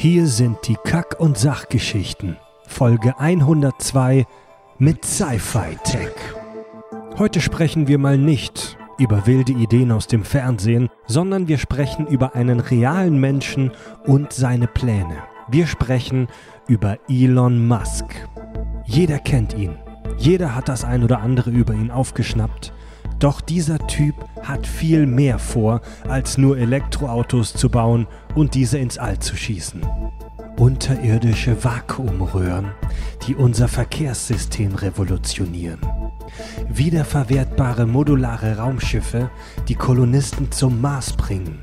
Hier sind die Kack- und Sachgeschichten. Folge 102 mit Sci-Fi Tech. Heute sprechen wir mal nicht über wilde Ideen aus dem Fernsehen, sondern wir sprechen über einen realen Menschen und seine Pläne. Wir sprechen über Elon Musk. Jeder kennt ihn. Jeder hat das ein oder andere über ihn aufgeschnappt. Doch dieser Typ hat viel mehr vor, als nur Elektroautos zu bauen und diese ins All zu schießen. Unterirdische Vakuumröhren, die unser Verkehrssystem revolutionieren. Wiederverwertbare modulare Raumschiffe, die Kolonisten zum Mars bringen.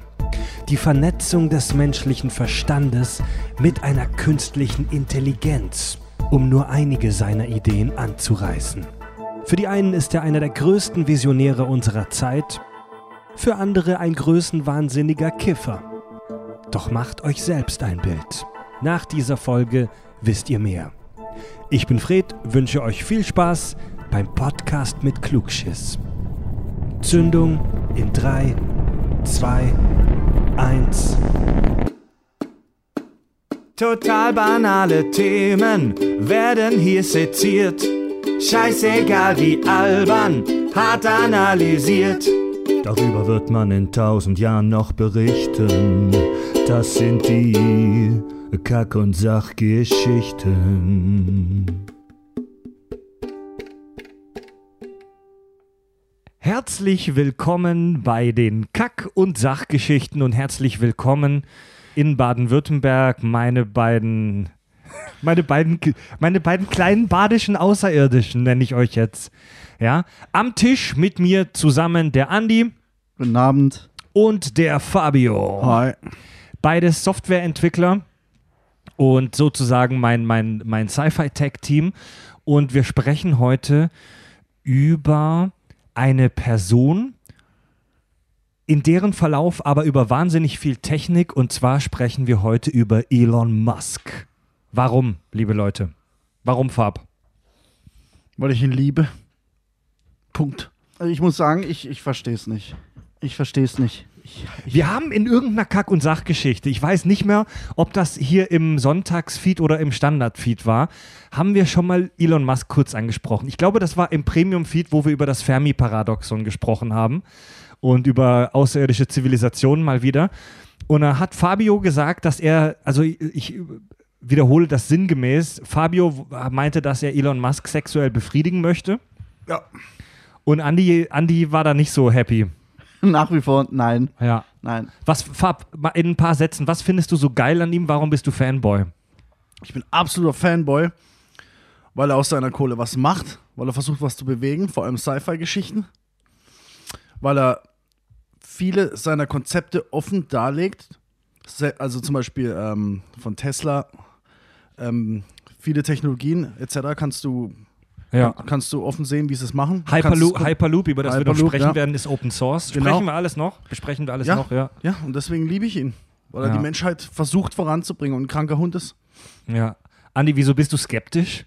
Die Vernetzung des menschlichen Verstandes mit einer künstlichen Intelligenz, um nur einige seiner Ideen anzureißen. Für die einen ist er einer der größten Visionäre unserer Zeit, für andere ein größenwahnsinniger Kiffer. Doch macht euch selbst ein Bild. Nach dieser Folge wisst ihr mehr. Ich bin Fred, wünsche euch viel Spaß beim Podcast mit Klugschiss. Zündung in 3, 2, 1. Total banale Themen werden hier seziert. Scheißegal wie albern, hart analysiert. Darüber wird man in tausend Jahren noch berichten. Das sind die Kack- und Sachgeschichten. Herzlich willkommen bei den Kack- und Sachgeschichten und herzlich willkommen in Baden-Württemberg, meine beiden, meine beiden, meine beiden kleinen badischen Außerirdischen nenne ich euch jetzt. Ja, am Tisch mit mir zusammen der Andi Guten Abend. und der Fabio. Hi. Beides Softwareentwickler und sozusagen mein, mein, mein Sci-Fi-Tech-Team. Und wir sprechen heute über eine Person, in deren Verlauf aber über wahnsinnig viel Technik. Und zwar sprechen wir heute über Elon Musk. Warum, liebe Leute? Warum, Fab? Weil ich ihn liebe. Punkt. Also ich muss sagen, ich, ich verstehe es nicht. Ich verstehe es nicht. Ich, ich, Wir haben in irgendeiner Kack- und Sachgeschichte, ich weiß nicht mehr, ob das hier im Sonntagsfeed oder im Standardfeed war, haben wir schon mal Elon Musk kurz angesprochen. Ich glaube, das war im Premium-Feed, wo wir über das Fermi-Paradoxon gesprochen haben und über außerirdische Zivilisationen mal wieder. Und da hat Fabio gesagt, dass er, also ich wiederhole das sinngemäß, Fabio meinte, dass er Elon Musk sexuell befriedigen möchte. Ja. Und Andy, Andy war da nicht so happy. nach wie vor, nein. Ja. Nein. Was, Fab, in ein paar Sätzen, was findest du so geil an ihm? Warum bist du Fanboy? Ich bin absoluter Fanboy, weil er aus seiner Kohle was macht, weil er versucht, was zu bewegen, vor allem Sci-Fi-Geschichten. Weil er viele seiner Konzepte offen darlegt. Also zum Beispiel ähm, von Tesla, ähm, viele Technologien etc. kannst du, kannst du offen sehen, wie sie es machen. Hyperloop, Hyperloop, über das wir noch Hyperloop, sprechen ja. werden, ist Open Source. Genau. Sprechen wir alles noch? Besprechen wir alles Ja. noch, ja. Ja, und deswegen liebe ich ihn. Weil er Ja. die Menschheit versucht voranzubringen und ein kranker Hund ist. ja. Andi, wieso bist du skeptisch?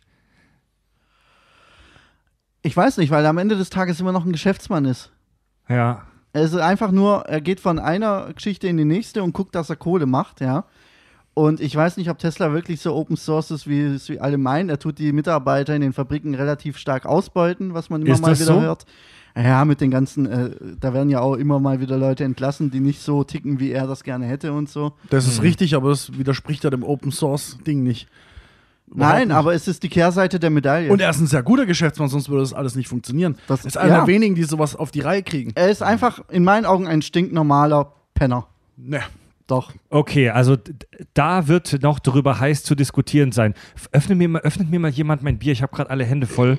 Ich weiß nicht, weil er am Ende des Tages immer noch ein Geschäftsmann ist. Ja. Er ist einfach nur, er geht von einer Geschichte in die nächste und guckt, dass er Kohle macht, ja. Und ich weiß nicht, ob Tesla wirklich so Open Source ist, wie es wie alle meinen. Er tut die Mitarbeiter in den Fabriken relativ stark ausbeuten, was man immer Ist mal das wieder so? hört. Ja, mit den ganzen, äh, da werden ja auch immer mal wieder Leute entlassen, die nicht so ticken, wie er das gerne hätte und so. Das ist Mhm. richtig, aber das widerspricht ja dem Open Source Ding nicht. Nein, nicht. aber es ist die Kehrseite der Medaille. Und er ist ein sehr guter Geschäftsmann, sonst würde das alles nicht funktionieren. Das- ist einer ja. der wenigen, die sowas auf die Reihe kriegen. er ist einfach in meinen Augen ein stinknormaler Penner. Ne. Doch. Okay, also da wird noch darüber heiß zu diskutieren sein. Öffne mir mal, öffnet mir mal jemand mein Bier. Ich habe gerade alle Hände voll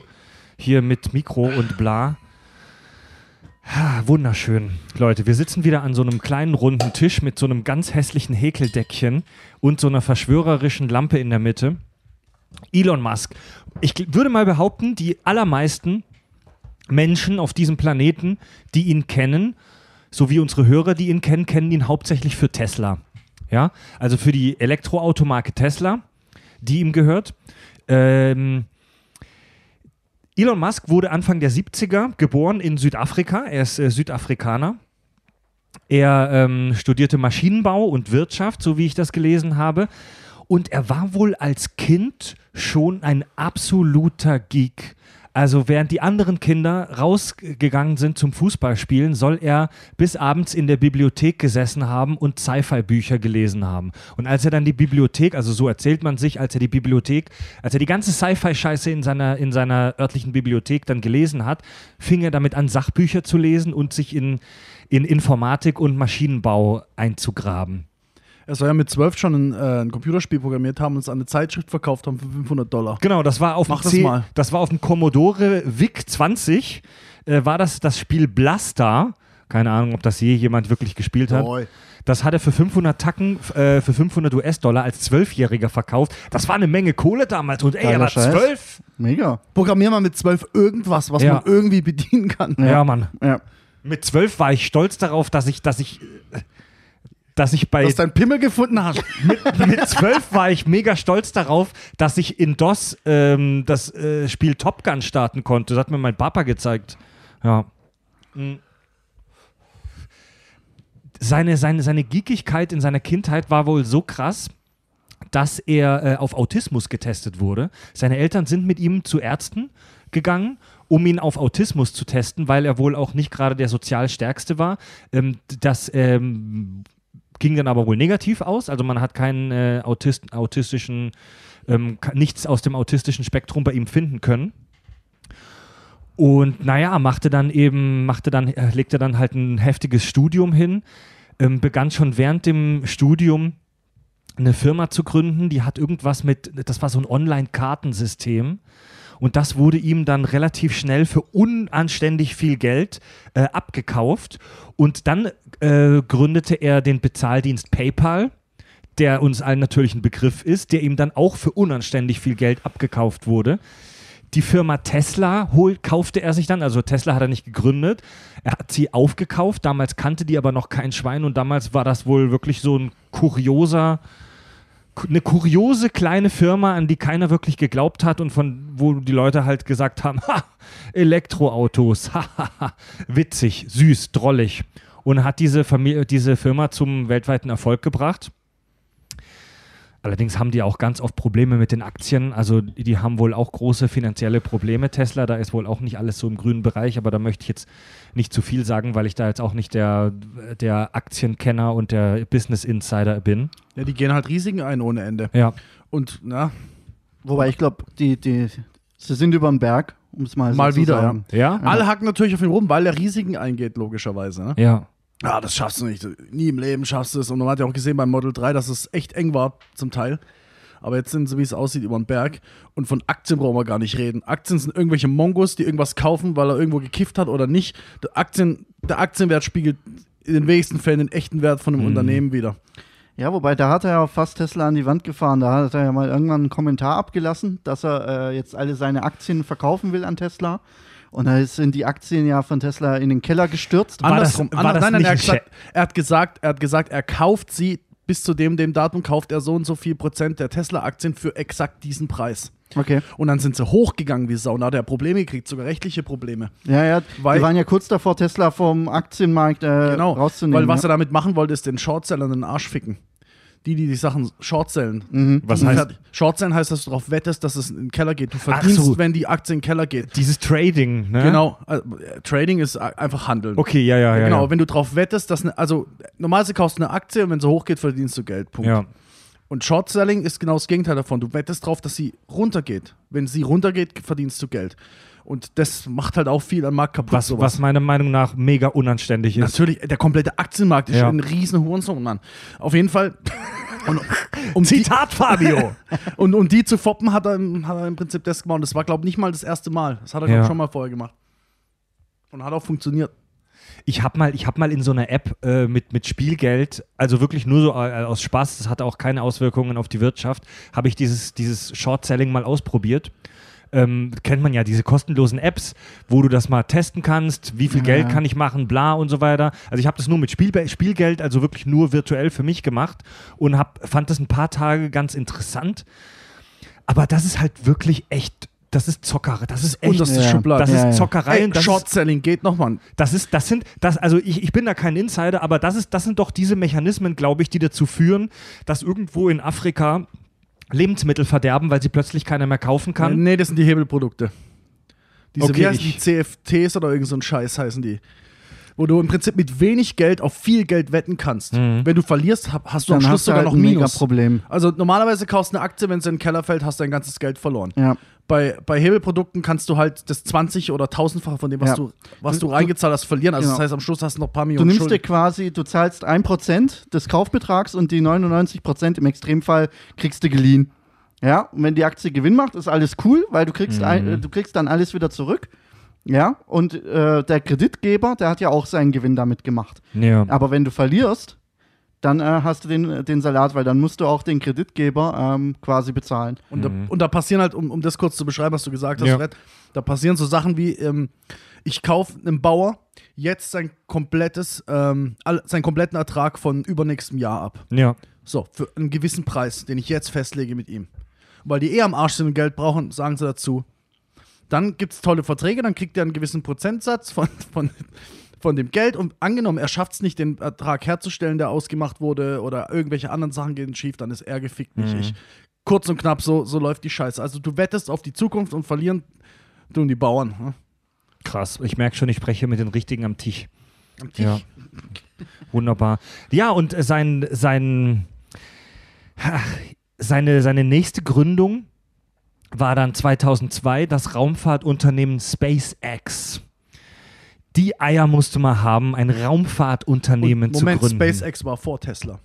hier mit Mikro und bla. Ah, wunderschön. Leute, wir sitzen wieder an so einem kleinen runden Tisch mit so einem ganz hässlichen Häkeldeckchen und so einer verschwörerischen Lampe in der Mitte. Elon Musk. Ich würde mal behaupten, die allermeisten Menschen auf diesem Planeten, die ihn kennen, so wie unsere Hörer, die ihn kennen, kennen ihn hauptsächlich für Tesla. Ja, also für die Elektroautomarke Tesla, die ihm gehört. Ähm, Elon Musk wurde Anfang der 70er geboren in Südafrika. Er ist äh, Südafrikaner. Er ähm, studierte Maschinenbau und Wirtschaft, so wie ich das gelesen habe. Und er war wohl als Kind schon ein absoluter Geek. Also während die anderen Kinder rausgegangen sind zum Fußballspielen, soll er bis abends in der Bibliothek gesessen haben und Sci-Fi-Bücher gelesen haben. Und als er dann die Bibliothek, also so erzählt man sich, als er die Bibliothek, als er die ganze Sci-Fi-Scheiße in seiner, in seiner örtlichen Bibliothek dann gelesen hat, fing er damit an, Sachbücher zu lesen und sich in, in Informatik und Maschinenbau einzugraben. Er soll ja mit zwölf schon ein, äh, ein Computerspiel programmiert haben und es an eine Zeitschrift verkauft haben für 500 Dollar. Genau, das war auf Mach dem das C mal. das war auf dem Commodore VIC 20 äh, war das das Spiel Blaster. Keine Ahnung, ob das je jemand wirklich gespielt hat. Oi. Das hat er für 500 Tacken, äh, für 500 US-Dollar als Zwölfjähriger verkauft. Das war eine Menge Kohle damals. Und ey, er Geiler war Scheiß. zwölf. Mega. Programmier mal mit zwölf irgendwas, was Ja. man irgendwie bedienen kann. Ja. Mann. Ja. Mit zwölf war ich stolz darauf, dass ich, dass ich, äh, dass ich bei Dass du deinen Pimmel gefunden hast. mit, mit zwölf war ich mega stolz darauf, dass ich in DOS ähm, das äh, Spiel Top Gun starten konnte. Das hat mir mein Papa gezeigt. Ja. Mhm. Seine, seine, seine Geekigkeit in seiner Kindheit war wohl so krass, dass er äh, auf Autismus getestet wurde. Seine Eltern sind mit ihm zu Ärzten gegangen, um ihn auf Autismus zu testen, weil er wohl auch nicht gerade der sozial Stärkste war. Ähm, das ähm, ging dann aber wohl negativ aus. Also man hat keinen äh, Autist, autistischen, ähm, nichts aus dem autistischen Spektrum bei ihm finden können. Und naja, machte dann eben, machte dann, äh, legte dann halt ein heftiges Studium hin, ähm, begann schon während dem Studium eine Firma zu gründen, die hat irgendwas mit, das war so ein Online-Kartensystem. Und das wurde ihm dann relativ schnell für unanständig viel Geld äh, abgekauft. Und dann äh, gründete er den Bezahldienst PayPal, der uns allen natürlich ein Begriff ist, der ihm dann auch für unanständig viel Geld abgekauft wurde. Die Firma Tesla holt, kaufte er sich dann, also Tesla hat er nicht gegründet, er hat sie aufgekauft, damals kannte die aber noch kein Schwein und damals war das wohl wirklich so ein kurioser, eine kuriose kleine Firma, an die keiner wirklich geglaubt hat und von wo die Leute halt gesagt haben, ha, Elektroautos, ha, ha, ha, witzig, süß, drollig und hat diese Familie, diese Firma zum weltweiten Erfolg gebracht. Allerdings haben die auch ganz oft Probleme mit den Aktien. Also die haben wohl auch große finanzielle Probleme. Tesla, da ist wohl auch nicht alles so im grünen Bereich, aber da möchte ich jetzt nicht zu viel sagen, weil ich da jetzt auch nicht der, der Aktienkenner und der Business Insider bin. Ja, die gehen halt Risiken ein ohne Ende. Ja. Und na, Wobei ich glaube, die, die, sie sind über den Berg, um es mal, Mal so wieder, zu sagen. Ja? alle hacken natürlich auf ihn rum, weil er Risiken eingeht, logischerweise. Ne? Ja. Ja, das schaffst du nicht. Nie im Leben schaffst du es. Und man hat ja auch gesehen beim Model 3, dass es echt eng war zum Teil. Aber jetzt sind sie, wie es aussieht, über den Berg. Und von Aktien brauchen wir gar nicht reden. Aktien sind irgendwelche Mongos, die irgendwas kaufen, weil er irgendwo gekifft hat oder nicht. Der, Aktien, der Aktienwert spiegelt in den wenigsten Fällen den echten Wert von einem Unternehmen wieder. Ja, wobei da hat er ja fast Tesla an die Wand gefahren. Da hat er ja mal irgendwann einen Kommentar abgelassen, dass er äh, jetzt alle seine Aktien verkaufen will an Tesla. Und da sind die Aktien ja von Tesla in den Keller gestürzt. War das- Andersrum. war das nein, nein, nicht er hat, gesagt, er hat gesagt, er hat gesagt, er kauft sie bis zu dem, dem Datum kauft er so und so viel Prozent der Tesla-Aktien für exakt diesen Preis. Okay. Und dann sind sie hochgegangen wie Sau. Und da hat er Probleme gekriegt, sogar rechtliche Probleme. Ja, ja. Weil- die waren ja kurz davor, Tesla vom Aktienmarkt äh, Genau. rauszunehmen. Weil was er ja. damit machen wollte, ist den Shortsellern den Arsch ficken. Die, die die Sachen shortsellen. Mhm. Was heißt Shortsellen heißt, dass du darauf wettest, dass es in den Keller geht. Du verdienst, so. wenn die Aktie in den Keller geht. dieses Trading, ne? Genau. Also, äh, Trading ist a- einfach Handeln. Okay, ja, ja, ja. genau, ja. wenn du darauf wettest, dass eine, also normalerweise kaufst du eine Aktie und wenn sie hochgeht, verdienst du Geld. Punkt. ja. Und Short-Selling ist genau das Gegenteil davon. Du wettest drauf, dass sie runtergeht. Wenn sie runtergeht, verdienst du Geld. Und das macht halt auch viel am Markt kaputt. Was, sowas. was meiner Meinung nach mega unanständig ist. Natürlich, der komplette Aktienmarkt ist Ja. ein riesen Hurensohn, Mann. Auf jeden Fall. Und, um, die, Zitat Fabio! und um die zu foppen, hat er, im- hat er im Prinzip das gemacht. Und das war, glaube ich, nicht mal das erste Mal. Das hat er, Ja. glaub ich, schon mal vorher gemacht. Und hat auch funktioniert. Ich habe mal, ich hab mal in so einer App äh, mit, mit Spielgeld, also wirklich nur so äh, aus Spaß, das hatte auch keine Auswirkungen auf die Wirtschaft, habe ich dieses, dieses Short-Selling mal ausprobiert. Ähm, kennt man ja diese kostenlosen Apps, wo du das mal testen kannst, wie viel Ja. Geld kann ich machen, bla und so weiter. Also ich habe das nur mit Spiel, Spielgeld, also wirklich nur virtuell für mich gemacht und hab, fand das ein paar Tage ganz interessant. Aber das ist halt wirklich echt das ist Zockerei. Das ist echt. Unterste Ja. Schublade. Das Ja, ja. ist Zockerei. Das ist, Short-Selling geht noch, Mann. das ist, das sind, das, also ich, ich bin da kein Insider, aber das ist, das sind doch diese Mechanismen, glaube ich, die dazu führen, dass irgendwo in Afrika Lebensmittel verderben, weil sie plötzlich keiner mehr kaufen kann. Nee, das sind die Hebelprodukte. Diese, Okay, wie heißen die CFTs oder irgend so ein Scheiß heißen die. Wo du im Prinzip mit wenig Geld auf viel Geld wetten kannst. Mhm. Wenn du verlierst, hast du am Dann Schluss hast du sogar halt noch ein mega Minus. Problem. Also normalerweise kaufst du eine Aktie, wenn sie in den Keller fällt, hast du dein ganzes Geld verloren. Ja. Bei, bei Hebelprodukten kannst du halt das 20 oder 1000-fache von dem, was, Ja. du, was du Du- reingezahlt hast, verlieren. Also Genau. das heißt, am Schluss hast du noch ein paar Du Millionen nimmst dir Schulden. quasi, du zahlst 1% des Kaufbetrags und die 99% im Extremfall kriegst du geliehen. Ja, und wenn die Aktie Gewinn macht, ist alles cool, weil du kriegst, ein, äh, du kriegst dann alles wieder zurück. Ja, und äh, der Kreditgeber, der hat ja auch seinen Gewinn damit gemacht. Ja. Aber wenn du verlierst, dann äh, hast du den, den Salat, weil dann musst du auch den Kreditgeber ähm, quasi bezahlen. Und, da, und da passieren halt, um, um das kurz zu beschreiben, was du gesagt hast, Ja. Fred, da passieren so Sachen wie, ähm, ich kaufe einem Bauer jetzt sein komplettes, ähm, seinen kompletten Ertrag von übernächstem Jahr ab. Ja. So, für einen gewissen Preis, den ich jetzt festlege mit ihm. Weil die eh am Arsch sind und Geld brauchen, sagen sie dazu. Dann gibt es tolle Verträge, dann kriegt er einen gewissen Prozentsatz von, von, von dem Geld und angenommen, er schafft es nicht, den Ertrag herzustellen, der ausgemacht wurde oder irgendwelche anderen Sachen gehen schief, dann ist er gefickt, nicht ich. Kurz und knapp, so, so läuft die Scheiße. Also du wettest auf die Zukunft und verlieren tun die Bauern. hm? Krass. Ich merke schon, ich spreche mit den Richtigen am Tisch. Am Tisch. Ja. Wunderbar. Ja, und äh, sein, sein, seine, seine nächste Gründung war dann 2002 das Raumfahrtunternehmen SpaceX. Die Eier musste man haben, ein Raumfahrtunternehmen Moment, zu gründen. SpaceX war vor Tesla.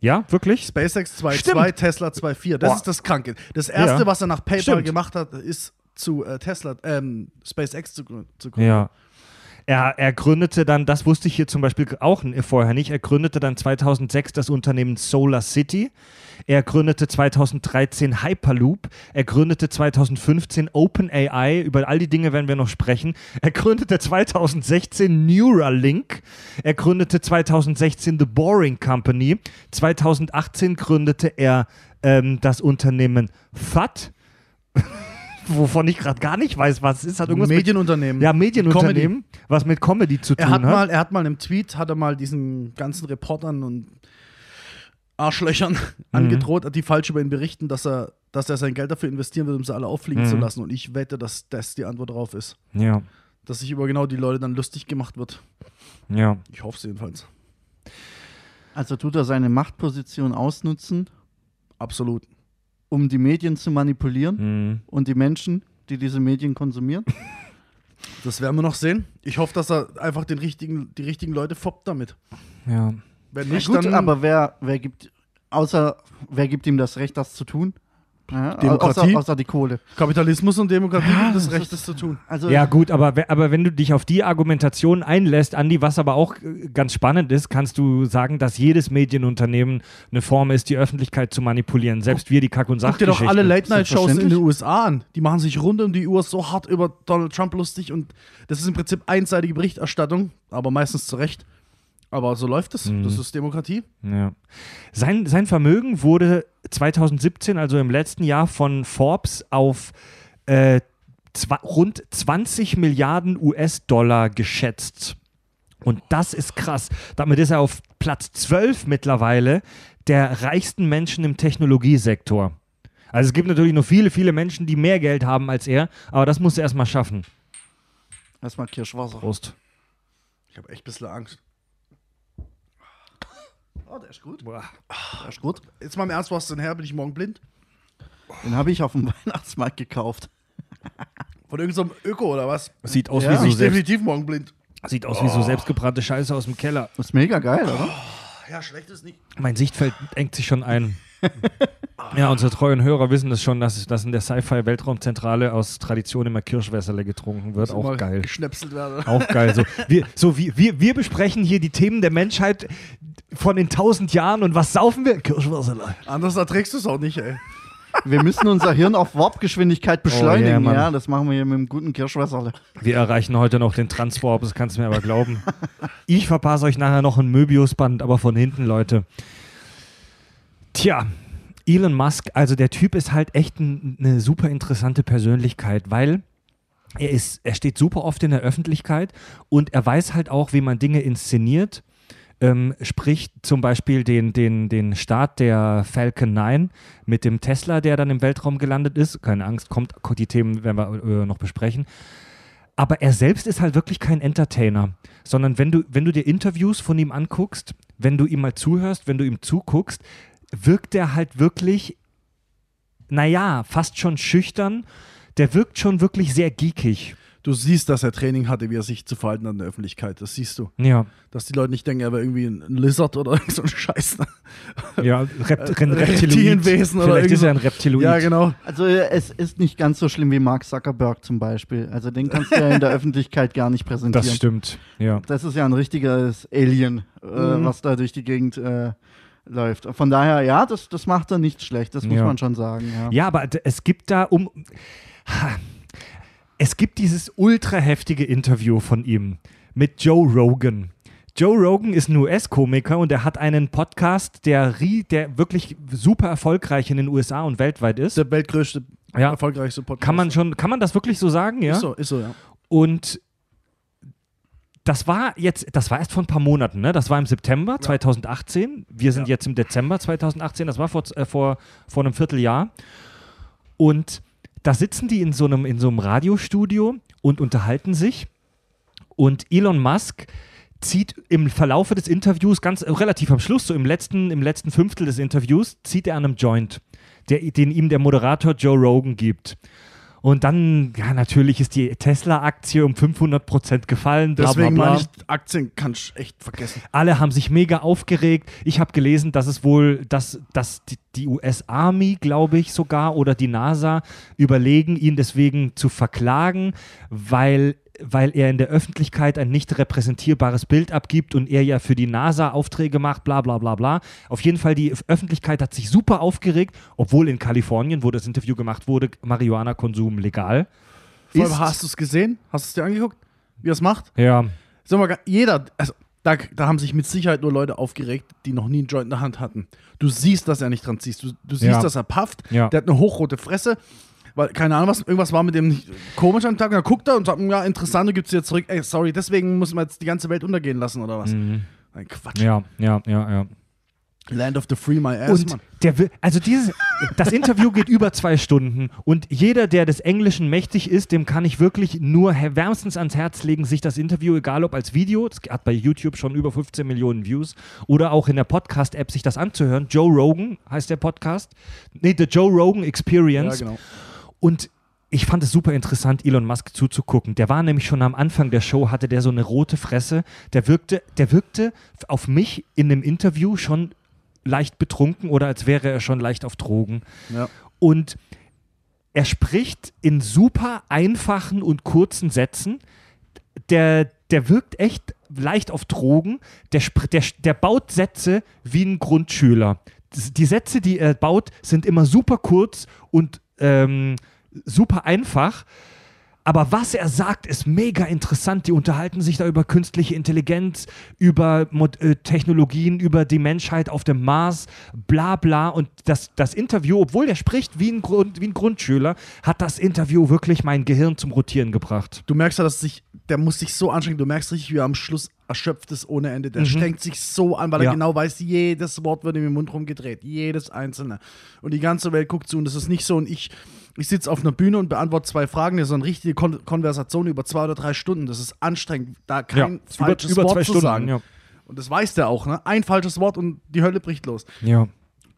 Ja, wirklich? SpaceX 2.2, Stimmt. Tesla 2.4. Das Boah. ist das Kranke. Das erste, Ja. was er nach PayPal Stimmt. gemacht hat, ist zu äh, Tesla, ähm, SpaceX zu, zu gründen. Ja. Er, er gründete dann, das wusste ich hier zum Beispiel auch vorher nicht, er gründete dann 2006 das Unternehmen Solar City. Er gründete 2013 Hyperloop. Er gründete 2015 OpenAI. Über all die Dinge werden wir noch sprechen. Er gründete 2016 Neuralink. Er gründete 2016 The Boring Company. 2018 gründete er ähm, das Unternehmen FAT. Wovon ich gerade gar nicht weiß, was es ist. Hat irgendwas mit Medienunternehmen. ja, Medienunternehmen, was mit Comedy zu tun Er hat, hat. mal, er hat mal in einem Tweet, hat er mal diesen ganzen Reportern und Arschlöchern Mhm. angedroht, die falsch über ihn berichten, dass er, dass er sein Geld dafür investieren will, um sie alle auffliegen Mhm. zu lassen. Und ich wette, dass das die Antwort darauf ist. ja, Dass sich über genau die Leute dann lustig gemacht wird. ja. Ich hoffe es jedenfalls. Also tut er seine Machtposition ausnutzen, Absolut. Um die Medien zu manipulieren Mhm. und die Menschen, die diese Medien konsumieren. Das werden wir noch sehen. Ich hoffe, dass er einfach den richtigen, die richtigen Leute foppt damit. ja. Wenn Ja, nicht, gut, dann aber wer, wer gibt, außer, wer gibt ihm das Recht, das zu tun? Ja, Demokratie? Außer, außer die Kohle. Kapitalismus und Demokratie Ja, gibt das Recht, das zu tun. Also, Ja, gut, aber, aber wenn du dich auf die Argumentation einlässt, Andi, was aber auch äh, ganz spannend ist, kannst du sagen, dass jedes Medienunternehmen eine Form ist, die Öffentlichkeit zu manipulieren. Selbst wir, die Kack- und Guck dir doch Sachgeschichten. alle Late-Night-Shows in den. USA an. Die machen sich rund um die Uhr so hart über Donald Trump lustig und das ist im Prinzip einseitige Berichterstattung, aber meistens zu Recht. Aber so läuft es. Mhm. Das ist Demokratie. Ja. Sein, sein Vermögen wurde 2017, also im letzten Jahr, von Forbes auf äh, rund 20 Milliarden US-Dollar geschätzt. Und das ist krass. Damit ist er auf Platz 12 mittlerweile der reichsten Menschen im Technologiesektor. Also es gibt natürlich noch viele, viele Menschen, die mehr Geld haben als er, aber das muss er erstmal schaffen. erstmal Kirschwasser. Prost. Ich habe echt ein bisschen Angst. Oh, der ist gut. Boah. Der ist gut. Jetzt mal im Ernst, wo hast du denn her? Bin ich morgen blind? Den habe ich auf dem Weihnachtsmarkt gekauft. Von irgendeinem Öko oder was? Sieht aus, Ja. wie so ich selbst, definitiv morgen blind. sieht aus wie so selbstgebrannte Scheiße aus dem Keller. Das ist mega geil, oder? Ja, schlecht ist nicht. Mein Sichtfeld engt sich schon ein. ja, unsere treuen Hörer wissen das schon, dass, dass in der Sci-Fi-Weltraumzentrale aus Tradition immer Kirschwässerle getrunken wird. Auch geil. Geschnäpselt werden. Auch geil. So, wir, so wir, wir, wir besprechen hier die Themen der Menschheit von den tausend Jahren und was saufen wir? Kirschwässerle. Anders erträgst du es auch nicht, ey. Wir müssen unser Hirn auf Warp-Geschwindigkeit beschleunigen. Oh, yeah, ja, das machen wir hier mit einem guten Kirschwasserle. Wir erreichen heute noch den Transwarp, das kannst du mir aber glauben. Ich verpasse euch nachher noch ein Möbiusband, aber von hinten, Leute. Tja, Elon Musk, also der Typ ist halt echt ein, eine super interessante Persönlichkeit, weil er ist, er steht super oft in der Öffentlichkeit und er weiß halt auch, wie man Dinge inszeniert. Ähm, sprich zum Beispiel den, den, den Start der Falcon 9 mit dem Tesla, der dann im Weltraum gelandet ist. Keine Angst, kommt, die Themen werden wir äh, noch besprechen. Aber er selbst ist halt wirklich kein Entertainer, sondern wenn du, wenn du dir Interviews von ihm anguckst, wenn du ihm mal zuhörst, wenn du ihm zuguckst, wirkt er halt wirklich, naja, fast schon schüchtern. Der wirkt schon wirklich sehr geekig. Du siehst, dass er Training hatte, wie er sich zu verhalten hat in der Öffentlichkeit. Das siehst du. Ja. Dass die Leute nicht denken, er wäre irgendwie ein Lizard oder irgend so ein Scheiß. Ja, Rept ein Reptilienwesen oder Vielleicht ist er ein Reptiloid. Ja, genau. Also äh, es ist nicht ganz so schlimm wie Mark Zuckerberg zum Beispiel. Also den kannst du ja in der Öffentlichkeit gar nicht präsentieren. Das stimmt, ja. Das ist ja ein richtiges Alien, äh, Mhm. was da durch die Gegend äh, läuft. Von daher, ja, das, das macht er nicht schlecht, das muss Ja. man schon sagen. Ja. Ja, aber es gibt da um. Es gibt dieses ultra heftige Interview von ihm mit Joe Rogan. Joe Rogan ist ein US-Komiker und er hat einen Podcast, der, der wirklich super erfolgreich in den USA und weltweit ist. Der weltgrößte, Ja. erfolgreichste Podcast. Kann man schon, kann man das wirklich so sagen, ja? Ist so, ist so, ja. Und das war jetzt, das war erst vor ein paar Monaten, ne? Das war im September 2018. Wir sind Ja. jetzt im Dezember 2018. Das war vor, äh, vor, vor einem Vierteljahr. Und da sitzen die in so einem, in so einem Radiostudio und unterhalten sich. Und Elon Musk zieht im Verlaufe des Interviews, ganz äh, relativ am Schluss, so im letzten, im letzten Fünftel des Interviews, zieht er an einem Joint, der, den ihm der Moderator Joe Rogan gibt. Und dann, ja, natürlich ist die Tesla-Aktie um 500% gefallen, bla Deswegen bla bla. meine ich, Aktien kannst du echt vergessen. Alle haben sich mega aufgeregt. Ich habe gelesen, dass es wohl, dass, dass die, die US Army, glaube ich sogar, oder die NASA überlegen, ihn deswegen zu verklagen, weil, weil er in der Öffentlichkeit ein nicht repräsentierbares Bild abgibt und er ja für die NASA Aufträge macht, bla bla bla bla. Auf jeden Fall, die Öffentlichkeit hat sich super aufgeregt, obwohl in Kalifornien, wo das Interview gemacht wurde, Marihuana-Konsum legal Vor ist. allem, hast du es gesehen? Hast du es dir angeguckt, wie er es macht? Ja, Sag mal, jeder, also da, da haben sich mit Sicherheit nur Leute aufgeregt, die noch nie einen Joint in der Hand hatten. Du siehst, dass er nicht dran ziehst. Du, du siehst, Ja. dass er pafft. Ja. Der hat eine hochrote Fresse. Weil, keine Ahnung, was, irgendwas war mit dem nicht komisch am Tag. Und dann guckt er und sagt, ja, interessant, du gibst dir zurück. Ey, sorry, deswegen muss man jetzt die ganze Welt untergehen lassen, oder was? mhm. Ein Quatsch. ja, ja, ja, ja. Land of the Free, my ass, Und Mann. der will, also dieses, das Interview geht über zwei Stunden und jeder, der des Englischen mächtig ist, dem kann ich wirklich nur wärmstens ans Herz legen, sich das Interview, egal ob als Video, das hat bei YouTube schon über 15 Millionen Views, oder auch in der Podcast-App sich das anzuhören. Joe Rogan heißt der Podcast. Nee, The Joe Rogan Ja, Experience. genau. Und ich fand es super interessant, Elon Musk zuzugucken. Der war nämlich schon am Anfang der Show, hatte der so eine rote Fresse. Der wirkte, der wirkte auf mich in einem Interview schon leicht betrunken oder als wäre er schon leicht auf Drogen. Ja. Und er spricht in super einfachen und kurzen Sätzen. Der, der wirkt echt leicht auf Drogen. Der, der, der baut Sätze wie ein Grundschüler. Die Sätze, die er baut, sind immer super kurz und ähm, super einfach. Aber was er sagt, ist mega interessant. Die unterhalten sich da über künstliche Intelligenz, über Mod äh, Technologien, über die Menschheit auf dem Mars, bla bla. Und das, das Interview, obwohl er spricht wie ein, Grund, wie ein Grundschüler, hat das Interview wirklich mein Gehirn zum Rotieren gebracht. Du merkst ja, dass sich, der muss sich so anstrengen. Du merkst richtig, wie er am Schluss erschöpft ist ohne Ende. Der strengt sich so an, weil Mhm. Ja. er genau weiß, jedes Wort wird ihm im Mund rumgedreht. Jedes einzelne. Und die ganze Welt guckt zu. Und das ist nicht so. Und ich, ich sitze auf einer Bühne und beantworte zwei Fragen. Das ist so eine richtige Kon Konversation über zwei oder drei Stunden. Das ist anstrengend, da kein falsches Wort zu sagen. Ja. Und das weiß der auch. Ne? Ein falsches Wort und die Hölle bricht los. ja.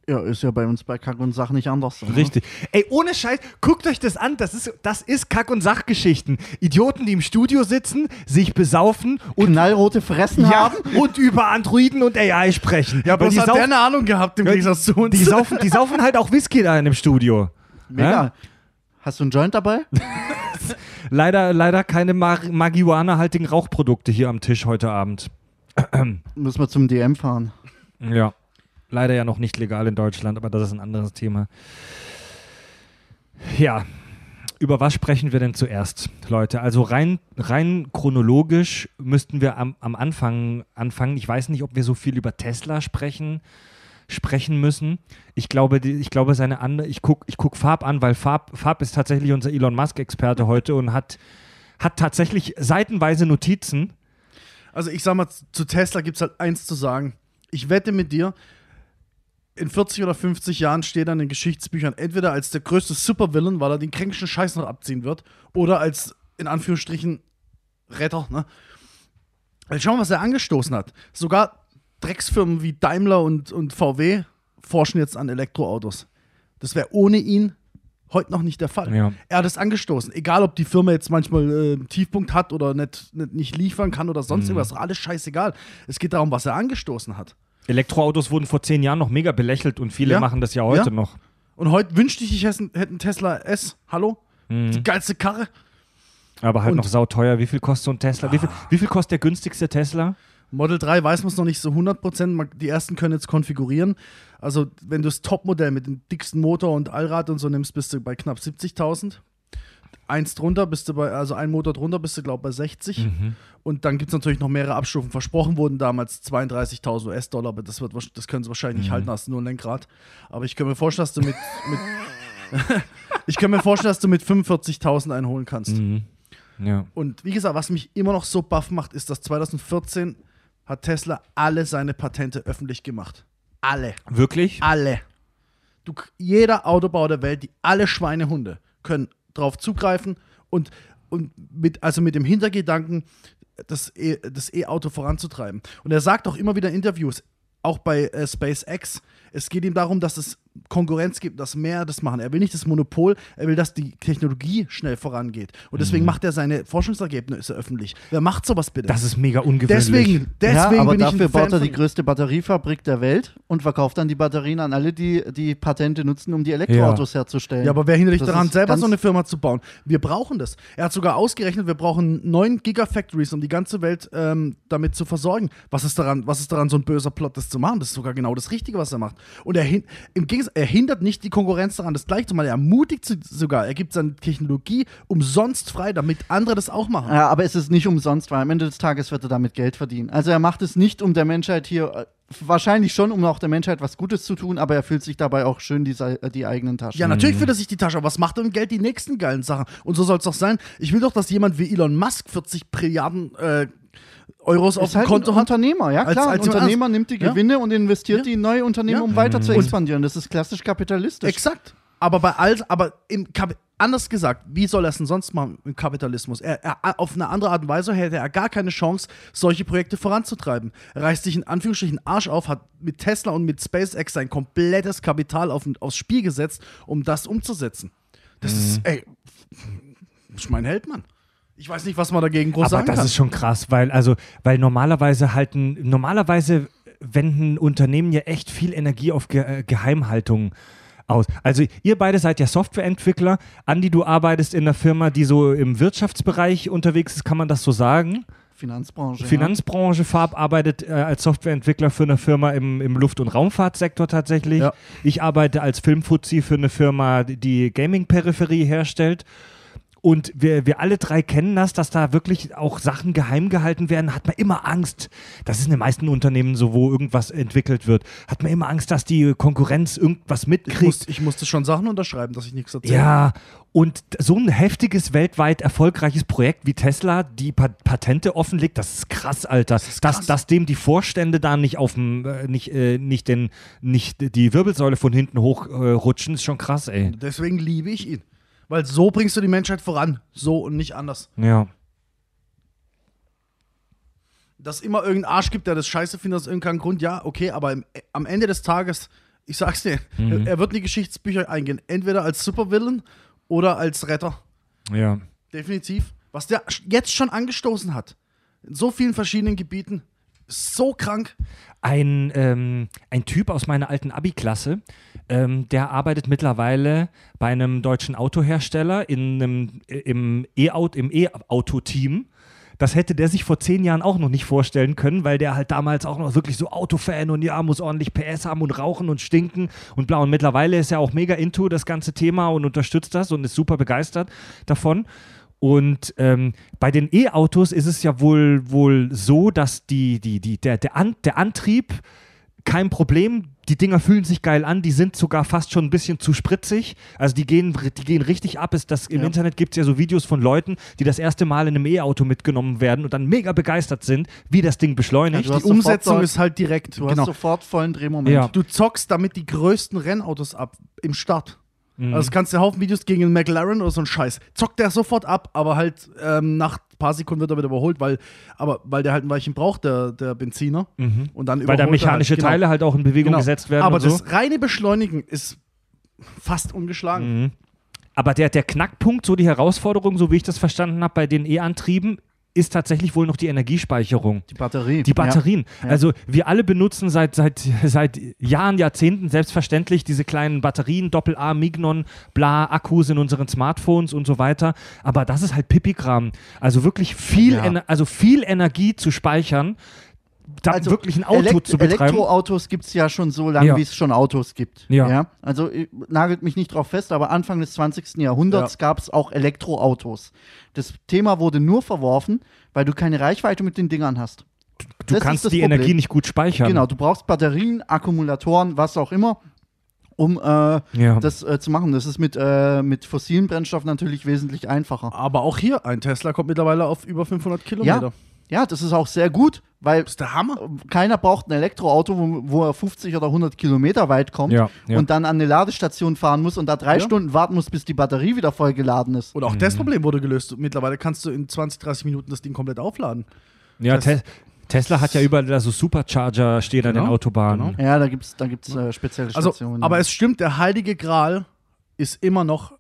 Ja, ist ja bei uns bei Kack und Sach nicht anders. ne? Richtig. Ey, ohne Scheiß, guckt euch das an. Das ist, das ist Kack- und Sachgeschichten. Idioten, die im Studio sitzen, sich besaufen und, Knallrote Fressen ja, haben. und über Androiden und AI sprechen. Ja, aber die, hat der eine Ahnung gehabt im Gegensatz zu uns. die, saufen, die saufen halt auch Whisky da in dem Studio. Mega. Ja? Hast du einen Joint dabei? Leider, leider keine Mar Marihuana-haltigen Rauchprodukte hier am Tisch heute Abend. Müssen wir zum DM fahren. Ja. Leider ja noch nicht legal in Deutschland, aber das ist ein anderes Thema. Ja. Über was sprechen wir denn zuerst, Leute? Also rein, rein chronologisch müssten wir am, am Anfang anfangen. Ich weiß nicht, ob wir so viel über Tesla sprechen. Sprechen müssen. Ich glaube, die, ich glaube seine andere, ich gucke ich guck Farb an, weil Farb, Farb ist tatsächlich unser Elon Musk-Experte heute und hat, hat tatsächlich seitenweise Notizen. Also ich sag mal, zu Tesla gibt es halt eins zu sagen. Ich wette mit dir, in 40 oder 50 Jahren steht er in den Geschichtsbüchern entweder als der größte Supervillain, weil er den kränksten Scheiß noch abziehen wird, oder als, in Anführungsstrichen, Retter, ne? Weil schau mal, was er angestoßen hat. Sogar Drecksfirmen wie Daimler und, und VW forschen jetzt an Elektroautos. Das wäre ohne ihn heute noch nicht der Fall. Ja. Er hat es angestoßen. Egal, ob die Firma jetzt manchmal äh, einen Tiefpunkt hat oder nicht, nicht, nicht liefern kann oder sonst irgendwas. Alles scheißegal. Es geht darum, was er angestoßen hat. Elektroautos wurden vor zehn Jahren noch mega belächelt und viele Ja. machen das ja heute Ja. noch. Und heute wünschte ich, ich hätte einen Tesla S. Hallo? Mhm. Die geilste Karre. Aber halt Und- noch sauteuer. Wie viel kostet so ein Tesla? Wie, viel, wie viel kostet der günstigste Tesla? Model 3 weiß man es noch nicht so 100%. Man- Die ersten können jetzt konfigurieren. Also, wenn du das Topmodell mit dem dicksten Motor und Allrad und so nimmst, bist du bei knapp 70.000. Eins drunter bist du bei, also ein Motor drunter bist du, glaube ich, bei 60. Und dann gibt es natürlich noch mehrere Abstufungen. Versprochen wurden damals 32.000 US-Dollar, aber das, wird, das können sie wahrscheinlich nicht halten, hast nur ein Lenkrad. Aber ich kann mir vorstellen, dass du mit. mit ich kann mir vorstellen, dass du mit 45.000 einholen kannst. Mhm. Ja. Und wie gesagt, was mich immer noch so baff macht, ist, dass 2014 hat Tesla alle seine Patente öffentlich gemacht. Alle. Wirklich? Alle. Du, jeder Autobauer der Welt, die alle Schweinehunde können drauf zugreifen und, und mit, also mit dem Hintergedanken, das E- das E-Auto voranzutreiben. Und er sagt auch immer wieder in Interviews, auch bei äh, SpaceX, es geht ihm darum, dass es Konkurrenz gibt, dass mehr das machen. Er will nicht das Monopol, er will, dass die Technologie schnell vorangeht. Und deswegen macht er seine Forschungsergebnisse öffentlich. Wer macht sowas bitte? Das ist mega ungewöhnlich. deswegen, deswegen ja, aber bin ich dafür ein Fan baut er die größte Batteriefabrik der Welt und verkauft dann die Batterien an alle, die die Patente nutzen, um die Elektroautos herzustellen. Ja, aber wer hindert dich Das daran, selber so eine Firma zu bauen? Wir brauchen das. Er hat sogar ausgerechnet, wir brauchen neun Gigafactories, um die ganze Welt ähm, damit zu versorgen. Was ist, daran, was ist daran so ein böser Plot, das zu machen? Das ist sogar genau das Richtige, was er macht. Und er, hin, im Gegensatz, er hindert nicht die Konkurrenz daran, das gleich zu machen. Er ermutigt sie sogar. Er gibt seine Technologie umsonst frei, damit andere das auch machen. Ja, aber es ist nicht umsonst, weil am Ende des Tages wird er damit Geld verdienen. Also er macht es nicht, um der Menschheit hier, äh, wahrscheinlich schon, um auch der Menschheit was Gutes zu tun, aber er füllt sich dabei auch schön die, äh, die eigenen Taschen. Ja, natürlich führt er sich die Tasche, aber was macht er mit Geld? Die nächsten geilen Sachen. Und so soll es doch sein. Ich will doch, dass jemand wie Elon Musk 40 Milliarden äh, Euros auf dem halt Konto ein hat. Unternehmer, ja Als- klar. als jemand Unternehmer nimmt die Ja. Gewinne und investiert Ja. die in neue Unternehmen, Ja. um weiter zu expandieren. Das ist klassisch kapitalistisch. Exakt. Aber bei all, aber im Kap anders gesagt, wie soll er es denn sonst machen im Kapitalismus? Er, er, auf eine andere Art und Weise hätte er gar keine Chance, solche Projekte voranzutreiben. Er reißt sich in Anführungsstrichen Arsch auf, hat mit Tesla und mit SpaceX sein komplettes Kapital auf, aufs Spiel gesetzt, um das umzusetzen. Das ist, ey, ich mein Held, Mann. Ich weiß nicht, was man dagegen groß Aber sagen das kann. ist schon krass, weil also, weil normalerweise halten, normalerweise wenden Unternehmen ja echt viel Energie auf Ge äh, Geheimhaltung aus. Also ihr beide seid ja Softwareentwickler. Andi, du arbeitest in einer Firma, die so im Wirtschaftsbereich unterwegs ist, kann man das so sagen? Finanzbranche. Finanzbranche, Farb arbeitet äh, als Softwareentwickler für eine Firma im, im Luft- und Raumfahrtsektor tatsächlich. Ja. Ich arbeite als Filmfuzzi für eine Firma, die- die Gaming-Peripherie herstellt. Und wir, wir alle drei kennen das, dass da wirklich auch Sachen geheim gehalten werden, hat man immer Angst. Das ist in den meisten Unternehmen so, wo irgendwas entwickelt wird. Hat man immer Angst, dass die Konkurrenz irgendwas ich, mitkriegt. muss, ich musste schon Sachen unterschreiben, dass ich nichts erzähle. Ja, und so ein heftiges, weltweit erfolgreiches Projekt wie Tesla, die pa Patente offenlegt, das ist krass, Alter. ist Dass, krass. dass dem die Vorstände da nicht auf dem, äh, nicht, äh, nicht, den, nicht die Wirbelsäule von hinten hochrutschen, äh, ist schon krass, ey. Deswegen liebe ich ihn. Weil so bringst du die Menschheit voran. So und nicht anders. Ja. dass immer irgendeinen Arsch gibt, der das scheiße findet aus irgendeinem Grund, ja, okay, aber im, am Ende des Tages, ich sag's dir, er, er wird in die Geschichtsbücher eingehen. Entweder als Supervillain oder als Retter. Ja. Definitiv. Was der jetzt schon angestoßen hat. In so vielen verschiedenen Gebieten. So krank. ein, ähm, ein Typ aus meiner alten Abi-Klasse, ähm, der arbeitet mittlerweile bei einem deutschen Autohersteller in einem, äh, im E-Auto, im E-Auto-Team. Das hätte der sich vor zehn Jahren auch noch nicht vorstellen können, weil der halt damals auch noch wirklich so Autofan und ja, muss ordentlich PS haben und rauchen und stinken und bla. Und mittlerweile ist er auch mega into das ganze Thema und unterstützt das und ist super begeistert davon. Und ähm, bei den E-Autos ist es ja wohl, wohl so, dass die, die, die, der, der, An der Antrieb kein Problem die Dinger fühlen sich geil an, die sind sogar fast schon ein bisschen zu spritzig. Also die gehen, die gehen richtig ab. Ist das, Im Ja. Internet gibt es ja so Videos von Leuten, die das erste Mal in einem E-Auto mitgenommen werden und dann mega begeistert sind, wie das Ding beschleunigt. Ja, Die Umsetzung dort- ist halt direkt. Du genau. hast sofort vollen Drehmoment. Ja. Du zockst damit die größten Rennautos ab im Start. Mhm. Also kannst du Haufen Videos gegen einen McLaren oder so einen Scheiß. Zockt der sofort ab, aber halt ähm, nach ein paar Sekunden wird er wieder überholt, weil, aber, weil der halt ein Weilchen braucht, der, der Benziner. Und dann Mhm. weil da er mechanische halt, genau. Teile halt auch in Bewegung Genau. gesetzt werden. Aber so. das reine Beschleunigen ist fast ungeschlagen. Mhm. Aber der, der Knackpunkt, so die Herausforderung, so wie ich das verstanden habe, bei den E-Antrieben, ist tatsächlich wohl noch die Energiespeicherung. Die Batterie. Die Batterien. Ja. Also wir alle benutzen seit, seit, seit Jahren, Jahrzehnten selbstverständlich diese kleinen Batterien, Doppel-A, Mignon, bla, Akkus in unseren Smartphones und so weiter. Aber das ist halt Pipi-Kram. Also wirklich viel, Ja. Also viel Energie zu speichern, da Also wirklich ein Auto Elekt zu betreiben. Elektroautos gibt es ja schon so lange, Ja. wie es schon Autos gibt. Ja. Also äh, nagelt mich nicht drauf fest, aber Anfang des 20. Jahrhunderts Ja. gab es auch Elektroautos. Das Thema wurde nur verworfen, weil du keine Reichweite mit den Dingern hast. Du ist kannst die Problem. Energie nicht gut speichern. Genau, du brauchst Batterien, Akkumulatoren, was auch immer, um äh, Ja. das äh, zu machen. Das ist mit, äh, mit fossilen Brennstoffen natürlich wesentlich einfacher. Aber auch hier, ein Tesla kommt mittlerweile auf über 500 Kilometer. Ja, ja, das ist auch sehr gut, weil Das ist der Hammer. keiner braucht ein Elektroauto, wo, wo er 50 oder 100 Kilometer weit kommt Ja, ja. und dann an eine Ladestation fahren muss und da drei Ja. Stunden warten muss, bis die Batterie wieder voll geladen ist. Und auch das Problem wurde gelöst. Mittlerweile kannst du in 20, 30 Minuten das Ding komplett aufladen. ja, das- Te Tesla hat ja überall da so Supercharger stehen an den Genau, Autobahnen. Ja, da gibt es da gibt's, äh, spezielle Also, Stationen. aber ja. es stimmt, der heilige Gral ist immer noch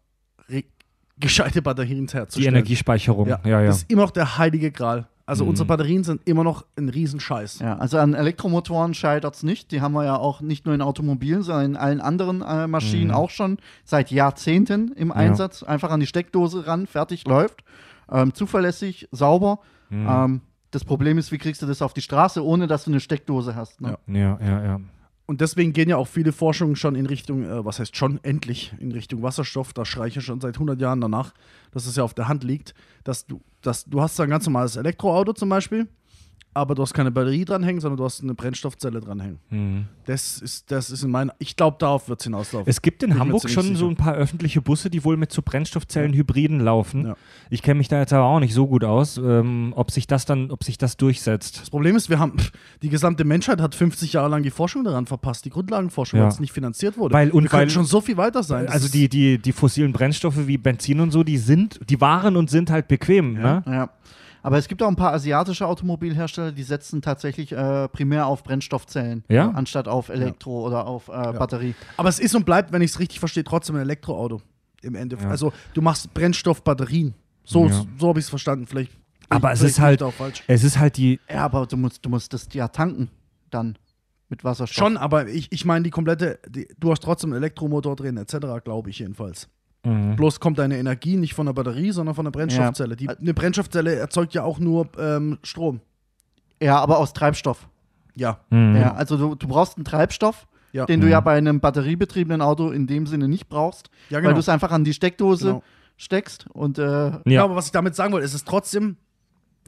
gescheite Batterien Die herzustellen. Energiespeicherung. Ja, ja. Das ist immer noch der heilige Gral. Also Mhm. unsere Batterien sind immer noch ein Riesenscheiß. ja, also an Elektromotoren scheitert es nicht. Die haben wir ja auch nicht nur in Automobilen, sondern in allen anderen äh, Maschinen Mhm. auch schon seit Jahrzehnten im Einsatz. Einfach an die Steckdose ran, fertig, läuft. Ähm, zuverlässig, sauber. Mhm. Ähm, das Problem ist, wie kriegst du das auf die Straße, ohne dass du eine Steckdose hast. Ne? Ja. ja, ja, ja. Und deswegen gehen ja auch viele Forschungen schon in Richtung, äh, was heißt schon endlich, in Richtung Wasserstoff. Da schreie ich ja schon seit 100 Jahren danach, dass es ja auf der Hand liegt, dass du, dass du hast da ein ganz normales Elektroauto zum Beispiel, aber du hast keine Batterie dranhängen, sondern du hast eine Brennstoffzelle dranhängen. Mhm. Das ist, das ist in meiner, ich glaube, darauf wird es hinauslaufen. Es gibt in Bin Hamburg schon sicher. so ein paar öffentliche Busse, die wohl mit so Brennstoffzellen-Hybriden laufen. Ja. Ich kenne mich da jetzt aber auch nicht so gut aus, ähm, ob sich das dann, ob sich das durchsetzt. Das Problem ist, wir haben, die gesamte Menschheit hat 50 Jahre lang die Forschung daran verpasst, die Grundlagenforschung, Ja. weil es nicht finanziert wurde. Weil- und wir weil- schon so viel weiter sein. Also die, die, die fossilen Brennstoffe wie Benzin und so, die sind, die waren und sind halt bequem. Ne? Ja. Aber es gibt auch ein paar asiatische Automobilhersteller, die setzen tatsächlich äh, primär auf Brennstoffzellen, Ja? anstatt auf Elektro oder auf äh, Batterie. Aber es ist und bleibt, wenn ich es richtig verstehe, trotzdem ein Elektroauto. Im Endeffekt. Ja. Also du machst Brennstoffbatterien. So, Ja. so habe ich es verstanden. Vielleicht. Aber es ist halt, es ist halt die, Ja, aber du musst, du musst das ja tanken dann mit Wasserstoff. Schon, aber ich, ich meine die komplette, die, du hast trotzdem einen Elektromotor drin, etc., glaube ich jedenfalls. Mhm. Bloß kommt deine Energie nicht von der Batterie, sondern von der Brennstoffzelle. Die, eine Brennstoffzelle erzeugt ja auch nur ähm, Strom. Ja, aber aus Treibstoff. Ja. Mhm. Ja, also du, du brauchst einen Treibstoff, Ja. den du Mhm. ja bei einem batteriebetriebenen Auto in dem Sinne nicht brauchst, Ja, weil genau. du es einfach an die Steckdose Genau. steckst und äh, Ja. Ja, aber was ich damit sagen wollte, ist es trotzdem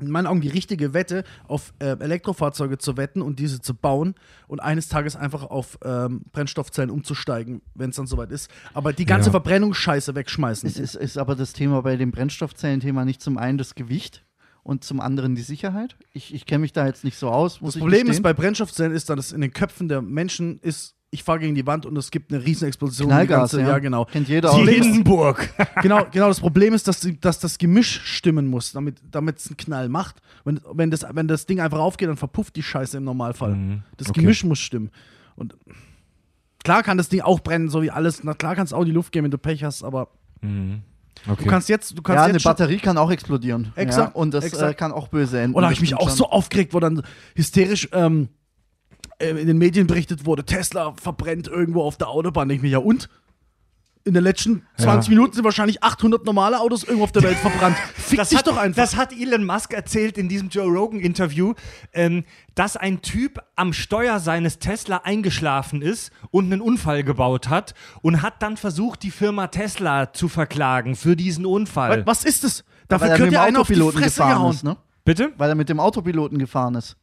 in meinen Augen die richtige Wette, auf äh, Elektrofahrzeuge zu wetten und diese zu bauen und eines Tages einfach auf ähm, Brennstoffzellen umzusteigen, wenn es dann soweit ist. Aber die ganze Ja. Verbrennungsscheiße wegschmeißen. es ist, ist aber das Thema bei dem Brennstoffzellenthema nicht zum einen das Gewicht und zum anderen die Sicherheit. Ich, ich kenne mich da jetzt nicht so aus. Das Problem ist bei Brennstoffzellen ist dann, dass in den Köpfen der Menschen ist, ich fahre gegen die Wand und es gibt eine Riesenexplosion. die Knallgas, ganze, ja. ja, genau. Kennt jeder Die aus. Hindenburg. genau. Genau, das Problem ist, dass, die, dass das Gemisch stimmen muss, damit es einen Knall macht. Wenn, wenn, das, wenn das Ding einfach aufgeht, dann verpufft die Scheiße im Normalfall. Mhm. Das Okay. Gemisch muss stimmen. Und klar kann das Ding auch brennen, so wie alles. Na klar kann es auch in die Luft gehen, wenn du Pech hast, aber Mhm. du Okay. kannst jetzt, du kannst Ja, eine Batterie kann auch explodieren. Exakt, Ja, und das exakt. Äh, kann auch böse enden. Und da habe ich mich auch schon. so aufgeregt, wo dann hysterisch ähm, äh, in den Medien berichtet wurde, Tesla verbrennt irgendwo auf der Autobahn. Denke ich mir, ja und? In den letzten 20 Minuten sind wahrscheinlich 800 normale Autos irgendwo auf der Welt verbrannt. Fick dich hat, doch einfach. Das hat Elon Musk erzählt in diesem Joe Rogan-Interview, ähm, dass ein Typ am Steuer seines Tesla eingeschlafen ist und einen Unfall gebaut hat und hat dann versucht, die Firma Tesla zu verklagen für diesen Unfall. Was ist das? Dafür er mit könnt dem ihr einen auf die Autopiloten Fresse gehauen. ist, ne? Bitte? Weil er mit dem Autopiloten gefahren ist.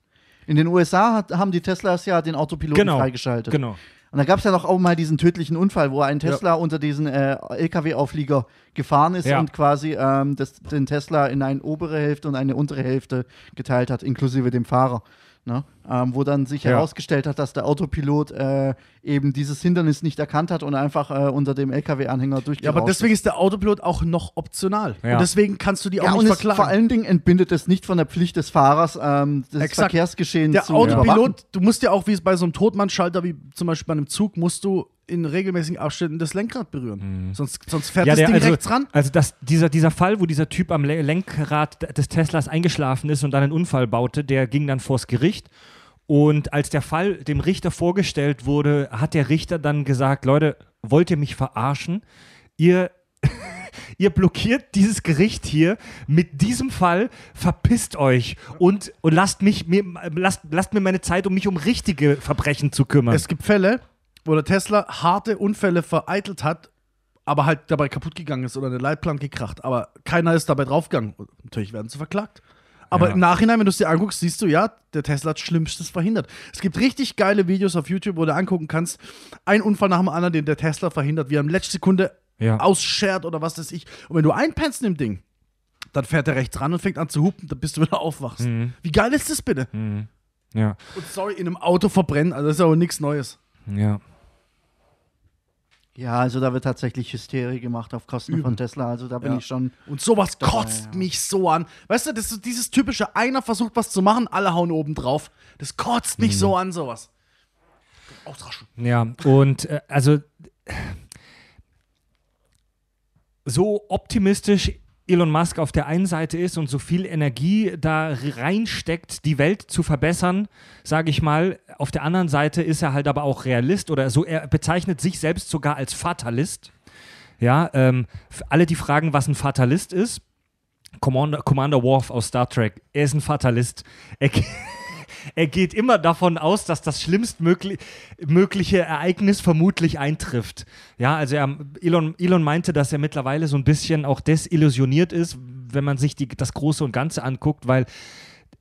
In den USA hat, haben die Teslas ja den Autopiloten Genau. freigeschaltet. Genau. Und da gab es ja noch auch mal diesen tödlichen Unfall, wo ein Tesla unter diesen äh, LKW-Auflieger gefahren ist Ja. und quasi ähm, das, den Tesla in eine obere Hälfte und eine untere Hälfte geteilt hat, inklusive dem Fahrer. Ne? Ähm, wo dann sich Ja. herausgestellt hat, dass der Autopilot äh, eben dieses Hindernis nicht erkannt hat und einfach äh, unter dem LKW-Anhänger durchgerauscht Ja, aber deswegen ist. der Autopilot auch noch optional. Ja. Und deswegen kannst du die auch Ja, und nicht vor verklagen. allen Dingen entbindet es nicht von der Pflicht des Fahrers, ähm, das Exakt. Verkehrsgeschehen Der zu überwachen. Autopilot, du musst ja auch, wie es bei so einem Totmannschalter, wie zum Beispiel bei einem Zug, musst du in regelmäßigen Abständen das Lenkrad berühren. Sonst, sonst fährt das Ding also, rechts ran. Also das, dieser, dieser Fall, wo dieser Typ am Le- Lenkrad des Teslas eingeschlafen ist und dann einen Unfall baute, der ging dann vors Gericht. Und als der Fall dem Richter vorgestellt wurde, hat der Richter dann gesagt, Leute, wollt ihr mich verarschen? Ihr, ihr blockiert dieses Gericht hier mit diesem Fall, verpisst euch und, und lasst, mich, mir, lasst, lasst mir meine Zeit, um mich um richtige Verbrechen zu kümmern. Es gibt Fälle, wo der Tesla harte Unfälle vereitelt hat, aber halt dabei kaputt gegangen ist oder eine Leitplanke gekracht. Aber keiner ist dabei draufgegangen. Und natürlich werden sie verklagt. Aber Ja. im Nachhinein, wenn du es dir anguckst, siehst du, ja, der Tesla hat Schlimmstes verhindert. Es gibt richtig geile Videos auf YouTube, wo du angucken kannst, ein Unfall nach dem anderen, den der Tesla verhindert, wie er in letzter Sekunde Ja. ausschert oder was weiß ich. Und wenn du einpennst in dem Ding, dann fährt er rechts ran und fängt an zu hupen, dann bist du wieder aufwachst. Wie geil ist das bitte? ja, Und sorry, in einem Auto verbrennen, also das ist aber nichts Neues. ja. Ja, also da wird tatsächlich Hysterie gemacht auf Kosten von Tesla. Also da bin Ja. ich schon. Und sowas Dabei, kotzt ja. mich so an. Weißt du, das ist dieses typische, einer versucht was zu machen, alle hauen oben drauf. Das kotzt mich so an, sowas. Ausraschen. Ja, und äh, also so optimistisch Elon Musk auf der einen Seite ist und so viel Energie da reinsteckt, die Welt zu verbessern, sage ich mal. Auf der anderen Seite ist er halt aber auch Realist oder so. Er bezeichnet sich selbst sogar als Fatalist. Ja, ähm, alle, die fragen, was ein Fatalist ist, Commander, Commander Worf aus Star Trek, er ist ein Fatalist. Er, er geht immer davon aus, dass das schlimmstmögliche Ereignis vermutlich eintrifft. Ja, also er, Elon, Elon meinte, dass er mittlerweile so ein bisschen auch desillusioniert ist, wenn man sich die, das Große und Ganze anguckt, weil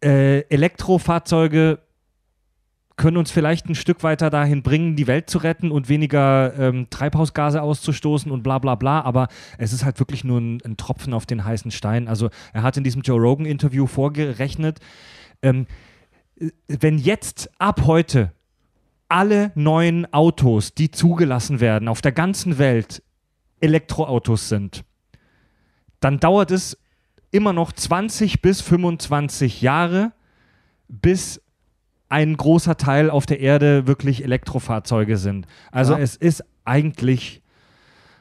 äh, Elektrofahrzeuge können uns vielleicht ein Stück weiter dahin bringen, die Welt zu retten und weniger ähm, Treibhausgase auszustoßen und bla bla bla. Aber es ist halt wirklich nur ein, ein Tropfen auf den heißen Stein. Also er hat in diesem Joe Rogan-Interview vorgerechnet, ähm, äh, wenn jetzt ab heute alle neuen Autos, die zugelassen werden, auf der ganzen Welt Elektroautos sind, dann dauert es immer noch 20 bis 25 Jahre, bis ein großer Teil auf der Erde wirklich Elektrofahrzeuge sind. Also Ja. es ist eigentlich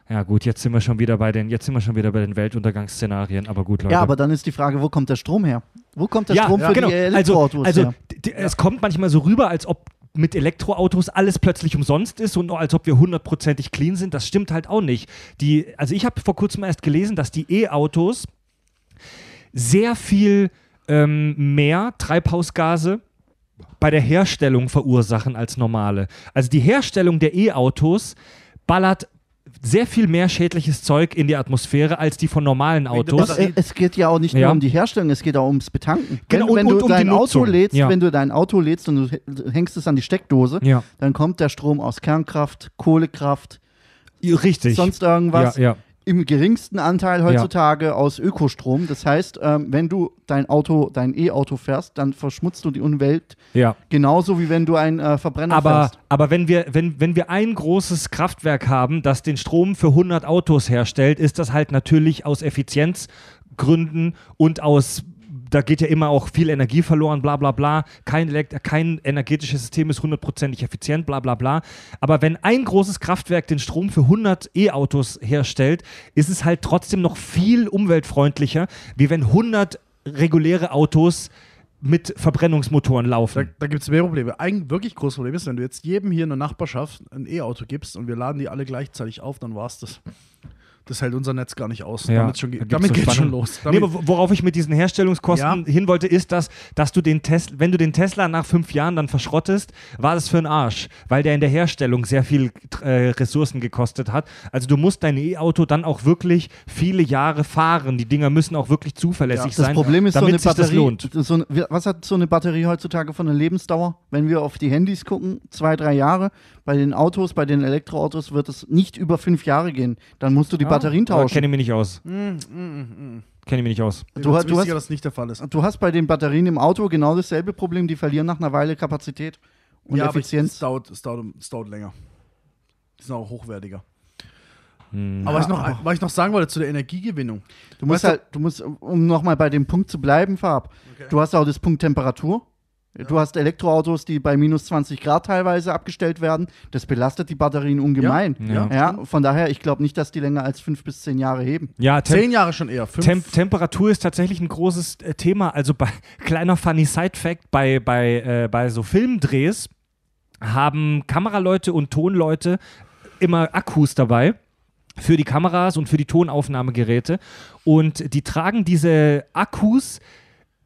ja gut, jetzt sind wir schon wieder bei den jetzt sind wir schon wieder bei den Weltuntergangsszenarien, aber gut Leute. Ja, aber dann ist die Frage, wo kommt der Strom her? Wo kommt der ja, Strom ja, für genau. die Also, Elektroautos also her? d- d- es kommt manchmal so rüber, als ob mit Elektroautos alles plötzlich umsonst ist und als ob wir hundertprozentig clean sind. Das stimmt halt auch nicht. Die, also ich habe vor kurzem erst gelesen, dass die E-Autos sehr viel ähm, mehr Treibhausgase bei der Herstellung verursachen als normale. Also die Herstellung der E-Autos ballert sehr viel mehr schädliches Zeug in die Atmosphäre als die von normalen Autos. Es, äh, es geht ja auch nicht Ja. nur um die Herstellung, es geht auch ums Betanken. Genau, wenn, wenn und- du und um die dein Auto lädst, Ja. wenn du dein Auto lädst und du hängst es an die Steckdose, Ja, dann kommt der Strom aus Kernkraft, Kohlekraft, richtig. sonst irgendwas. Ja, ja. Im geringsten Anteil heutzutage aus Ökostrom. Das heißt, ähm, wenn du dein Auto, dein E-Auto fährst, dann verschmutzt du die Umwelt ja. genauso wie wenn du einen äh, Verbrenner Aber, fährst. aber wenn, wir, wenn, wenn wir ein großes Kraftwerk haben, das den Strom für 100 Autos herstellt, ist das halt natürlich aus Effizienzgründen und aus, da geht ja immer auch viel Energie verloren, bla bla bla. Kein, kein energetisches System ist hundertprozentig effizient, bla bla bla. Aber wenn ein großes Kraftwerk den Strom für 100 E-Autos herstellt, ist es halt trotzdem noch viel umweltfreundlicher, wie wenn 100 reguläre Autos mit Verbrennungsmotoren Da, laufen. da gibt es mehr Probleme. Ein wirklich großes Problem ist, wenn du jetzt jedem hier in der Nachbarschaft ein E-Auto gibst und wir laden die alle gleichzeitig auf, dann war's das. Das hält unser Netz gar nicht aus. Ja, damit schon, damit so geht schon los. Nee, aber worauf ich mit diesen Herstellungskosten Ja. hin wollte, ist, dass, dass du den Tesla, wenn du den Tesla nach fünf Jahren dann verschrottest, war das für ein Arsch, weil der in der Herstellung sehr viel äh, Ressourcen gekostet hat. Also du musst dein E-Auto dann auch wirklich viele Jahre fahren. Die Dinger müssen auch wirklich zuverlässig Das sein, Problem ist, so damit eine sich das Batterie. lohnt. So eine, wie- was hat so eine Batterie heutzutage von der Lebensdauer? Wenn wir auf die Handys gucken, zwei, drei Jahre. Bei den Autos, bei den Elektroautos wird es nicht über fünf Jahre gehen. Dann musst du die Batterien tauschen. Kenne ich mich nicht aus. Mm, Kenne ich mich nicht aus. du, du hast- hast, du hast- dass das nicht der Fall ist. Du hast bei den Batterien im Auto genau dasselbe Problem. Die verlieren nach einer Weile Kapazität und ja, Effizienz. Es dauert, es, dauert, es dauert länger. Die sind auch hochwertiger. Hm. Aber was, ich noch, was ich noch sagen wollte zu der Energiegewinnung. Du musst Weißt halt, du musst, um nochmal bei dem Punkt zu bleiben, Farb. Du hast auch das Punkt Temperatur. Du hast Elektroautos, die bei minus 20 Grad teilweise abgestellt werden. Das belastet die Batterien ungemein. Ja. Ja, von daher, ich glaube nicht, dass die länger als fünf bis zehn Jahre heben. Ja, Tem Zehn Jahre schon eher. Fünf. Tem Temperatur ist tatsächlich ein großes äh, Thema. Also bei kleiner funny Side Fact bei bei äh, bei so Filmdrehs haben Kameraleute und Tonleute immer Akkus dabei für die Kameras und für die Tonaufnahmegeräte und die tragen diese Akkus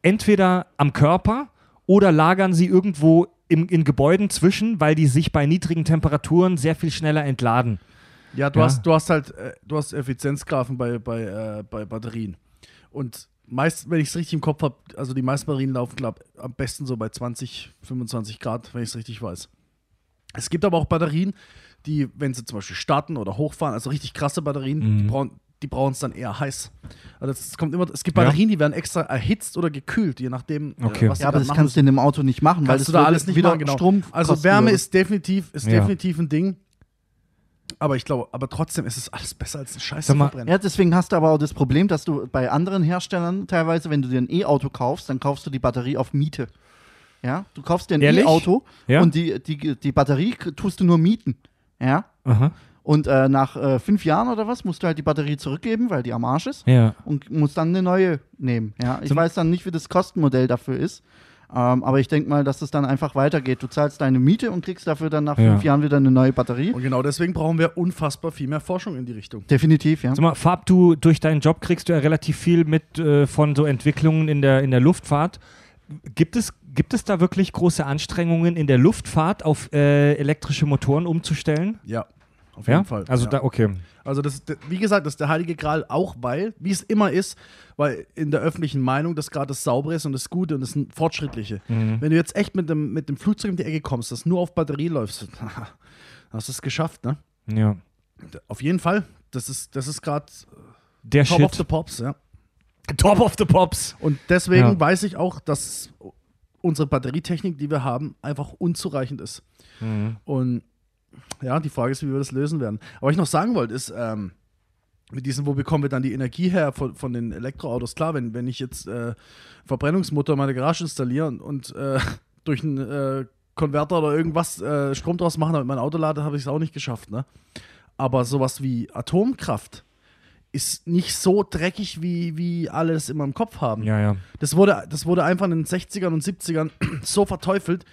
entweder am Körper oder lagern sie irgendwo im, in Gebäuden zwischen, weil die sich bei niedrigen Temperaturen sehr viel schneller entladen. Ja, du, Ja. Hast, du hast halt, äh, du hast Effizienzgrafen bei, bei, äh, bei Batterien. Und meist, wenn ich es richtig im Kopf habe, also die meisten Batterien laufen, glaube am besten so bei 20, 25 Grad, wenn ich es richtig weiß. Es gibt aber auch Batterien, die, wenn sie zum Beispiel starten oder hochfahren, also richtig krasse Batterien, Mhm. die brauchen die brauchen es dann eher heiß. Also es kommt immer, es gibt Ja. Batterien, die werden extra erhitzt oder gekühlt, je nachdem, äh, Okay. was Ja, aber das dann kannst du machen in dem Auto nicht machen, weil Kannst das du da alles nicht wieder machen, genau. Strom Also Wärme würde. ist definitiv, ist Ja. definitiv ein Ding. Aber ich glaube, aber trotzdem ist es alles besser als ein Scheiß verbrennen. Ja, deswegen hast du aber auch das Problem, dass du bei anderen Herstellern teilweise, wenn du dir ein E-Auto kaufst, dann kaufst du die Batterie auf Miete. Ja, du kaufst dir ein? E-Auto Ja? und die, die, die Batterie tust du nur mieten. Ja. Aha. Und äh, nach äh, fünf Jahren oder was musst du halt die Batterie zurückgeben, weil die am Arsch ist Ja. und musst dann eine neue nehmen. Ja, ich Zum- weiß dann nicht, wie das Kostenmodell dafür ist. Ähm, aber ich denke mal, dass es dann einfach weitergeht. Du zahlst deine Miete und kriegst dafür dann nach Ja. fünf Jahren wieder eine neue Batterie. Und genau deswegen brauchen wir unfassbar viel mehr Forschung in die Richtung. Definitiv, ja. Sag mal, Farb, du durch deinen Job kriegst du ja relativ viel mit äh, von so Entwicklungen in der, in der Luftfahrt. Gibt es, gibt es da wirklich große Anstrengungen in der Luftfahrt auf äh, elektrische Motoren umzustellen? Ja, auf Ja, jeden Fall. Also ja. da, okay. Also das, wie gesagt, das ist der heilige Gral auch, weil, wie es immer ist, weil in der öffentlichen Meinung das gerade das Saubere ist und das Gute und das Fortschrittliche. Mhm. Wenn du jetzt echt mit dem, mit dem Flugzeug um die Ecke kommst, das nur auf Batterie läufst, hast du es geschafft, ne? Ja. Auf jeden Fall. Das ist, das ist gerade Der Top Shit. of the Pops, ja. Top of the Pops. Und deswegen Ja. weiß ich auch, dass unsere Batterietechnik, die wir haben, einfach unzureichend ist. Mhm. Und ja, die Frage ist, wie wir das lösen werden. Aber was ich noch sagen wollte, ist, ähm, mit diesem, wo bekommen wir dann die Energie her von, von den Elektroautos? Klar, wenn, wenn ich jetzt äh, Verbrennungsmotor in meine Garage installiere und, und äh, durch einen äh, Konverter oder irgendwas äh, Strom draus machen, damit mein Auto lade, habe ich es auch nicht geschafft. Ne? Aber sowas wie Atomkraft ist nicht so dreckig, wie, wie alle es immer im Kopf haben. Ja, ja. Das wurde, das wurde einfach in den 60ern und 70ern so verteufelt,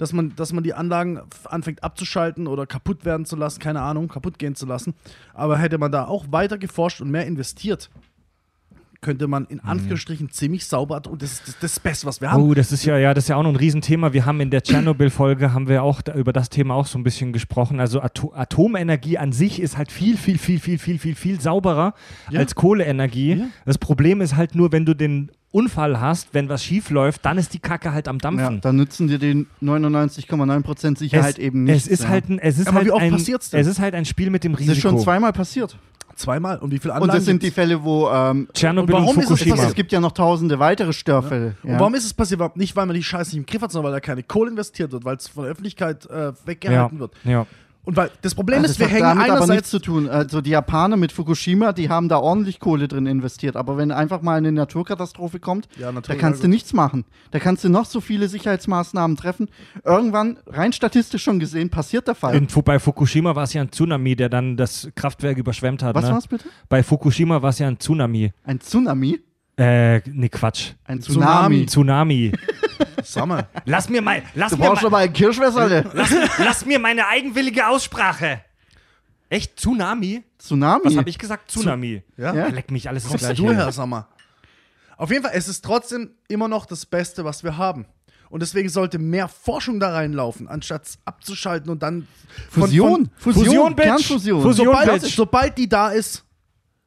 dass man, dass man die Anlagen anfängt abzuschalten oder kaputt werden zu lassen, keine Ahnung, kaputt gehen zu lassen. Aber hätte man da auch weiter geforscht und mehr investiert, könnte man in Anführungsstrichen ziemlich sauber und das ist das, das Beste, was wir haben. Oh, das ist ja, ja, das ist ja auch noch ein Riesenthema. Wir haben in der Tschernobyl-Folge haben wir auch da, über das Thema auch so ein bisschen gesprochen. Also Ato Atomenergie an sich ist halt viel, viel, viel, viel, viel, viel, viel sauberer Ja. als Kohleenergie. Ja. Das Problem ist halt nur, wenn du den Unfall hast, wenn was schief läuft, dann ist die Kacke halt am Ja, Dampfen. dann nützen dir die 99,9% Sicherheit es, eben nicht. es ist halt ein, es ist Aber halt wie oft ein, passiert's denn? es ist halt ein Spiel mit dem Das Risiko. ist schon zweimal passiert. Zweimal. Und wie viele Und Anlagen das sind die? Fälle, wo. Ähm, Tschernobyl Und und, warum ist es Fukushima. passiert? es gibt ja noch tausende weitere Störfälle. Ja. Und warum ist es passiert? Nicht, weil man die Scheiße nicht im Griff hat, sondern weil da keine Kohle investiert wird, weil es von der Öffentlichkeit äh, weggehalten ja, wird. ja. Und weil das Problem ist, das wir hat hängen damit aber nichts einerseits zu tun. Also die Japaner mit Fukushima, die haben da ordentlich Kohle drin investiert. Aber wenn einfach mal eine Naturkatastrophe kommt, Ja, da kannst ja, du gut. nichts machen. Da kannst du noch so viele Sicherheitsmaßnahmen treffen. Irgendwann, rein statistisch schon gesehen, passiert der Fall. In, Fu- bei Fukushima war es ja ein Tsunami, der dann das Kraftwerk überschwemmt hat. Was ne? war's bitte? Bei Fukushima war es ja ein Tsunami. Ein Tsunami? Äh, nee, Quatsch. Ein Tsunami. Tsunami. Mal. lass mir mal, lass Du mir brauchst mal, aber ein Kirschwässerle. lass, lass mir meine eigenwillige Aussprache. Echt? Tsunami? Tsunami. Was habe ich gesagt? Tsunami. Ja? Ja. Leck mich, alles Kommst gleich. du her, sag mal. Auf jeden Fall, es ist trotzdem immer noch das Beste, was wir haben. Und deswegen sollte mehr Forschung da reinlaufen, anstatt es abzuschalten und dann von- Fusion. Von, Fusion, Fusion, Bitch. Kernfusion. Fusion. sobald, Bitch. sobald die da ist,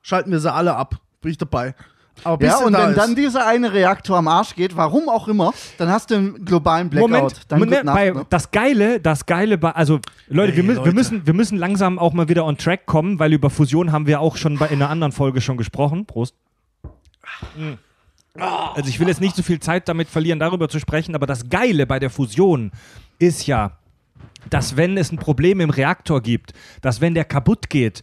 schalten wir sie alle ab. Bin ich dabei. Aber Ja, und da wenn ist, dann dieser eine Reaktor am Arsch geht, warum auch immer, dann hast du einen globalen Blackout. Moment, dann Moment Nacht, bei, ne? das Geile, das Geile bei, also Leute, Ey, wir, Leute. wir, müssen, wir müssen langsam auch mal wieder on track kommen, weil über Fusion haben wir auch schon bei, in einer anderen Folge schon gesprochen. Prost. Mm. Also ich will jetzt nicht so viel Zeit damit verlieren, darüber zu sprechen, aber das Geile bei der Fusion ist ja, dass wenn es ein Problem im Reaktor gibt, dass wenn der kaputt geht,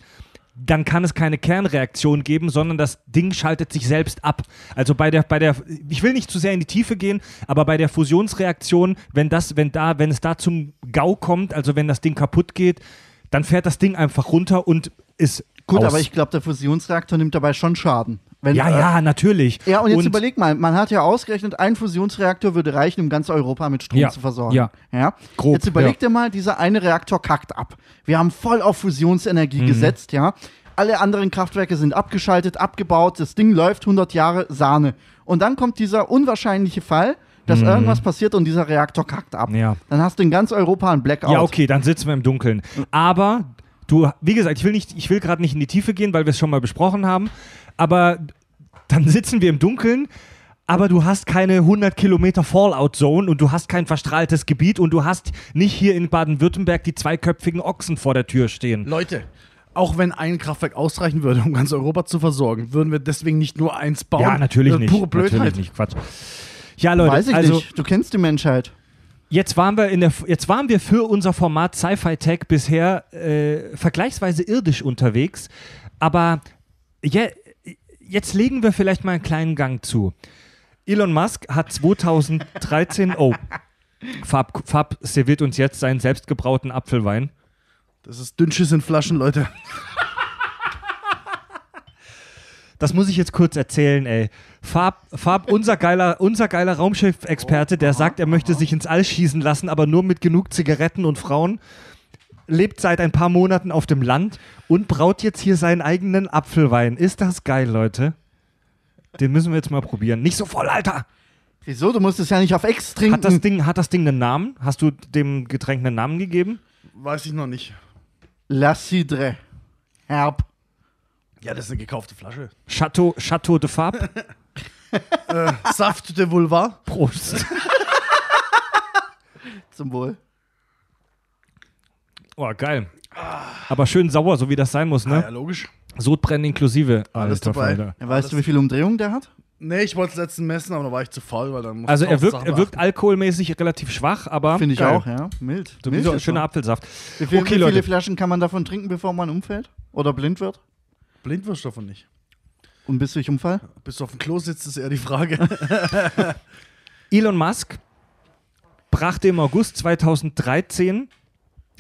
dann kann es keine Kernreaktion geben, sondern das Ding schaltet sich selbst ab. Also bei der, bei der, ich will nicht zu sehr in die Tiefe gehen, aber bei der Fusionsreaktion, wenn das, wenn da, wenn es da zum GAU kommt, also wenn das Ding kaputt geht, dann fährt das Ding einfach runter und ist Gut, aus. aber ich glaube, der Fusionsreaktor nimmt dabei schon Schaden. Wenn, ja, äh, ja, natürlich. Ja, und jetzt überleg mal, man hat ja ausgerechnet, ein Fusionsreaktor würde reichen, um ganz Europa mit Strom Ja, zu versorgen. ja. ja? Grob, jetzt überleg dir mal, dieser eine Reaktor kackt ab. Wir haben voll auf Mhm. Fusionsenergie gesetzt, ja. Alle anderen Kraftwerke sind abgeschaltet, abgebaut, das Ding läuft 100 Jahre Sahne. Und dann kommt dieser unwahrscheinliche Fall, dass irgendwas passiert und dieser Reaktor kackt ab. Mhm. Ja. Dann hast du in ganz Europa einen Blackout. Ja, okay, dann sitzen wir im Dunkeln. Aber du, wie gesagt, ich will nicht, ich will gerade nicht in die Tiefe gehen, weil wir es schon mal besprochen haben. Aber dann sitzen wir im Dunkeln. Aber du hast keine 100 Kilometer Fallout-Zone und du hast kein verstrahltes Gebiet und du hast nicht hier in Baden-Württemberg die zweiköpfigen Ochsen vor der Tür stehen. Leute, auch wenn ein Kraftwerk ausreichen würde, um ganz Europa zu versorgen, würden wir deswegen nicht nur eins bauen. Ja, natürlich Das ist nicht. Pure Blödheit. Natürlich nicht, Quatsch. Ja, Leute, Weiß ich also nicht. Du kennst die Menschheit. Jetzt waren wir in der, jetzt waren wir für unser Format Sci-Fi Tech bisher äh, vergleichsweise irdisch unterwegs, aber je, jetzt legen wir vielleicht mal einen kleinen Gang zu. Elon Musk hat 2013, oh, Fab, Fab serviert uns jetzt seinen selbstgebrauten Apfelwein. Das ist Dünnschiss in Flaschen, Leute. Das muss ich jetzt kurz erzählen, ey. Fab, Fab unser geiler, unser geiler Raumschiff-Experte, der sagt, er möchte sich ins All schießen lassen, aber nur mit genug Zigaretten und Frauen, lebt seit ein paar Monaten auf dem Land und braut jetzt hier seinen eigenen Apfelwein. Ist das geil, Leute? Den müssen wir jetzt mal probieren. Nicht so voll, Alter! Wieso? Du musst es ja nicht auf Ex trinken. Hat das Ding, hat das Ding einen Namen? Hast du dem Getränk einen Namen gegeben? Weiß ich noch nicht. La Cidre. Herb. Ja, das ist eine gekaufte Flasche. Chateau, Chateau de Fab? äh, Saft de Vulva. Prost. Zum Wohl. Oh, geil. Aber schön sauer, so wie das sein muss, Ah, ja, ne? logisch. Sodbrennen inklusive. Alles Alter dabei. Falter. Ja, weißt du, wie viel Umdrehung der hat? Nee, ich wollte es letzten messen, aber da war ich zu faul, weil dann muss Also ich er wirkt, er wirkt alkoholmäßig relativ schwach, aber Finde ich geil. auch, ja. Mild. So Mild so ist schöner er. Apfelsaft. Wie, viel, Okay, wie viele Leute. Flaschen kann man davon trinken, bevor man umfällt? Oder blind wird? Blind wirst du davon nicht. Und bis durch Unfall? Bis du auf dem Klo sitzt, ist eher die Frage. Elon Musk brachte im August 2013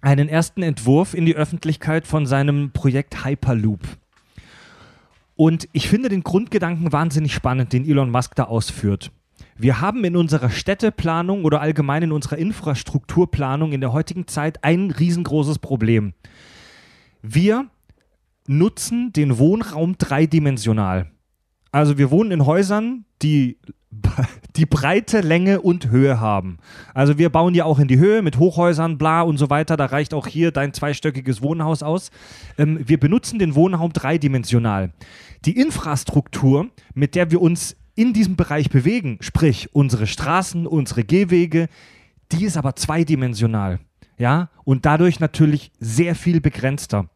einen ersten Entwurf in die Öffentlichkeit von seinem Projekt Hyperloop. Und ich finde den Grundgedanken wahnsinnig spannend, den Elon Musk da ausführt. Wir haben in unserer Städteplanung oder allgemein in unserer Infrastrukturplanung in der heutigen Zeit ein riesengroßes Problem. Wir nutzen den Wohnraum dreidimensional. Also wir wohnen in Häusern, die die Breite, Länge und Höhe haben. Also wir bauen ja auch in die Höhe mit Hochhäusern, bla und so weiter. Da reicht auch hier dein zweistöckiges Wohnhaus aus. Ähm, wir benutzen den Wohnraum dreidimensional. Die Infrastruktur, mit der wir uns in diesem Bereich bewegen, sprich unsere Straßen, unsere Gehwege, die ist aber zweidimensional. Ja, und dadurch natürlich sehr viel begrenzter.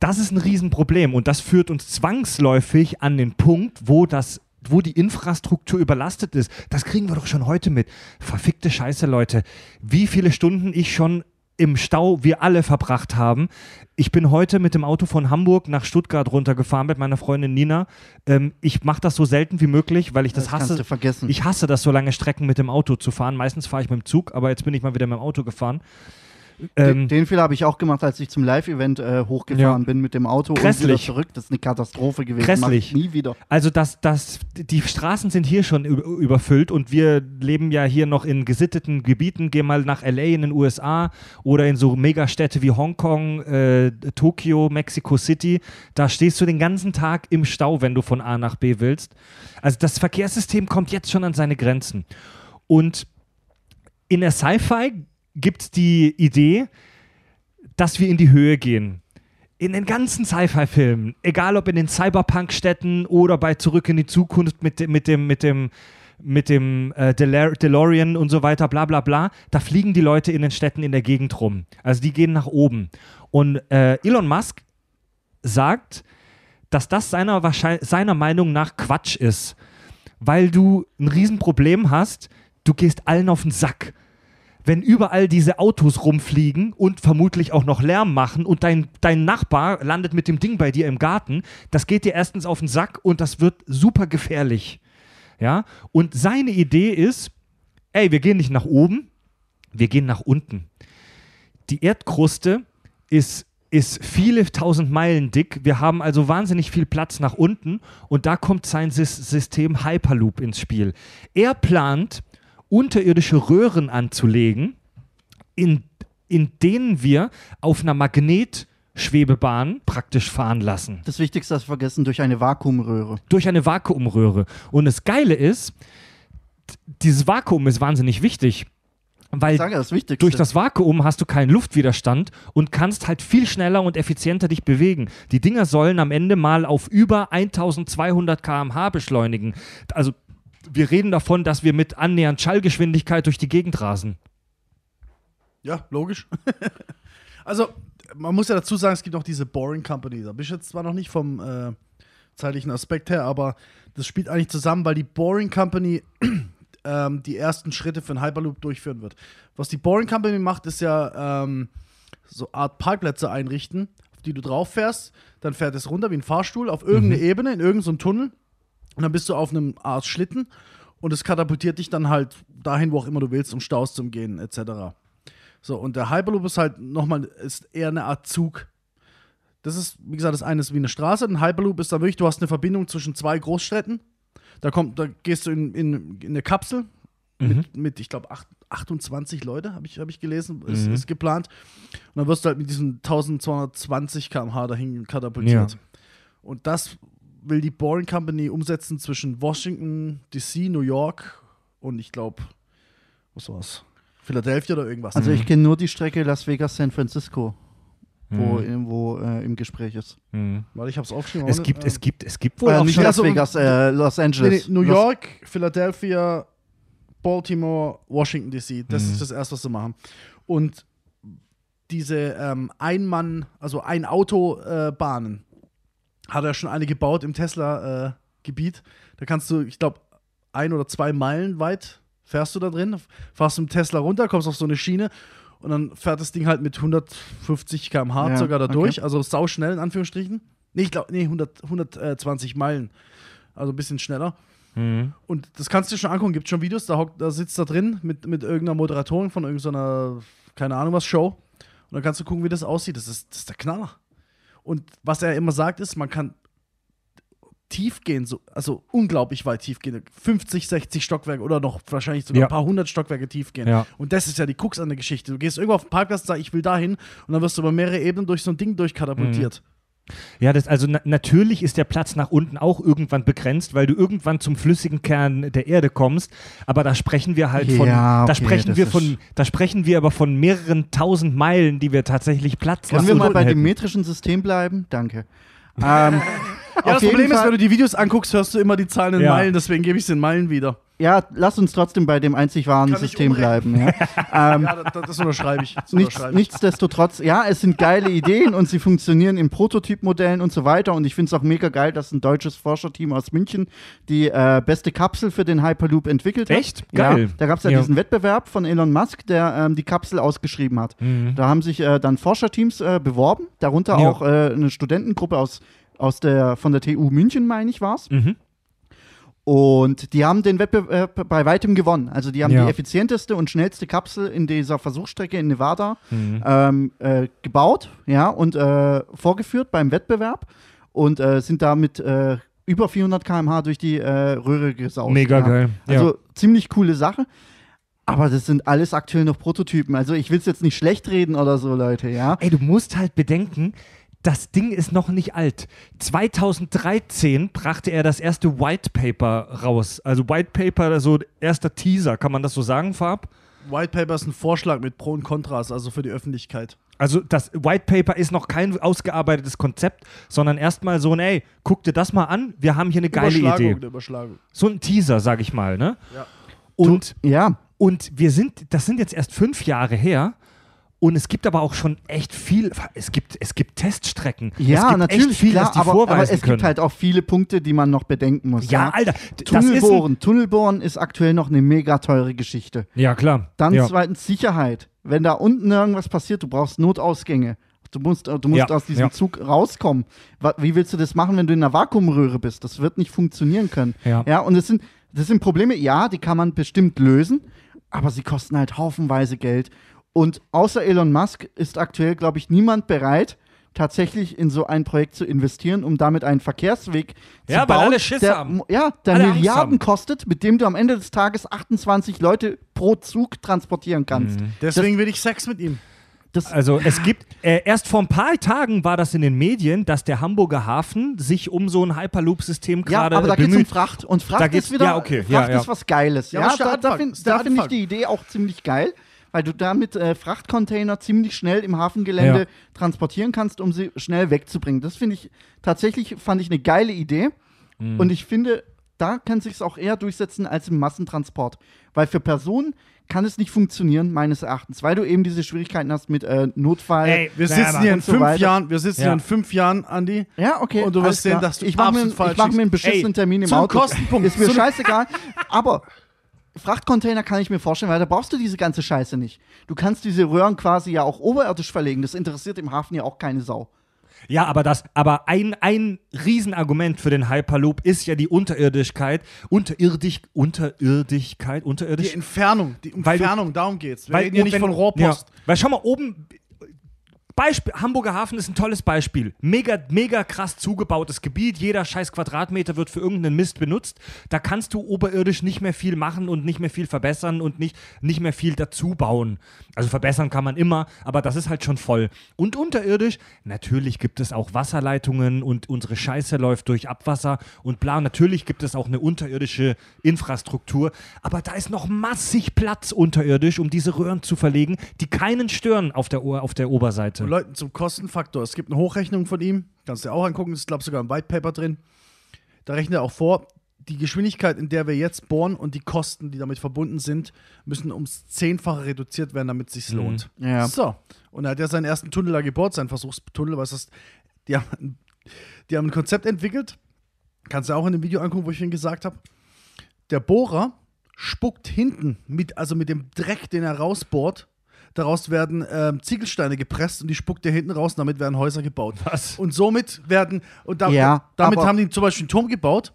Das ist ein Riesenproblem und das führt uns zwangsläufig an den Punkt, wo das wo die Infrastruktur überlastet ist. Das kriegen wir doch schon heute mit. Verfickte Scheiße, Leute. Wie viele Stunden ich schon im Stau wir alle verbracht haben. Ich bin heute mit dem Auto von Hamburg nach Stuttgart runtergefahren mit meiner Freundin Nina. Ähm, ich mache das so selten wie möglich, weil ich das, Das hasse. Ich hasse das, so lange Strecken mit dem Auto zu fahren. Meistens fahre ich mit dem Zug, aber jetzt bin ich mal wieder mit dem Auto gefahren. Ähm, den, den Fehler habe ich auch gemacht, als ich zum Live-Event äh, hochgefahren Ja. bin mit dem Auto und Grässlich. wieder zurück. Das ist eine Katastrophe gewesen. Grässlich. ich nie wieder. Also das, das, die Straßen sind hier schon überfüllt und wir leben ja hier noch in gesitteten Gebieten. Geh mal nach LA in den USA oder in so Megastädte wie Hongkong, äh, Tokio, Mexico City. Da stehst du den ganzen Tag im Stau, wenn du von A nach B willst. Also das Verkehrssystem kommt jetzt schon an seine Grenzen. Und in der Sci-Fi gibt die Idee, dass wir in die Höhe gehen. In den ganzen Sci-Fi-Filmen, egal ob in den Cyberpunk-Städten oder bei Zurück in die Zukunft mit, dem- mit dem, mit dem, mit dem äh, Delar DeLorean und so weiter, bla bla bla, da fliegen die Leute in den Städten in der Gegend rum. Also die gehen nach oben. Und äh, Elon Musk sagt, dass das seiner, seiner Meinung nach Quatsch ist, weil du ein Riesenproblem hast, du gehst allen auf den Sack wenn überall diese Autos rumfliegen und vermutlich auch noch Lärm machen und dein, dein Nachbar landet mit dem Ding bei dir im Garten, das geht dir erstens auf den Sack und das wird super gefährlich. Ja? Und seine Idee ist, ey, wir gehen nicht nach oben, wir gehen nach unten. Die Erdkruste ist, ist viele tausend Meilen dick. Wir haben also wahnsinnig viel Platz nach unten und da kommt sein Sys System Hyperloop ins Spiel. Er plant, unterirdische Röhren anzulegen, in, in denen wir auf einer Magnetschwebebahn praktisch fahren lassen. Das Wichtigste hast du vergessen, durch eine Vakuumröhre. Durch eine Vakuumröhre. Und das Geile ist, dieses Vakuum ist wahnsinnig wichtig. Weil das durch das Vakuum hast du keinen Luftwiderstand und kannst halt viel schneller und effizienter dich bewegen. Die Dinger sollen am Ende mal auf über 1200 km/h beschleunigen. Also wir reden davon, dass wir mit annähernd Schallgeschwindigkeit durch die Gegend rasen. Ja, logisch. also, man muss ja dazu sagen, es gibt auch diese Boring Company. Da bin ich jetzt zwar noch nicht vom äh, zeitlichen Aspekt her, aber das spielt eigentlich zusammen, weil die Boring Company ähm, die ersten Schritte für einen Hyperloop durchführen wird. Was die Boring Company macht, ist ja ähm, so Art Parkplätze einrichten, auf die du drauf fährst. Dann fährt es runter wie ein Fahrstuhl auf irgendeine Ebene, in irgendeinem so Tunnel. Und dann bist du auf einem Art Schlitten und es katapultiert dich dann halt dahin, wo auch immer du willst, um Staus zu umgehen, etc. So, und der Hyperloop ist halt nochmal, ist eher eine Art Zug. Das ist, wie gesagt, das eine ist wie eine Straße. Ein Hyperloop ist da wirklich, du hast eine Verbindung zwischen zwei Großstädten. Da, kommt, da gehst du in, in, in eine Kapsel mit, mit, ich glaube, 28 Leute, habe ich, hab ich gelesen, ist, ist geplant. Und dann wirst du halt mit diesen 1220 km/h dahin katapultiert. Ja. Und das will die Boring Company umsetzen zwischen Washington, D.C., New York und ich glaube, was war's? Philadelphia oder irgendwas. Also ich kenne nur die Strecke Las Vegas San Francisco, wo, Mhm. wo äh, im Gespräch ist. Mhm. Warte, ich hab's aufgeschrieben. Es gibt, es gibt, es gibt wohl Äh, auch nicht. Las also- Vegas, äh, Los Nee, Angeles. nee, New Los- York, Philadelphia, Baltimore, Washington DC. Das Mhm. ist das erste, was sie machen. Und diese ähm, Ein-Mann, also Ein-Auto-Bahnen, hat er schon eine gebaut im Tesla-Gebiet. da kannst du, ich glaube, ein oder zwei Meilen weit fährst du da drin, fahrst du mit dem Tesla runter, kommst auf so eine Schiene und dann fährt das Ding halt mit 150 km/h Ja, sogar da okay. durch, also sau schnell in Anführungsstrichen. Nee, ich glaube, nee, 100, 120 Meilen, also ein bisschen schneller. Mhm. Und das kannst du dir schon angucken. Gibt schon Videos, da, hockt, da sitzt da drin mit, mit irgendeiner Moderatorin von irgendeiner, keine Ahnung was, Show. Und dann kannst du gucken, wie das aussieht. Das ist, das ist der Knaller. Und was er immer sagt, ist, man kann tief gehen, so, also unglaublich weit tief gehen. 50, 60 Stockwerke oder noch wahrscheinlich sogar Ja. ein paar hundert Stockwerke tief gehen. Ja. Und das ist ja die Krux an der Geschichte. Du gehst irgendwo auf den Parkplatz und sagst, ich will dahin. Und dann wirst du über mehrere Ebenen durch so ein Ding durchkatapultiert. Ja, das, also na natürlich ist der Platz nach unten auch irgendwann begrenzt, weil du irgendwann zum flüssigen Kern der Erde kommst. Aber da sprechen wir halt von, Ja, da okay, sprechen das wir von, da sprechen wir aber von mehreren tausend Meilen, die wir tatsächlich Platz Können wir mal bei dem hätten. metrischen System bleiben? Danke. ähm, Ja, das Problem ist, Fall- wenn du die Videos anguckst, hörst du immer die Zahlen in Ja. Meilen, deswegen gebe ich es in Meilen wieder. Ja, lass uns trotzdem bei dem einzig wahren Kann System bleiben. Ja. ähm, Ja, das, das unterschreibe ich. Das Nichts, unterschreibe ich. nichtsdestotrotz, ja, es sind geile Ideen und sie funktionieren in Prototypmodellen und so weiter. Und ich finde es auch mega geil, dass ein deutsches Forscherteam aus München die äh, beste Kapsel für den Hyperloop entwickelt hat. Echt? Geil. Ja, da gab es ja, Ja. diesen Wettbewerb von Elon Musk, der ähm, die Kapsel ausgeschrieben hat. Mhm. Da haben sich äh, dann Forscherteams äh, beworben, darunter auch äh, eine Studentengruppe aus, aus der, von der TU München, meine ich, war es. Mhm. Und die haben den Wettbewerb bei weitem gewonnen. Also die haben Ja. die effizienteste und schnellste Kapsel in dieser Versuchsstrecke in Nevada Mhm. ähm, äh, gebaut, ja, und äh, vorgeführt beim Wettbewerb und äh, sind damit äh, über 400 km/h durch die äh, Röhre gesaust. Mega ja. geil. Also ja. ziemlich coole Sache. Aber das sind alles aktuell noch Prototypen. Also ich will es jetzt nicht schlecht reden oder so, Leute, ja. Ey, du musst halt bedenken, das Ding ist noch nicht alt. 2013 brachte er das erste White Paper raus. Also White Paper, so erster Teaser, kann man das so sagen, Farb? White Paper ist ein Vorschlag mit Pro und Kontras, also für die Öffentlichkeit. Also das White Paper ist noch kein ausgearbeitetes Konzept, sondern erstmal so ein, ey, guck dir das mal an, wir haben hier eine geile Idee. eine Überschlagung. So ein Teaser, sag ich mal, ne? Ja. Und, Ja, und wir sind, das sind jetzt erst fünf Jahre her. Und es gibt aber auch schon echt viel, es gibt, es gibt Teststrecken. es ja, gibt natürlich, echt viel, klar, die aber, aber vorweisen es können. gibt halt auch viele Punkte, die man noch bedenken muss. ja, Alter, d- das ist Tunnelbohren. Tunnelbohren ist aktuell noch eine mega teure Geschichte. Ja, klar. Dann ja. zweitens Sicherheit. Wenn da unten irgendwas passiert, du brauchst Notausgänge. Du musst, du musst Ja, aus diesem ja. Zug rauskommen. Wie willst du das machen, wenn du in einer Vakuumröhre bist? Das wird nicht funktionieren können. Ja. ja und das sind, das sind Probleme, ja, die kann man bestimmt lösen, aber sie kosten halt haufenweise Geld. Und außer Elon Musk ist aktuell, glaube ich, niemand bereit, tatsächlich in so ein Projekt zu investieren, um damit einen Verkehrsweg Ja, zu weil bauen, alle Schiss der, haben. Ja, der Alle Milliarden haben. kostet, mit dem du am Ende des Tages 28 Leute pro Zug transportieren kannst. Mhm. Deswegen will ich Sex mit ihm. Das, Also es gibt, äh, erst vor ein paar Tagen war das in den Medien, dass der Hamburger Hafen sich um so ein Hyperloop-System ja, gerade aber da geht es um bemüht. Fracht. Und Fracht ist wieder, ja, okay, Fracht ja, ja. ist was Geiles. Ja, Ja, da, da finde find ich die Idee auch ziemlich geil, weil du damit äh, Frachtcontainer ziemlich schnell im Hafengelände Ja. transportieren kannst, um sie schnell wegzubringen. Das finde ich tatsächlich, fand ich eine geile Idee. Mhm. Und ich finde, da kann sich auch eher durchsetzen als im Massentransport. Weil für Personen kann es nicht funktionieren, meines Erachtens, weil du eben diese Schwierigkeiten hast mit äh, Notfall. Ey, Wir sitzen hier in so fünf weiter. Jahren, wir sitzen Ja. hier in fünf Jahren, Andi. Ja, okay. Und du wirst sehen, dass du ich mache mir, absolut falsch ich mach mir einen beschissenen Ey, Termin im zum Auto. Kostenpunkt. Ist mir scheißegal. Aber Frachtcontainer kann ich mir vorstellen, weil da brauchst du diese ganze Scheiße nicht. Du kannst diese Röhren quasi ja auch oberirdisch verlegen. Das interessiert im Hafen ja auch keine Sau. Ja, aber das, aber ein, ein Riesenargument für den Hyperloop ist ja die Unterirdischkeit. Unterirdisch, Unterirdigkeit, Die unterirdisch. Entfernung, die Weil du- Entfernung, darum geht's. Wir Weil reden hier nicht wenn- von Rohrpost. Ja, weil schau mal, oben. Beispiel, Hamburger Hafen ist ein tolles Beispiel. Mega, mega krass zugebautes Gebiet. Jeder scheiß Quadratmeter wird für irgendeinen Mist benutzt. Da kannst du oberirdisch nicht mehr viel machen und nicht mehr viel verbessern und nicht, nicht mehr viel dazu bauen. Also verbessern kann man immer, aber das ist halt schon voll. Und unterirdisch, natürlich gibt es auch Wasserleitungen und unsere Scheiße läuft durch Abwasser und bla. Natürlich gibt es auch eine unterirdische Infrastruktur, aber da ist noch massig Platz unterirdisch, um diese Röhren zu verlegen, die keinen stören auf der, auf der Oberseite. Leuten zum Kostenfaktor. Es gibt eine Hochrechnung von ihm, kannst du dir auch angucken, das ist, glaube ich, sogar im White Paper drin. Da rechnet er auch vor, die Geschwindigkeit, in der wir jetzt bohren und die Kosten, die damit verbunden sind, müssen ums Zehnfache reduziert werden, damit es sich lohnt. Ja. So. Und er hat ja seinen ersten Tunnel da gebaut, seinen Versuchstunnel, was das. Die haben, die haben ein Konzept entwickelt. Kannst du auch in dem Video angucken, wo ich ihn gesagt habe. Der Bohrer spuckt hinten, mit, also mit dem Dreck, den er rausbohrt. Daraus werden ähm, Ziegelsteine gepresst und die spuckt er hinten raus und damit werden Häuser gebaut. Was? Und somit werden, und da, Ja, damit haben die zum Beispiel einen Turm gebaut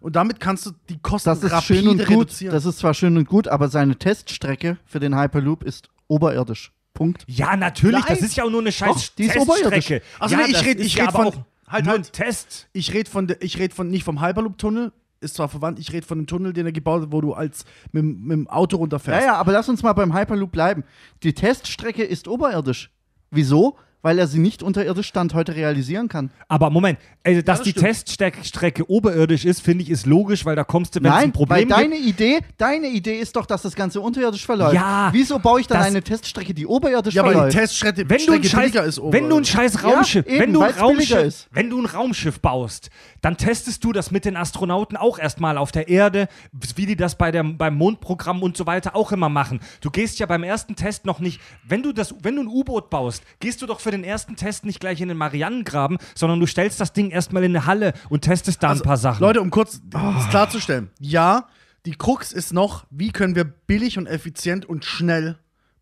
und damit kannst du die Kosten Das ist rapide schön und gut. reduzieren. Das ist zwar schön und gut, aber seine Teststrecke für den Hyperloop ist oberirdisch. Punkt. Ja, natürlich, Nein. das ist ja auch nur eine scheiß Doch, die ist Teststrecke. oberirdisch. Also ja, nee, ich das red- ich von- auch halt, nur halt. Test. Ich rede von, ich red von nicht vom Hyperloop-Tunnel, ist zwar verwandt, ich rede von dem Tunnel, den er gebaut hat, wo du als mit, mit dem Auto Ja, runterfährst. ja, aber lass uns mal beim Hyperloop bleiben. Die Teststrecke ist oberirdisch. Wieso? Weil er sie nicht unterirdisch Stand heute realisieren kann. Aber Moment, also, dass das die stimmt. Teststrecke oberirdisch ist, finde ich, ist logisch, weil da kommst du, wenn es ein Nein, weil Problem deine gibt. Idee, deine Idee ist doch, dass das Ganze unterirdisch verläuft. Ja, Wieso baue ich dann eine Teststrecke, die oberirdisch Ja, aber die verläuft? Teststrecke Wenn du, ein scheiß, ist wenn du ein scheiß Raumschiff, eben, wenn, du ein Raumschiff ist. wenn du ein Raumschiff baust, dann testest du das mit den Astronauten auch erstmal auf der Erde, wie die das bei der, beim Mondprogramm und so weiter auch immer machen. Du gehst ja beim ersten Test noch nicht, wenn du das, wenn du ein U-Boot baust, gehst du doch für den ersten Test nicht gleich in den Marianengraben, sondern du stellst das Ding erstmal in eine Halle und testest da ein paar Sachen. Also, Leute, um kurz das klarzustellen. Ja, die Krux ist noch, wie können wir billig und effizient und schnell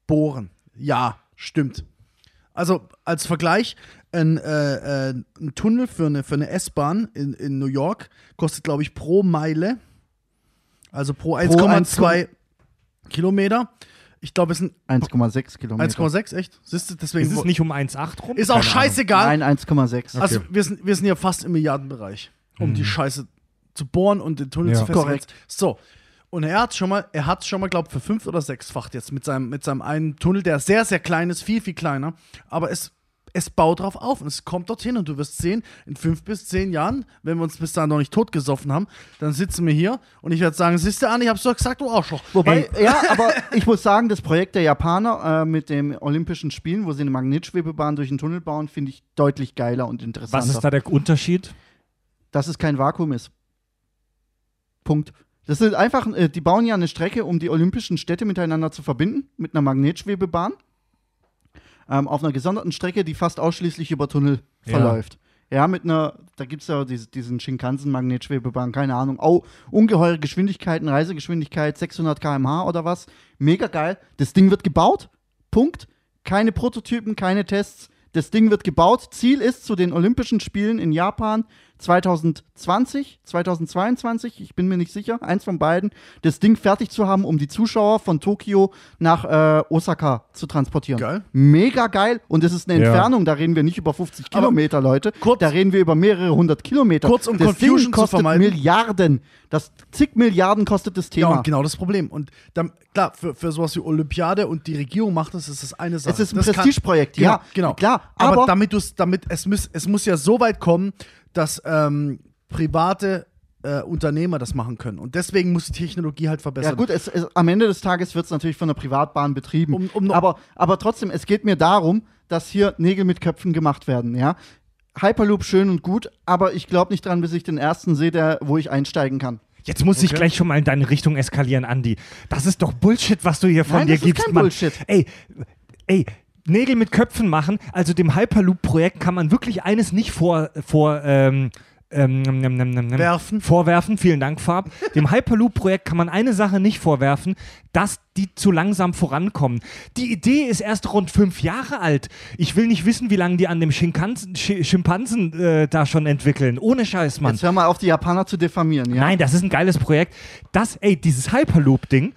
bohren? Ja, stimmt. Also als Vergleich, ein, äh, äh, ein Tunnel für eine, für eine S-Bahn in, in New York kostet, glaube ich, pro Meile Also pro Pro 1,2 Kilometer. Ich glaube, es sind 1,6 Kilometer. 1,6, echt? Siehst du, deswegen. Ist es nicht um 1,8 rum? ist auch Keine Ahnung. scheißegal. Nein, 1,6. Also wir sind, wir sind ja fast im Milliardenbereich, um die Scheiße zu bohren und den Tunnel Ja. zu festlegen. Korrekt. So. Und er hat schon mal, er hat schon mal, glaube ich, für fünf oder sechsfacht jetzt mit seinem, mit seinem einen Tunnel, der sehr, sehr klein ist, viel, viel kleiner. Aber es, es baut drauf auf und es kommt dorthin und du wirst sehen, in fünf bis zehn Jahren, wenn wir uns bis dahin noch nicht totgesoffen haben, dann sitzen wir hier und ich werde sagen, siehst du an, ich hab's doch gesagt, du Arschloch. Wobei, ja, aber ich muss sagen, das Projekt der Japaner äh, mit den Olympischen Spielen, wo sie eine Magnetschwebebahn durch den Tunnel bauen, finde ich deutlich geiler und interessanter. Was ist da der Unterschied? Dass es kein Vakuum ist. Punkt. Das ist einfach, äh, die bauen ja eine Strecke, um die olympischen Städte miteinander zu verbinden, mit einer Magnetschwebebahn. Ähm, auf einer gesonderten Strecke, die fast ausschließlich über Tunnel Ja. verläuft. Ja, mit einer, da gibt es ja diese, diesen Shinkansen-Magnetschwebebahn, keine Ahnung. Au, ungeheure Geschwindigkeiten, Reisegeschwindigkeit 600 km/h oder was. Mega geil. Das Ding wird gebaut. Punkt. Keine Prototypen, keine Tests. Das Ding wird gebaut. Ziel ist zu den Olympischen Spielen in Japan 2020, 2022, ich bin mir nicht sicher, eins von beiden, das Ding fertig zu haben, um die Zuschauer von Tokio nach äh, Osaka zu transportieren. Geil. Mega geil. Und das ist eine Ja. Entfernung, da reden wir nicht über 50 Aber Kilometer, Leute. kurz- da reden wir über mehrere hundert Kilometer. Kurz, um das Confusion Ding zu kostet vermeiden. Milliarden. Das zig Milliarden kostet das Ja, Thema. und genau das Problem. Und dann, klar, für, für sowas wie Olympiade und die Regierung macht das, ist das eine Sache. es ist ein Prestigeprojekt, Genau, ja. genau. Klar, aber, aber, damit du es, damit, es muss, es muss ja so weit kommen, dass ähm, private äh, Unternehmer das machen können. Und deswegen muss die Technologie halt verbessern. Ja gut, es, es, am Ende des Tages wird es natürlich von der Privatbahn betrieben. Um- um aber, aber trotzdem, es geht mir darum, dass hier Nägel mit Köpfen gemacht werden, ja. Hyperloop schön und gut, aber ich glaube nicht dran, bis ich den ersten sehe, der, wo ich einsteigen kann. Jetzt muss ich Okay. gleich schon mal in deine Richtung eskalieren, Andi. Das ist doch Bullshit, was du hier von Nein, dir das ist gibst, kein Mann. Bullshit. Ey, ey, Nägel mit Köpfen machen. Also dem Hyperloop-Projekt kann man wirklich eines nicht vor, vor ähm, ähm, ähm, ähm, ähm, Werfen. vorwerfen. Vielen Dank, Farb. Dem Hyperloop-Projekt kann man eine Sache nicht vorwerfen, dass die zu langsam vorankommen. Die Idee ist erst rund fünf Jahre alt. Ich will nicht wissen, wie lange die an dem Schimpansen, Sch Schimpansen äh, da schon entwickeln. Ohne Scheiß, Mann. Jetzt hör mal auf, die Japaner zu diffamieren, ja. Nein, das ist ein geiles Projekt. Das, ey, dieses Hyperloop-Ding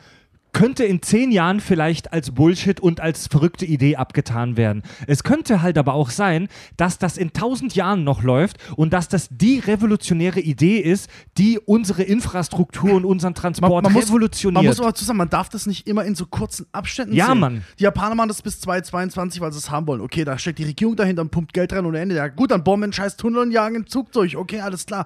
könnte in zehn Jahren vielleicht als Bullshit und als verrückte Idee abgetan werden. Es könnte halt aber auch sein, dass das in tausend Jahren noch läuft und dass das die revolutionäre Idee ist, die unsere Infrastruktur und unseren Transport man muss, revolutioniert. man muss aber zusammen, man darf das nicht immer in so kurzen Abständen Ja, sehen. Mann. Die Japaner machen das bis 2022, weil sie es haben wollen. Okay, da steckt die Regierung dahinter und pumpt Geld rein ohne Ende. Ja, gut, dann bauen wir einen scheiß Tunnel und jagen einen Zug durch. Okay, alles klar.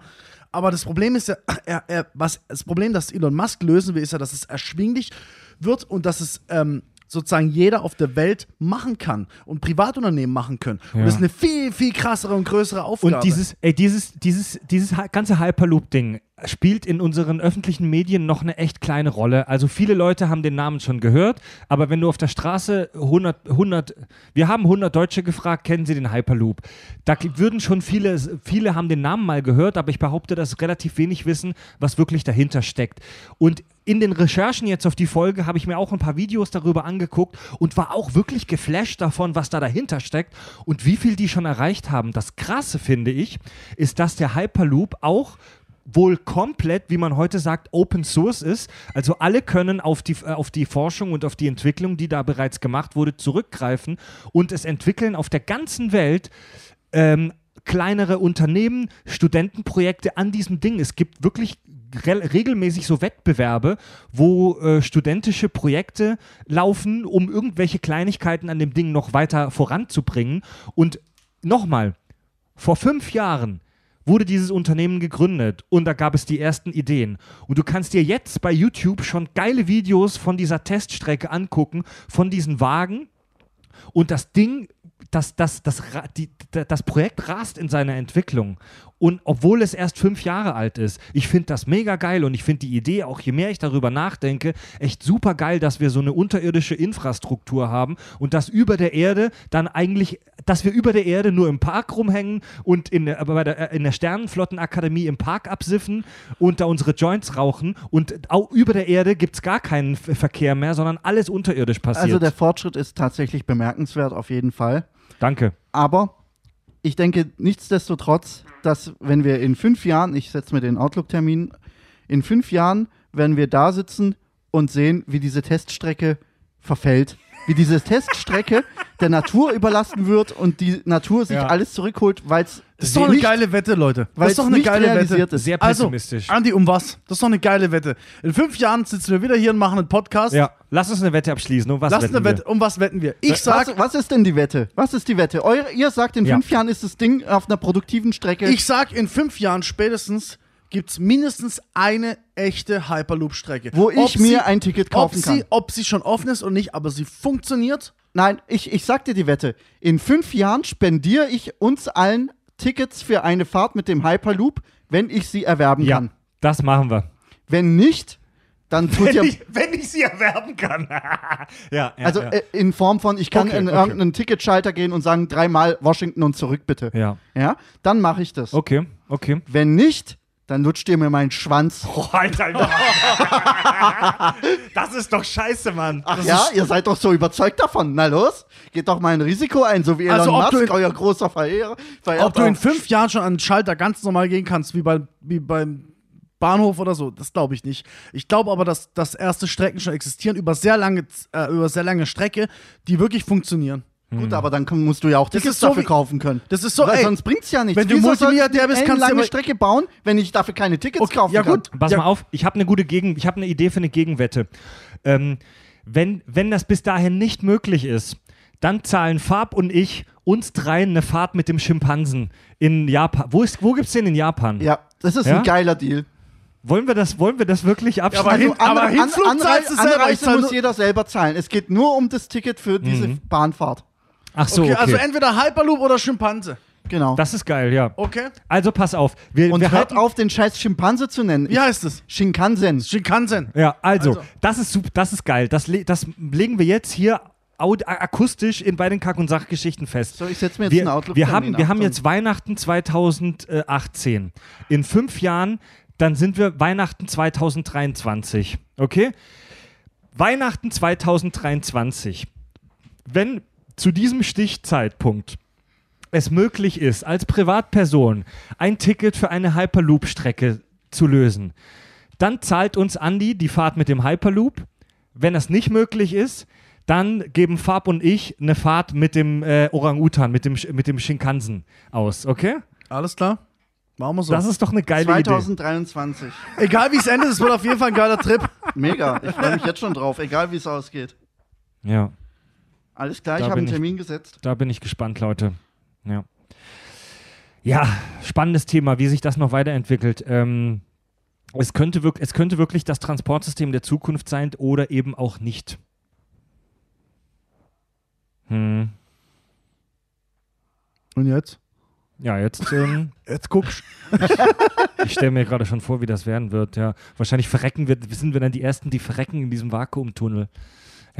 Aber das Problem ist ja, er, er, was, das Problem, das Elon Musk lösen will, ist ja, dass es erschwinglich wird und dass es ähm, sozusagen jeder auf der Welt machen kann und Privatunternehmen machen können. Und Ja. das ist eine viel, viel krassere und größere Aufgabe. Und dieses, ey, dieses, dieses, dieses ganze Hyperloop-Ding spielt in unseren öffentlichen Medien noch eine echt kleine Rolle. Also viele Leute haben den Namen schon gehört, aber wenn du auf der Straße 100, 100 wir haben 100 Deutsche gefragt, kennen sie den Hyperloop? Da würden schon viele, viele haben den Namen mal gehört, aber ich behaupte, dass relativ wenig wissen, was wirklich dahinter steckt. Und in den Recherchen jetzt auf die Folge habe ich mir auch ein paar Videos darüber angeguckt und war auch wirklich geflasht davon, was da dahinter steckt und wie viel die schon erreicht haben. Das Krasse finde ich, ist, dass der Hyperloop auch wohl komplett, wie man heute sagt, Open Source ist. Also alle können auf die, äh, auf die Forschung und auf die Entwicklung, die da bereits gemacht wurde, zurückgreifen und es entwickeln auf der ganzen Welt ähm, kleinere Unternehmen, Studentenprojekte an diesem Ding. Es gibt wirklich regelmäßig so Wettbewerbe, wo äh, studentische Projekte laufen, um irgendwelche Kleinigkeiten an dem Ding noch weiter voranzubringen. Und nochmal, vor fünf Jahren wurde dieses Unternehmen gegründet und da gab es die ersten Ideen. Und du kannst dir jetzt bei YouTube schon geile Videos von dieser Teststrecke angucken, von diesen Wagen. Und das Ding, das, das, das, ra- die, da- das Projekt rast in seiner Entwicklung. Und obwohl es erst fünf Jahre alt ist, ich finde das mega geil und ich finde die Idee, auch je mehr ich darüber nachdenke, echt super geil, dass wir so eine unterirdische Infrastruktur haben und dass über der Erde dann eigentlich, dass wir über der Erde nur im Park rumhängen und in der, aber bei der, äh, in der Sternenflottenakademie im Park absiffen und da unsere Joints rauchen und auch über der Erde gibt es gar keinen Verkehr mehr, sondern alles unterirdisch passiert. Also der Fortschritt ist tatsächlich bemerkenswert, auf jeden Fall. Danke. Aber ich denke nichtsdestotrotz, dass wenn wir in fünf Jahren, ich setze mir den Outlook-Termin, In fünf Jahren werden wir da sitzen und sehen, wie diese Teststrecke verfällt. Wie diese Teststrecke der Natur überlassen wird und die Natur sich Ja. alles zurückholt, weil es Das ist doch eine geile Wette, Leute. Das ist doch eine nicht geile realisiert Wette. ist. Sehr Also, pessimistisch. Andi, um was? Das ist doch eine geile Wette. In fünf Jahren sitzen wir wieder hier und machen einen Podcast. ja, lass uns eine Wette abschließen. Um was Lass wetten eine wir? Wette. Um was wetten wir? Ich sag, was, was ist denn die Wette? Was ist die Wette? Eure, ihr sagt, in Ja. fünf Jahren ist das Ding auf einer produktiven Strecke. ich sag, in fünf Jahren spätestens gibt es mindestens eine echte Hyperloop-Strecke. Wo ich Ob mir sie- ein Ticket ob kaufen sie, kann. Ob sie schon offen ist oder nicht, aber sie funktioniert. Nein, ich, ich sag dir die Wette. In fünf Jahren spendiere ich uns allen Tickets für eine Fahrt mit dem Hyperloop, wenn ich sie erwerben Ja, kann. das machen wir. Wenn nicht, dann tut ja. wenn ich sie erwerben kann. ja, ja, Also ja. äh, in Form von, ich kann Okay, in okay. irgendeinen Ticketschalter gehen und sagen, dreimal Washington und zurück bitte. ja. Ja, dann mache ich das. Okay, okay. Wenn nicht, dann lutscht ihr mir meinen Schwanz. Oh, Alter, Alter. das ist doch scheiße, Mann. Ach ja, ihr seid doch so überzeugt davon. Na los, geht doch mal ein Risiko ein, so wie Elon Also, Musk, in- euer großer Verehrer. Verehrter. Ob du in fünf Jahren schon an den Schalter ganz normal gehen kannst, wie, bei, wie beim Bahnhof oder so, das glaube ich nicht. Ich glaube aber, dass, dass erste Strecken schon existieren über sehr lange, äh, über sehr lange Strecke, die wirklich funktionieren. Gut, aber dann musst du ja auch Das Tickets so dafür wie- kaufen können. Das ist so, Weil ey, sonst bringt's ja nichts. wenn du Wieso Multimilliardär bist, eine kannst du lange aber- Strecke bauen, wenn ich dafür keine Tickets Okay, kaufen ja kann. gut. Pass Ja. mal auf, ich habe eine gute Gegen, ich habe eine Idee für eine Gegenwette. Ähm, wenn, wenn das bis dahin nicht möglich ist, dann zahlen Farb und ich uns dreien eine Fahrt mit dem Schimpansen in Japan. Wo, ist, wo gibt's den in Japan? Ja, das ist Ja? ein geiler Deal. Wollen wir das, wollen wir das wirklich abschließen? aber hin- aber Hinflug zahlst du selber, ich Anreise zahl muss jeder selber zahlen. Es geht nur um das Ticket für diese Mhm. Bahnfahrt. Ach so, okay, okay. also entweder Hyperloop oder Schimpanse. Genau. das ist geil, ja. Okay. Also pass auf. Wir, Und wir hört halten, auf, den scheiß Schimpanse zu nennen. Wie heißt es? Shinkansen. Shinkansen. Ja, also, Also. das ist super, das ist geil. Das, le- das legen wir jetzt hier akustisch in, bei den Kack- und Sachgeschichten fest. So, ich setze mir jetzt wir, einen Outlook. wir haben, wir haben jetzt Weihnachten 2018. In fünf Jahren, dann sind wir Weihnachten 2023. Okay? Weihnachten 2023. Wenn zu diesem Stichzeitpunkt es möglich ist, als Privatperson ein Ticket für eine Hyperloop-Strecke zu lösen, dann zahlt uns Andi die Fahrt mit dem Hyperloop. Wenn das nicht möglich ist, dann geben Fab und ich eine Fahrt mit dem äh, Orang-Utan, mit dem, mit dem Shinkansen aus, okay? Alles klar? Machen wir so. Das ist doch eine geile 2023. Egal wie es endet, es wird auf jeden Fall ein geiler Trip. Mega. Ich freue mich jetzt schon drauf, egal wie es ausgeht. Idee. Ja, Alles klar, Da ich habe einen ich- Termin gesetzt. da bin ich gespannt, Leute. Ja. Ja, spannendes Thema, wie sich das noch weiterentwickelt. Ähm, es, könnte wirk es könnte wirklich das Transportsystem der Zukunft sein oder eben auch nicht. Hm. Und jetzt? Ja, jetzt, ähm, Jetzt guckst ich stelle mir gerade schon vor, wie das werden wird. Ja, wahrscheinlich verrecken wir, sind wir dann die Ersten, die verrecken in diesem Vakuumtunnel.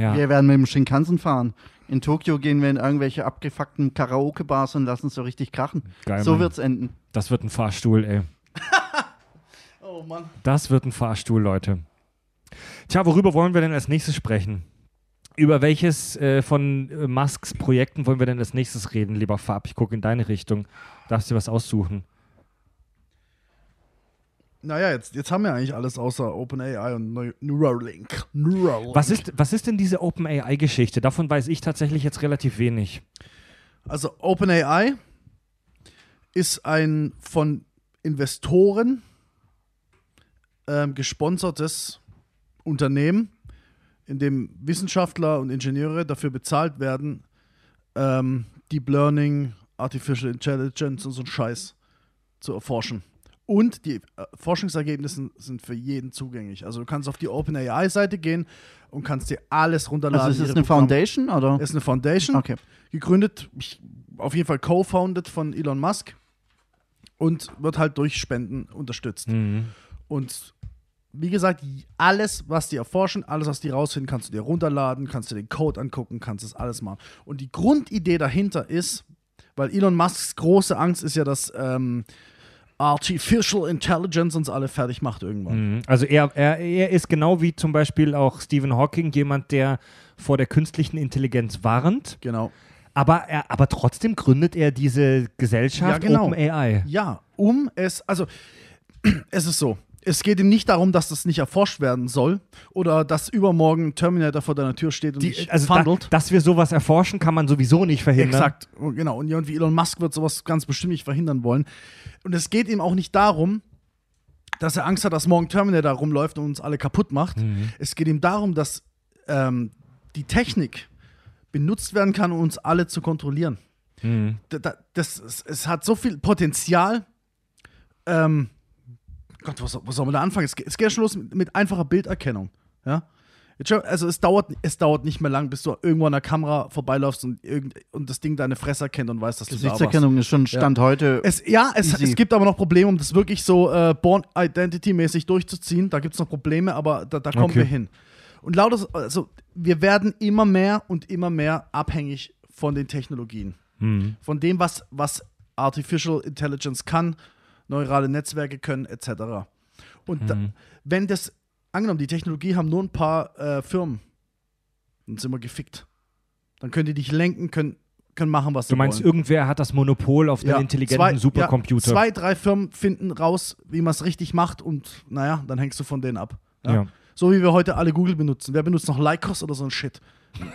Ja, Wir werden mit dem Shinkansen fahren. In Tokio gehen wir in irgendwelche abgefuckten Karaoke-Bars und lassen es so richtig krachen. geil. so Mann. wird's enden. Das wird ein Fahrstuhl, ey. Oh Mann. Das wird ein Fahrstuhl, Leute. Tja, worüber wollen wir denn als nächstes sprechen? Über welches äh, von äh, Musks Projekten wollen wir denn als nächstes reden, lieber Fab? Ich gucke in deine Richtung. Darfst dir was aussuchen? Naja, jetzt, jetzt haben wir eigentlich alles außer OpenAI und Neu- Neuralink. Neuralink. Was ist, was ist denn diese OpenAI-Geschichte? Davon weiß ich tatsächlich jetzt relativ wenig. Also OpenAI ist ein von Investoren ähm, gesponsertes Unternehmen, in dem Wissenschaftler und Ingenieure dafür bezahlt werden, ähm, Deep Learning, Artificial Intelligence und so einen Scheiß zu erforschen. Und die äh, Forschungsergebnisse sind für jeden zugänglich. Also du kannst auf die OpenAI-Seite gehen und kannst dir alles runterladen. Also ist es eine Programme. Foundation oder? Es ist eine Foundation Okay. gegründet, auf jeden Fall co-founded von Elon Musk und wird halt durch Spenden unterstützt. Mhm. Und wie gesagt, alles, was die erforschen, alles, was die rausfinden, kannst du dir runterladen, kannst du den Code angucken, kannst das alles machen. Und die Grundidee dahinter ist, weil Elon Musks große Angst ist ja, dass ähm, Artificial Intelligence uns alle fertig macht irgendwann. Mhm. Also er, er, er ist genau wie zum Beispiel auch Stephen Hawking jemand, der vor der künstlichen Intelligenz warnt, Genau. aber, er, aber trotzdem gründet er diese Gesellschaft Ja, genau. OpenAI. Ja, um es, also es ist so, es geht ihm nicht darum, dass das nicht erforscht werden soll oder dass übermorgen ein Terminator vor deiner Tür steht und Die, dich also da, fandelt. dass wir sowas erforschen, kann man sowieso nicht verhindern. Exakt, Und genau. Und irgendwie Elon Musk wird sowas ganz bestimmt nicht verhindern wollen. Und es geht ihm auch nicht darum, dass er Angst hat, dass morgen Terminator rumläuft und uns alle kaputt macht. Mhm. Es geht ihm darum, dass ähm, die Technik benutzt werden kann, um uns alle zu kontrollieren. Mhm. Da- da- Das, es, es hat so viel Potenzial. Ähm, Gott, soll- wo soll man da anfangen? Es, geht- es geht ja schon los mit, mit einfacher Bilderkennung. Ja? Also es dauert, es dauert nicht mehr lang, bis du irgendwo an der Kamera vorbeiläufst und, irgend, und das Ding deine Fresse erkennt und weiß, dass du da warst. Gesichtserkennung ist schon Stand heute. Es, ja, es, es gibt aber noch Probleme, um das wirklich so äh, Born Identity-mäßig durchzuziehen. Da gibt es noch Probleme, aber da, da kommen Okay. wir hin. Und lauter, also wir werden immer mehr und immer mehr abhängig von den Technologien. Mhm. Von dem, was, was Artificial Intelligence kann, neurale Netzwerke können, etc. Und da, Mhm. wenn das, angenommen, die Technologie haben nur ein paar äh, Firmen, dann sind wir gefickt. Dann können die dich lenken, können, können machen, was Du sie meinst, wollen. irgendwer hat das Monopol auf den intelligenten zwei, Supercomputer. Ja, zwei, drei Firmen finden raus, wie man es richtig macht und naja, dann hängst du von denen ab. Ja? Ja. So wie wir heute alle Google benutzen. Wer benutzt noch Lycos oder so ein Shit?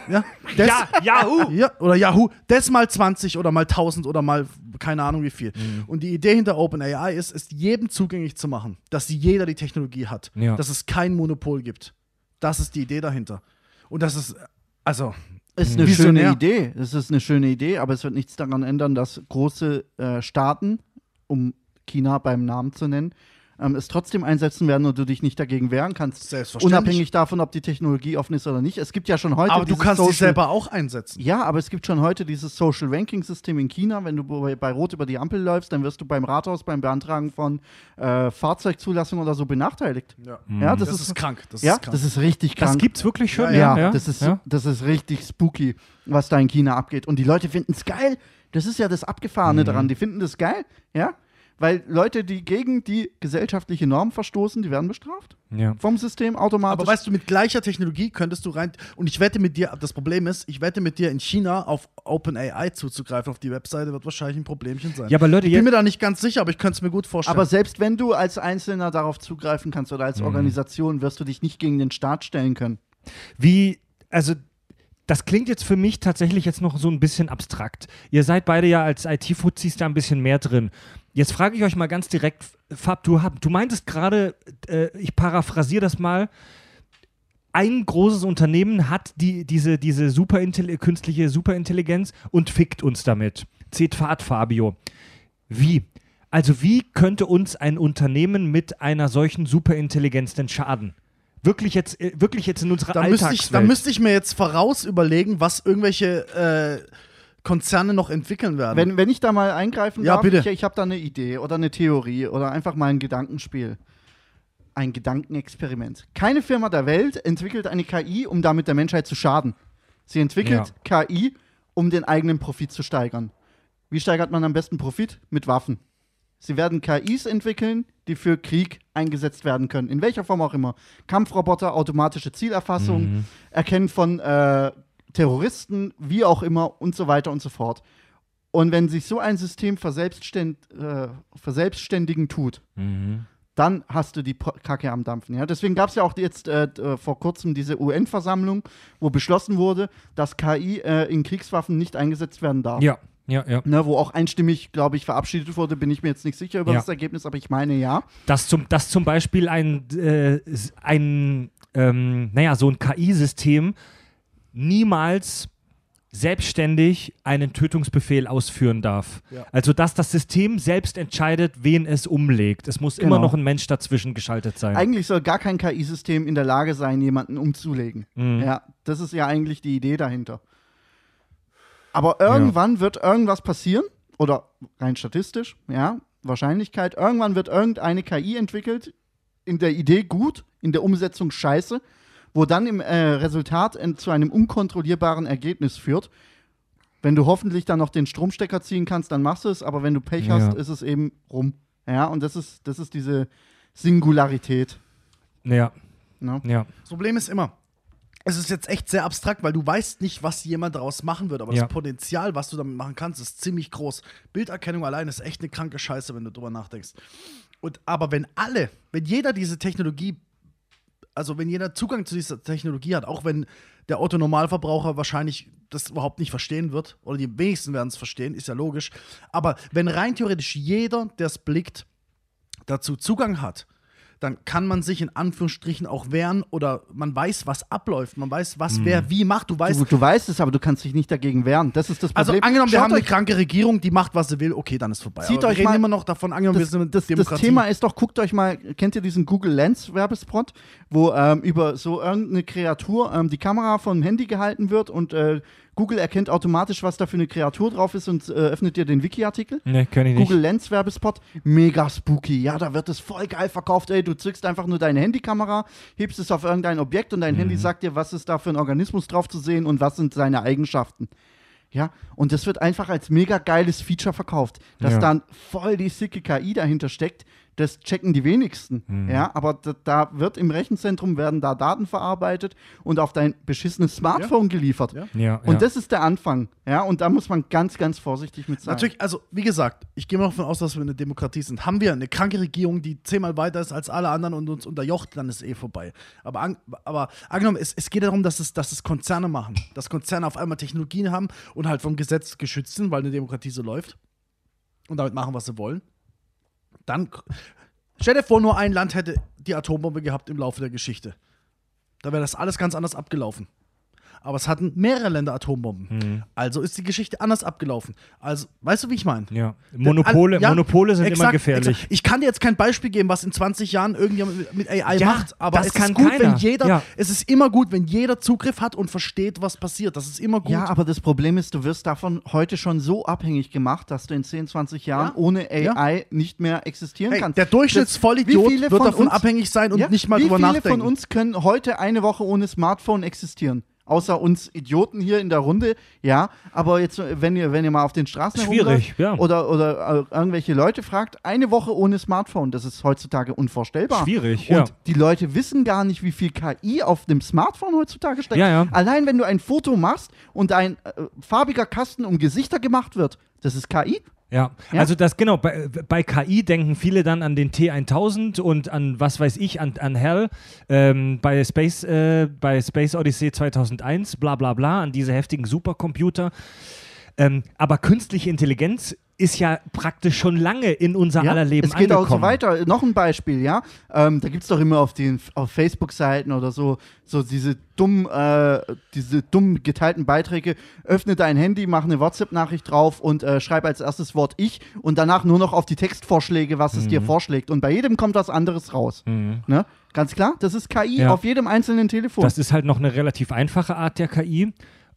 Ja, das, Ja, Yahoo! ja, oder Yahoo. Das mal 20 oder mal 1000 oder mal keine Ahnung wie viel. Mhm. Und die Idee hinter OpenAI ist, es jedem zugänglich zu machen, dass jeder die Technologie hat. Ja. Dass es kein Monopol gibt. Das ist die Idee dahinter. Und das ist, also, ist eine Visionär. schöne Idee. Es ist eine schöne Idee, aber es wird nichts daran ändern, dass große äh, Staaten, um China beim Namen zu nennen, ähm, es trotzdem einsetzen werden und du dich nicht dagegen wehren kannst. Selbstverständlich. Unabhängig davon, ob die Technologie offen ist oder nicht. Es gibt ja schon heute aber du dieses kannst dich Social- selber auch einsetzen. Ja, aber es gibt schon heute dieses Social Ranking System in China. Wenn du bei, bei Rot über die Ampel läufst, dann wirst du beim Rathaus beim Beantragen von äh, Fahrzeugzulassung oder so benachteiligt. Ja. Ja, das, Das, ist, ist krank. Das ja, ist krank. das ist richtig Das krank. gibt's wirklich schon? Ja, Ja, Das, ist, ja. das ist richtig spooky, was da in China abgeht. Und die Leute finden es geil. Das ist ja das Abgefahrene Mhm. daran. Die finden das geil, ja. Weil Leute, die gegen die gesellschaftliche Norm verstoßen, die werden bestraft. Ja. Vom System automatisch. Aber weißt du, mit gleicher Technologie könntest du rein. Und ich wette mit dir, das Problem ist, ich wette mit dir in China auf OpenAI zuzugreifen, auf die Webseite, wird wahrscheinlich ein Problemchen sein. Ja, aber Leute, ich bin mir da nicht ganz sicher, aber ich könnte es mir gut vorstellen. Aber selbst wenn du als Einzelner darauf zugreifen kannst oder Mhm. als Organisation, wirst du dich nicht gegen den Staat stellen können. wie, also das klingt jetzt für mich tatsächlich jetzt noch so ein bisschen abstrakt. Ihr seid beide ja als IT-Fuzis da ein bisschen mehr drin. Jetzt frage ich euch mal ganz direkt, Fab, du, du meintest gerade, äh, ich paraphrasiere das mal, ein großes Unternehmen hat die, diese, diese superintelli künstliche Superintelligenz und fickt uns damit. Zählt Fahrt, Fabio. Wie? Also wie könnte uns ein Unternehmen mit einer solchen Superintelligenz denn schaden? Wirklich jetzt, äh, wirklich jetzt in unserer da müsste, Alltagswelt. ich, da müsste ich mir jetzt voraus überlegen, was irgendwelche äh, Konzerne noch entwickeln werden. Wenn, wenn ich da mal eingreifen Ja, darf, bitte. ich, ich habe da eine Idee oder eine Theorie oder einfach mal ein Gedankenspiel. Ein Gedankenexperiment. Keine Firma der Welt entwickelt eine KI, um damit der Menschheit zu schaden. Sie entwickelt KI, um den eigenen Profit zu steigern. Wie steigert man am besten Profit? Mit Waffen. Sie werden KIs entwickeln, die für Krieg eingesetzt werden können. In welcher Form auch immer. Kampfroboter, automatische Zielerfassung, Erkennen von äh, Terroristen, wie auch immer und so weiter und so fort. Und wenn sich so ein System verselbstständ, äh, verselbstständigen tut, Mhm. dann hast du die Kacke am Dampfen. Ja? Deswegen gab es ja auch jetzt äh, äh, vor kurzem diese UN-Versammlung, wo beschlossen wurde, dass KI äh, in Kriegswaffen nicht eingesetzt werden darf. Ja, ja, ja. Ne, wo auch einstimmig, glaube ich, verabschiedet wurde, bin ich mir jetzt nicht sicher über Ja. das Ergebnis, aber ich meine ja. Dass zum, dass zum Beispiel ein, äh, ein ähm, naja, so ein KI-System niemals selbstständig einen Tötungsbefehl ausführen darf. Ja. Also, dass das System selbst entscheidet, wen es umlegt. Es muss immer Genau. noch ein Mensch dazwischen geschaltet sein. Eigentlich soll gar kein KI-System in der Lage sein, jemanden umzulegen. Mhm. Ja, das ist ja eigentlich die Idee dahinter. Aber irgendwann wird irgendwas passieren, oder rein statistisch, ja, Wahrscheinlichkeit, irgendwann wird irgendeine KI entwickelt, in der Idee gut, in der Umsetzung scheiße, wo dann im äh, Resultat in, zu einem unkontrollierbaren Ergebnis führt. Wenn du hoffentlich dann noch den Stromstecker ziehen kannst, dann machst du es, aber wenn du Pech Ja. hast, ist es eben rum. Ja, und das ist, das ist diese Singularität. ja, Ne? ja. das Problem ist immer, es ist jetzt echt sehr abstrakt, weil du weißt nicht, was jemand daraus machen wird, aber Ja. das Potenzial, was du damit machen kannst, ist ziemlich groß. Bilderkennung allein ist echt eine kranke Scheiße, wenn du drüber nachdenkst. Und, aber wenn alle, wenn jeder diese Technologie, also wenn jeder Zugang zu dieser Technologie hat, auch wenn der Otto-Normalverbraucher wahrscheinlich das überhaupt nicht verstehen wird, oder die wenigsten werden es verstehen, ist ja logisch, aber wenn rein theoretisch jeder, der es blickt, dazu Zugang hat, dann kann man sich in Anführungsstrichen auch wehren oder man weiß, was abläuft, man weiß, was wer wie macht. Du weißt, Du, du weißt es, aber du kannst dich nicht dagegen wehren. Das ist das also Problem. angenommen, wir Schaut haben eine kranke Regierung, die macht, was sie will, okay, dann ist vorbei. Zieht Aber euch mal- immer noch davon, angenommen, das, wir sind das, das Demokratie. Thema ist doch, guckt euch mal, kennt ihr diesen Google Lens Werbespot, wo ähm, über so irgendeine Kreatur ähm, die Kamera vom Handy gehalten wird und äh, Google erkennt automatisch, was da für eine Kreatur drauf ist und äh, öffnet dir den Wiki-Artikel? Ne, kenn ich nicht. Google Lens Werbespot, mega spooky. Ja, da wird es voll geil verkauft. Ey, du zückst einfach nur deine Handykamera, hebst es auf irgendein Objekt und dein Mhm. Handy sagt dir, was ist da für ein Organismus drauf zu sehen und was sind seine Eigenschaften. Ja, und das wird einfach als mega geiles Feature verkauft. Dass Ja. dann voll die sicke KI dahinter steckt, das checken die wenigsten. Mhm. Ja, aber da, da wird im Rechenzentrum werden da Daten verarbeitet und auf dein beschissenes Smartphone geliefert. Ja. Ja, Und ja. das ist der Anfang. Ja, und da muss man ganz, ganz vorsichtig mit sein. Natürlich, also wie gesagt, ich gehe mal davon aus, dass wir eine Demokratie sind. Haben wir eine kranke Regierung, die zehnmal weiter ist als alle anderen und uns unterjocht, dann ist eh vorbei. Aber, an, aber angenommen, es, es geht darum, dass es, dass es Konzerne machen. Dass Konzerne auf einmal Technologien haben und halt vom Gesetz geschützt sind, weil eine Demokratie so läuft. Und damit machen, was sie wollen. Dann stell dir vor, nur ein Land hätte die Atombombe gehabt im Laufe der Geschichte. Da wäre das alles ganz anders abgelaufen. Aber es hatten mehrere Länder Atombomben. Also ist die Geschichte anders abgelaufen. Also, weißt du, wie ich meine? ja. Monopole, Ja, Monopole sind immer exakt, gefährlich. Exakt. Ich kann dir jetzt kein Beispiel geben, was in 20 Jahren irgendjemand mit- AI Ja, macht, aber das es kann ist gut, keiner. wenn jeder, Ja. es ist immer gut, wenn jeder Zugriff hat und versteht, was passiert. Das ist immer gut. Ja, aber das Problem ist, du wirst davon heute schon so abhängig gemacht, dass du in 10, 20 Jahren Ja. ohne AI nicht mehr existieren hey, kannst. der Durchschnittsvollidiot Wie viele wird von davon uns- abhängig sein und Ja, nicht mal Wie drüber viele nachdenken. von uns können heute eine Woche ohne Smartphone existieren? Außer uns Idioten hier in der Runde, ja. Aber jetzt, wenn ihr, wenn ihr mal auf den Straßen Schwierig, ja. oder, oder äh, irgendwelche Leute fragt, eine Woche ohne Smartphone, das ist heutzutage unvorstellbar. Schwierig, Und ja. die Leute wissen gar nicht, wie viel KI auf dem Smartphone heutzutage steckt. Ja, ja. Allein wenn du ein Foto machst und ein äh, farbiger Kasten um Gesichter gemacht wird, das ist KI. Ja, Ja? also das genau, bei, bei KI denken viele dann an den T1000 und an was weiß ich, an, an Hell, ähm, bei, Space, äh, bei Space Odyssey 2001, bla bla bla, an diese heftigen Supercomputer. Ähm, aber künstliche Intelligenz ist ja praktisch schon lange in unser Ja, aller Leben es geht angekommen. auch so weiter. Noch ein Beispiel, ja. Ähm, da gibt es doch immer auf den auf Facebook-Seiten oder so, so diese dumm, äh, diese dumm geteilten Beiträge. Öffne dein Handy, mach eine WhatsApp-Nachricht drauf und äh, schreib als erstes Wort ich und danach nur noch auf die Textvorschläge, was es dir Mhm. vorschlägt. Und bei jedem kommt was anderes raus. Ne? Ganz klar, das ist KI Ja. auf jedem einzelnen Telefon. Das ist halt noch eine relativ einfache Art der KI.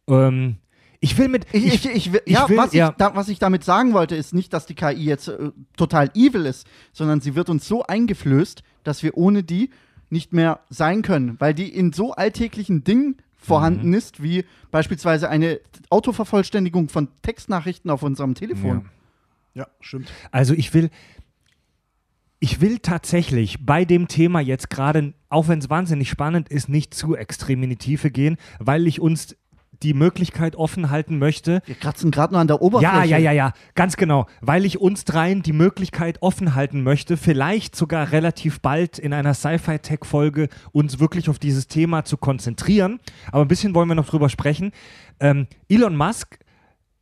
Ähm, ich will mit. Ich, ich, ich, will- ich ja, will- was, ja. Ich, da, was ich damit sagen wollte, ist nicht, dass die KI jetzt äh, total evil ist, sondern sie wird uns so eingeflößt, dass wir ohne die nicht mehr sein können, weil die in so alltäglichen Dingen vorhanden Mhm. ist, wie beispielsweise eine Autovervollständigung von Textnachrichten auf unserem Telefon. ja, stimmt. Also ich will, ich will tatsächlich bei dem Thema jetzt gerade, auch wenn es wahnsinnig spannend ist, nicht zu extrem in die Tiefe gehen, weil ich uns die Möglichkeit offen halten möchte. Wir kratzen gerade nur an der Oberfläche. Ja, ja, ja, ja, ganz genau. Weil ich uns dreien die Möglichkeit offen halten möchte, vielleicht sogar relativ bald in einer Sci-Fi-Tech-Folge uns wirklich auf dieses Thema zu konzentrieren. Aber ein bisschen wollen wir noch drüber sprechen. Ähm, Elon Musk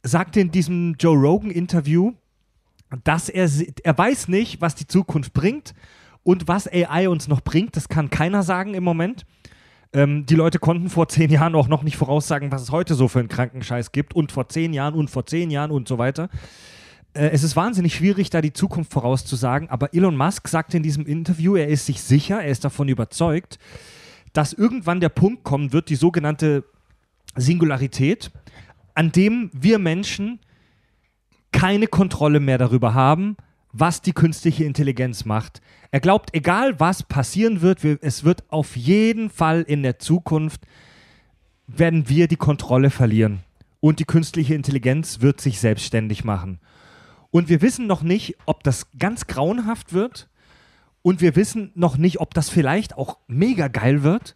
sagte in diesem Joe Rogan-Interview, dass er, er weiß nicht, was die Zukunft bringt und was AI uns noch bringt. Das kann keiner sagen im Moment. Ähm, die Leute konnten vor zehn Jahren auch noch nicht voraussagen, was es heute so für einen Krankenscheiß gibt und vor zehn Jahren und vor zehn Jahren und so weiter. Äh, es ist wahnsinnig schwierig, da die Zukunft vorauszusagen, aber Elon Musk sagte in diesem Interview, er ist sich sicher, er ist davon überzeugt, dass irgendwann der Punkt kommen wird, die sogenannte Singularität, an dem wir Menschen keine Kontrolle mehr darüber haben, was die künstliche Intelligenz macht. Er glaubt, egal was passieren wird, wir, es wird auf jeden Fall in der Zukunft, werden wir die Kontrolle verlieren. Und die künstliche Intelligenz wird sich selbstständig machen. Und wir wissen noch nicht, ob das ganz grauenhaft wird. Und wir wissen noch nicht, ob das vielleicht auch mega geil wird.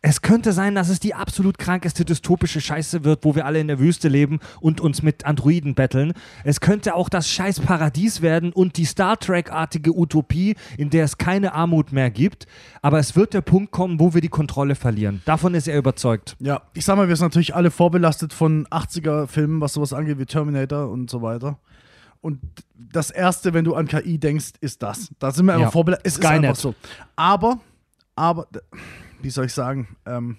Es könnte sein, dass es die absolut krankeste dystopische Scheiße wird, wo wir alle in der Wüste leben und uns mit Androiden betteln. Es könnte auch das scheiß Paradies werden und die Star Trek-artige Utopie, in der es keine Armut mehr gibt. Aber es wird der Punkt kommen, wo wir die Kontrolle verlieren. Davon ist er überzeugt. Ja, ich sag mal, wir sind natürlich alle vorbelastet von 80er-Filmen, was sowas angeht, wie Terminator und so weiter. Und das Erste, wenn du an KI denkst, ist das. Da sind wir einfach Ja. vorbelastet. Es ist Skynet. einfach so. Aber, aber, wie soll ich sagen, ähm,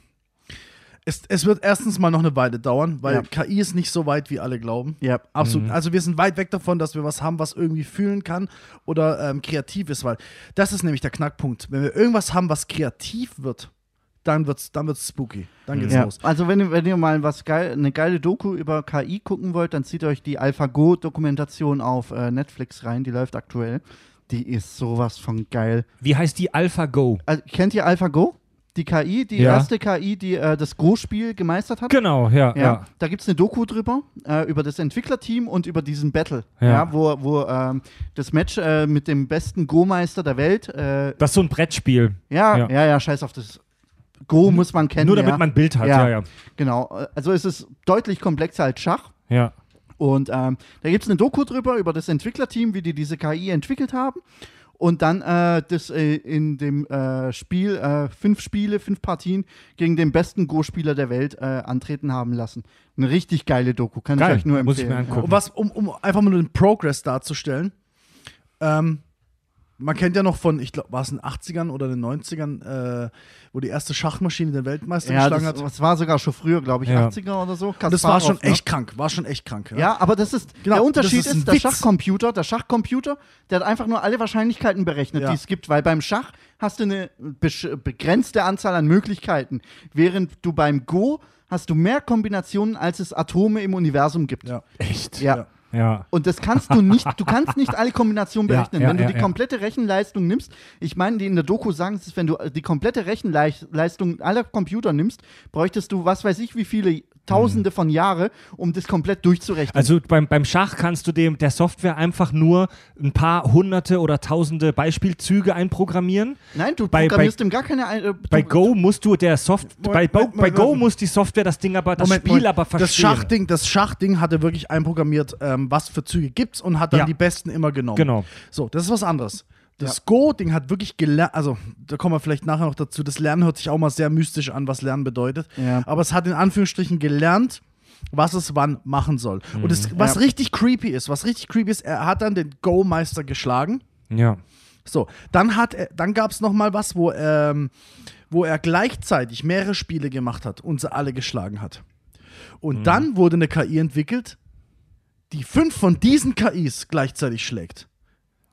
es, es wird erstens mal noch eine Weile dauern, weil Ja. KI ist nicht so weit, wie alle glauben. Ja. Absolut. Also wir sind weit weg davon, dass wir was haben, was irgendwie fühlen kann oder ähm, kreativ ist, weil das ist nämlich der Knackpunkt. Wenn wir irgendwas haben, was kreativ wird, dann wird's, dann wird's spooky. Dann geht's Ja, los. also wenn, ihr- wenn ihr mal was geil, eine geile Doku über KI gucken wollt, dann zieht euch die AlphaGo-Dokumentation auf äh, Netflix rein, die läuft aktuell. Die ist sowas von geil. Wie heißt die AlphaGo? Also, kennt ihr AlphaGo? Die KI, die Ja. erste KI, die äh, das Go-Spiel gemeistert hat? Genau, ja, Ja, ja. da gibt es eine Doku drüber, äh, über das Entwicklerteam und über diesen Battle, Ja. ja. wo, wo ähm, das Match äh, mit dem besten Go-Meister der Welt, äh, Das ist so ein Brettspiel. ja, Ja. ja, ja, scheiß auf das Go muss man kennen. Nur damit man ein Bild hat, ja, ja. Genau, also es ist deutlich komplexer als Schach. Ja. Und ähm, da gibt es eine Doku drüber, über das Entwicklerteam, wie die diese KI entwickelt haben. Und dann äh, das äh, in dem äh, Spiel äh, fünf Spiele, fünf Partien gegen den besten Go-Spieler der Welt äh, antreten haben lassen. Eine richtig geile Doku, kann Geil, ich euch nur muss ich empfehlen. mir angucken. Und was, um, um einfach mal nur den Progress darzustellen. Ähm, man kennt ja noch von, ich glaube, war es in den 80ern oder den 90ern, äh, wo die erste Schachmaschine den Weltmeister Ja, geschlagen das, hat. das war sogar schon früher, glaube ich, Ja. 80er oder so. Und das war Kasparov, schon ne? echt krank, war schon echt krank. Ja, aber das ist Genau, der Unterschied ist ist, der Witz. Schachcomputer, der Schachcomputer, der hat einfach nur alle Wahrscheinlichkeiten berechnet, Ja. die es gibt, weil beim Schach hast du eine begrenzte Anzahl an Möglichkeiten, während du beim Go hast du mehr Kombinationen, als es Atome im Universum gibt. Ja. Echt? Ja. Ja. Ja. Und das kannst du nicht, du kannst nicht alle Kombinationen Ja, berechnen. ja, wenn du ja, die ja. komplette Rechenleistung nimmst, ich meine, die in der Doku sagen, es ist, wenn du die komplette Rechenleistung aller Computer nimmst, bräuchtest du, was weiß ich, wie viele Tausende von Jahre, um das komplett durchzurechnen. Also beim, beim Schach kannst du dem der Software einfach nur ein paar hunderte oder tausende Beispielzüge einprogrammieren. Nein, du bei- programmierst ihm gar keine. Äh, Bei Go musst du der Soft bei, bei Moment, Go muss die Software das Ding aber das Moment, Spiel Moment. aber verstehen. Das Schachding, das Schachding hatte wirklich einprogrammiert, ähm, was für Züge gibt's und hat dann Ja. die besten immer genommen. Genau. So, das ist was anderes. Das Go-Ding hat wirklich gelernt, also da kommen wir vielleicht nachher noch dazu. Das Lernen hört sich auch mal sehr mystisch an, was Lernen bedeutet. Ja. Aber es hat in Anführungsstrichen gelernt, was es wann machen soll. Und es, was Ja. richtig creepy ist, was richtig creepy ist, er hat dann den Go-Meister geschlagen. Ja. So, dann hat er, dann gab es noch mal was, wo, ähm, wo er gleichzeitig mehrere Spiele gemacht hat und sie alle geschlagen hat. Und dann wurde eine KI entwickelt, die fünf von diesen KIs gleichzeitig schlägt.